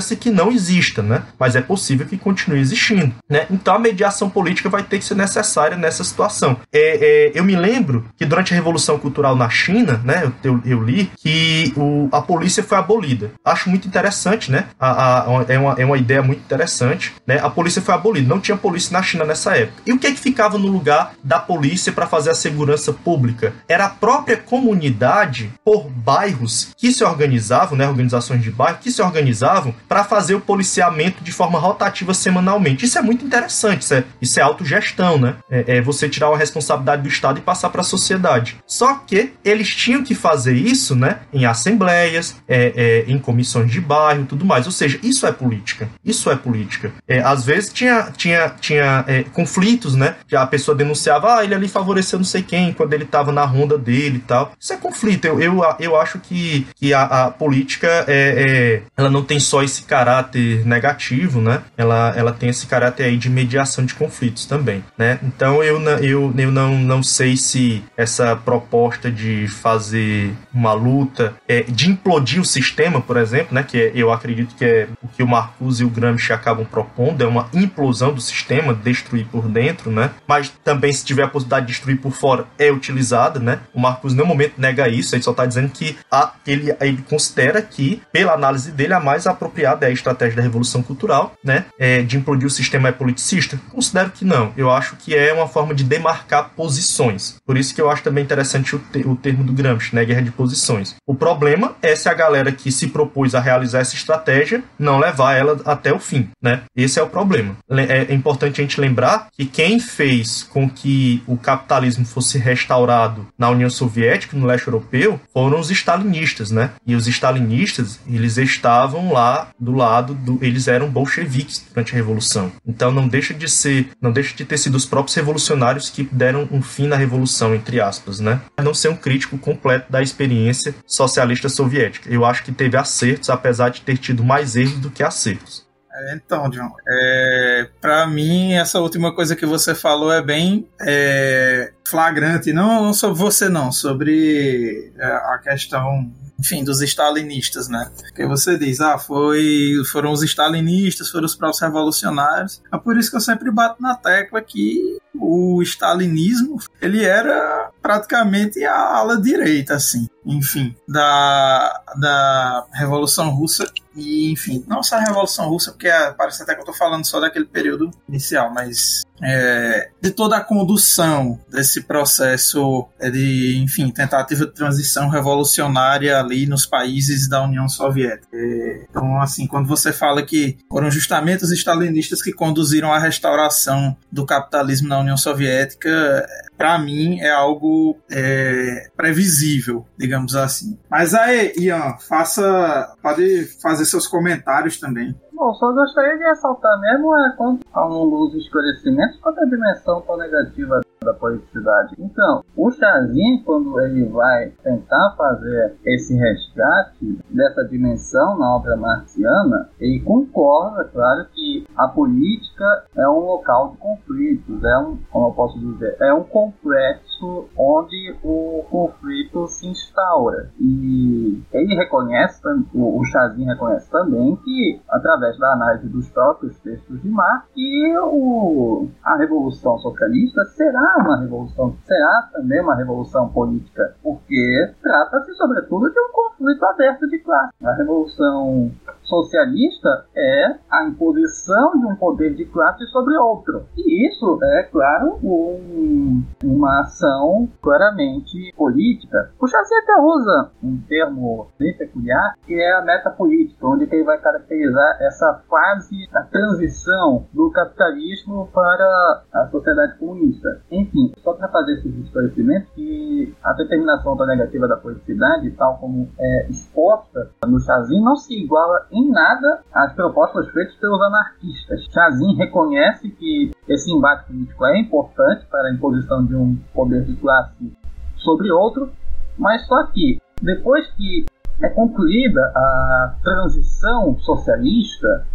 Espera-se que não exista, né? Mas é possível que continue existindo, né? Então a mediação política vai ter que ser necessária nessa situação. É, é, eu me lembro que durante a Revolução Cultural na China, né? Eu, eu, li que o, a polícia foi abolida. Acho muito interessante, né? A, a, é, uma, é uma ideia muito interessante, né? A polícia foi abolida. Não tinha polícia na China nessa época. E o que é que ficava no lugar da polícia para fazer a segurança pública? Era a própria comunidade por bairros que se organizavam, né? Organizações de bairro que se organizavam para fazer o policiamento de forma rotativa semanalmente. Isso é muito interessante, isso é, isso é autogestão, né? É, é você tirar uma responsabilidade do Estado e passar para a sociedade. Só que eles tinham que fazer isso, né, em assembleias, é, é, em comissões de bairro, tudo mais. Ou seja, isso é política. Isso é política. É, às vezes tinha, tinha, tinha é, conflitos, né? A pessoa denunciava, ah, ele ali favoreceu não sei quem quando ele estava na ronda dele e tal. Isso é conflito. Eu, eu, eu acho que, que a, a política é, ela não tem só esse caráter negativo, né? Ela, ela tem esse caráter aí de mediação de conflitos também, né? Então eu, eu, eu não, não sei se essa proposta de fazer uma luta, é, de implodir o sistema, por exemplo, né? Que é, eu acredito que é o que o Marcuse e o Gramsci acabam propondo, é uma implosão do sistema, destruir por dentro, né? Mas também se tiver a possibilidade de destruir por fora, é utilizada, né? O Marcuse em nenhum momento nega isso, ele só está dizendo que a, ele, ele considera que, pela análise dele, a mais apropriada é a estratégia da revolução cultural, né? É, de implodir o sistema é politicista? Considero que não. Eu acho que é uma forma de demarcar posições. Por isso que eu acho também interessante o, te o termo do Gramsci, né? Guerra de posições. O problema é se a galera que se propôs a realizar essa estratégia não levar ela até o fim, né? Esse é o problema. É importante a gente lembrar que quem fez com que o capitalismo fosse restaurado na União Soviética, no leste europeu, foram os stalinistas, né? E os stalinistas, eles estavam lá do lado do eles eram bolcheviques durante a revolução. Então não deixa de ser, não deixa de ter sido os próprios revolucionários que deram um fim na revolução entre aspas, né? Não ser um crítico completo da experiência socialista soviética. Eu acho que teve acertos, apesar de ter tido mais erros do que acertos. É, então, John, é, para mim essa última coisa que você falou é bem é, flagrante, não, não sobre você não, sobre é, a questão enfim, dos stalinistas, né? Porque você diz, ah, foi, foram os stalinistas, foram os próprios revolucionários. É por isso que eu sempre bato na tecla que o stalinismo, ele era praticamente a ala direita, assim, enfim, da, da Revolução Russa e, enfim, não só a Revolução Russa, porque parece até que eu estou falando só daquele período inicial, mas é, de toda a condução desse processo de, enfim, tentativa de transição revolucionária ali nos países da União Soviética. É, então, assim, quando você fala que foram justamente os stalinistas que conduziram a restauração do capitalismo na União Soviética, para mim é algo é, previsível, digamos assim. Mas aí, Ian, faça, pode fazer seus comentários também. Bom, só gostaria de ressaltar mesmo é quanto a um dos esclarecimentos quanto a dimensão tão negativa da politicidade. Então, o Chazin, quando ele vai tentar fazer esse resgate dessa dimensão na obra marciana, ele concorda, claro, que a política é um local de conflitos, é um, como eu posso dizer, é um complexo onde o conflito se instaura. E ele reconhece, o Chazin reconhece também que, através da análise dos próprios textos de Marx, que o, a Revolução Socialista será uma revolução, será também uma revolução política, porque trata-se, sobretudo, de um conflito aberto de classe. A Revolução socialista é a imposição de um poder de classe sobre outro. E isso é, claro, um, uma ação claramente política. O Chassi até usa um termo bem peculiar, que é a metapolítica, onde ele vai caracterizar essa fase da transição do capitalismo para a sociedade comunista. Enfim, só para fazer esses esclarecimentos, que a determinação da negativa da politicidade, tal como é exposta no Chazin, não se iguala em em nada as propostas feitas pelos anarquistas. Chazin reconhece que esse embate político é importante para a imposição de um poder de classe sobre outro, mas só que depois que é concluída a transição socialista,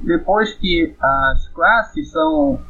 depois que as classes são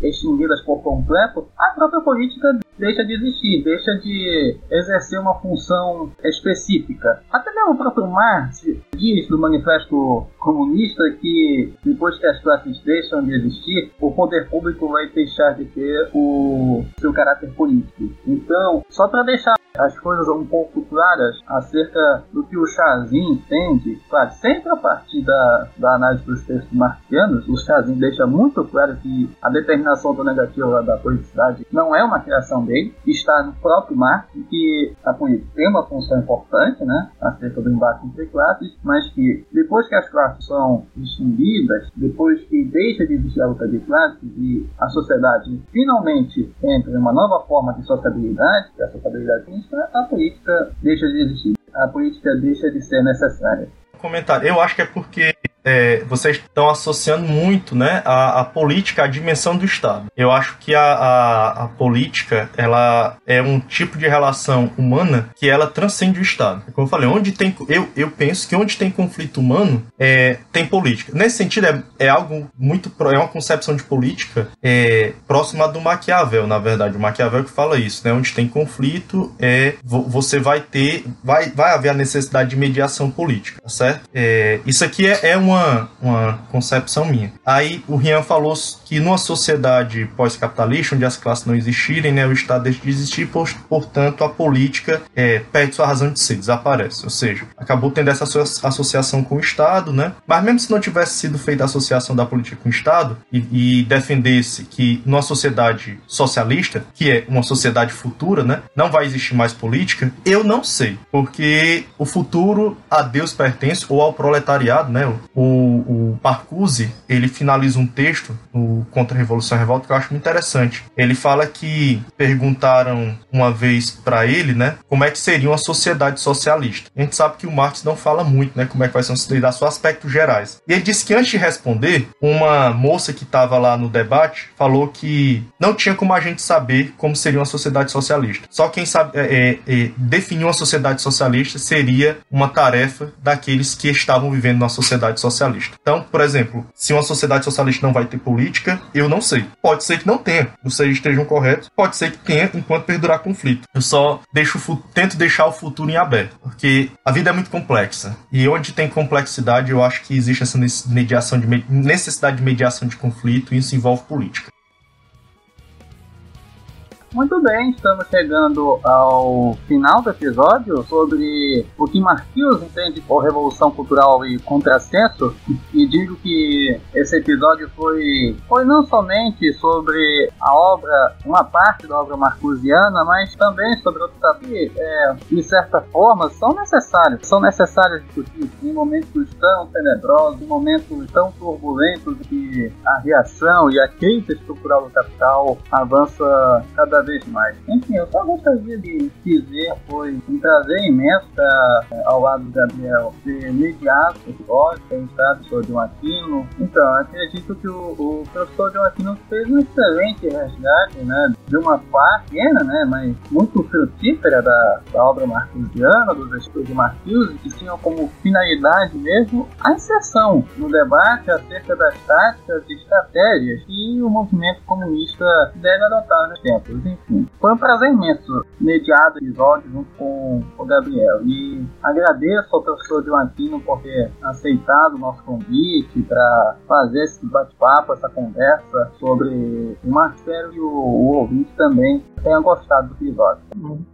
extinguidas por completo, a própria política deixa de existir, deixa de exercer uma função específica. Até mesmo o próprio Marx diz no Manifesto Comunista que depois que as classes deixam de existir, o poder público vai deixar de ter o seu caráter político. Então, só para deixar as coisas um pouco claras acerca do que o Chazin entende, claro, sempre a partir da, da análise dos textos marxianos, o Chazin deixa muito claro que a determinação do negativo da politicidade não é uma criação dele, está no próprio Marx, que a política tem uma função importante, né, acerca do embate entre classes, mas que depois que as classes são distinguidas, depois que deixa de existir a luta de classes e a sociedade finalmente entra em uma nova forma de sociabilidade, que é a sociabilidade política, a política deixa de existir. A política deixa de ser necessária. Comentário. Eu acho que é porque é, vocês estão associando muito né, a, a, política à dimensão do Estado. Eu acho que a, a, a, política ela é um tipo de relação humana que ela transcende o Estado. Como eu falei, onde tem eu, eu penso que onde tem conflito humano é, tem política. Nesse sentido é, é algo muito é uma concepção de política é, próxima do Maquiavel, na verdade. O Maquiavel que fala isso, né? Onde tem conflito é você vai ter vai, vai haver a necessidade de mediação política, certo? É, isso aqui é, é uma uma, uma concepção minha. Aí o Rian falou que numa sociedade pós-capitalista, onde as classes não existirem, né, o Estado deixa de existir, portanto a política é, perde sua razão de ser, desaparece. Ou seja, acabou tendo essa associação com o Estado, né? Mas mesmo se não tivesse sido feita a associação da política com o Estado e, e defendesse que numa sociedade socialista, que é uma sociedade futura, né, não vai existir mais política, eu não sei, porque o futuro a Deus pertence ou ao proletariado, né? O, o, Marcuse, ele finaliza um texto no Contra a Revolução e Revolta que eu acho muito interessante. Ele fala que perguntaram uma vez para ele, né, como é que seria uma sociedade socialista. A gente sabe que o Marx não fala muito, né, como é que vai ser uma sociedade, só aspectos gerais. E ele disse que antes de responder, uma moça que estava lá no debate falou que não tinha como a gente saber como seria uma sociedade socialista. Só quem sabe é, é, é, definir uma sociedade socialista seria uma tarefa daqueles que estavam vivendo numa sociedade socialista socialista. Então, por exemplo, se uma sociedade socialista não vai ter política, eu não sei. Pode ser que não tenha, vocês estejam corretos, pode ser que tenha enquanto perdurar conflito. Eu só deixo, tento deixar o futuro em aberto, porque a vida é muito complexa. E onde tem complexidade, eu acho que existe essa mediação de necessidade de mediação de conflito e isso envolve política. Muito bem, estamos chegando ao final do episódio sobre o que Marquinhos entende por revolução cultural e contrassenso. E digo que esse episódio foi, foi não somente sobre a obra, uma parte da obra marcusiana, mas também sobre outros que, é, de certa forma, são necessários. São necessários discutir em momentos tão tenebrosos, em momentos tão turbulentos que a reação e a crise estrutural do capital avança cada cada vez mais. Enfim, eu só gostaria de dizer foi um prazer imenso estar é, ao lado do Gabriel ser mediado ter estado o John Aquino. Então, acredito que o, o professor John Aquino fez um excelente resgate né, de uma parte pequena, né, mas muito frutífera da, da obra marquesiana, dos estudos de que tinham como finalidade mesmo a inserção no debate acerca das táticas e estratégias que o movimento comunista deve adotar nos tempos enfim. Foi um prazer imenso mediar o episódio junto com o Gabriel. E agradeço ao professor Joaquino por ter aceitado o nosso convite para fazer esse bate-papo, essa conversa sobre o Marcelo e o, o ouvinte também tenha gostado do episódio.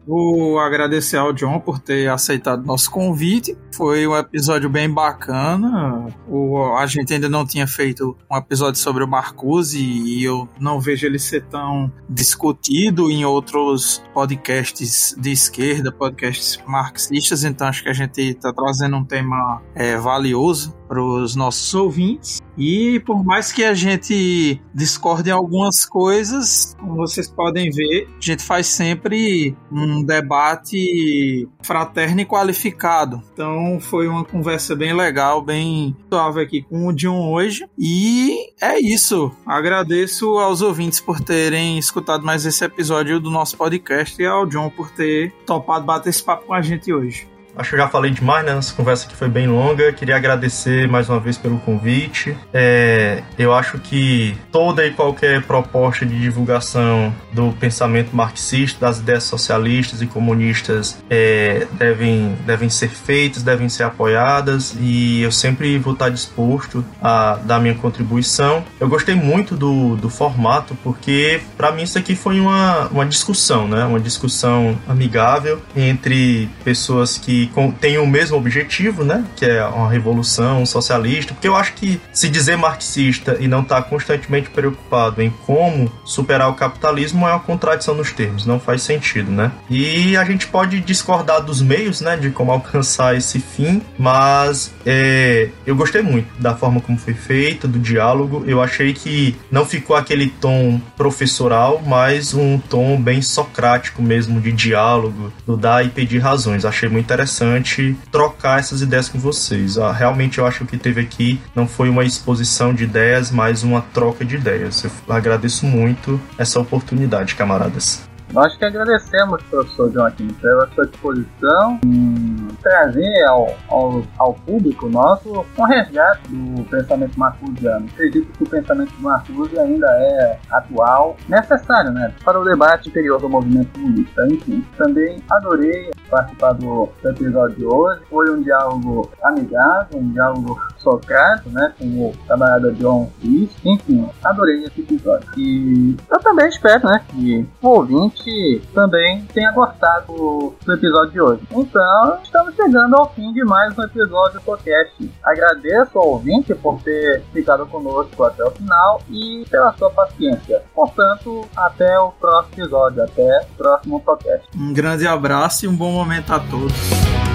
Vou agradecer ao John por ter aceitado nosso convite. Foi um episódio bem bacana. O, a gente ainda não tinha feito um episódio sobre o Marcuse e eu não vejo ele ser tão discutido em outros podcasts de esquerda, podcasts marxistas. Então acho que a gente está trazendo um tema é, valioso para os nossos ouvintes. E por mais que a gente discorde em algumas coisas, como vocês podem ver, a gente faz sempre um debate fraterno e qualificado. Então foi uma conversa bem legal, bem suave aqui com o John hoje. E é isso. Agradeço aos ouvintes por terem escutado mais esse episódio do nosso podcast e ao John por ter topado bater esse papo com a gente hoje. Acho que eu já falei demais, né? Nossa conversa aqui foi bem longa. Queria agradecer mais uma vez pelo convite. É, eu acho que toda e qualquer proposta de divulgação do pensamento marxista, das ideias socialistas e comunistas é, devem, devem ser feitas, devem ser apoiadas e eu sempre vou estar disposto a dar minha contribuição. Eu gostei muito do, do formato porque, para mim, isso aqui foi uma, uma discussão, né? Uma discussão amigável entre pessoas que têm o mesmo objetivo, né? Que é uma revolução socialista. Porque eu acho que se dizer marxista e não estar tá constantemente preocupado em como superar o capitalismo é uma contradição nos termos, não faz sentido, né? E a gente pode discordar dos meios, né? De como alcançar esse fim, mas é, eu gostei muito da forma como foi feita, do diálogo. Eu achei que não ficou aquele tom professoral, mas um tom bem socrático mesmo de diálogo, do dar e pedir razões. Achei muito interessante trocar essas ideias com vocês. Ah, realmente eu acho que teve aqui não foi uma exposição de ideias, mas uma troca de ideias. Eu agradeço muito essa oportunidade, camaradas. Nós que agradecemos, professor Joaquim, pela sua disposição em trazer ao, ao, ao público nosso um resgate do pensamento marcusiano. Acredito que o pensamento Marcuse ainda é atual, necessário né, para o debate interior do movimento comunista. Enfim, também adorei participar do episódio de hoje. Foi um diálogo amigável, um diálogo socrático, né, com o camarada John Reese. Enfim, adorei esse episódio. E eu também espero né, que o ouvinte também tenha gostado do episódio de hoje. Então, estamos chegando ao fim de mais um episódio do podcast. Agradeço ao ouvinte por ter ficado conosco até o final e pela sua paciência. Portanto, até o próximo episódio, até o próximo podcast. Um grande abraço e um bom momento a todos.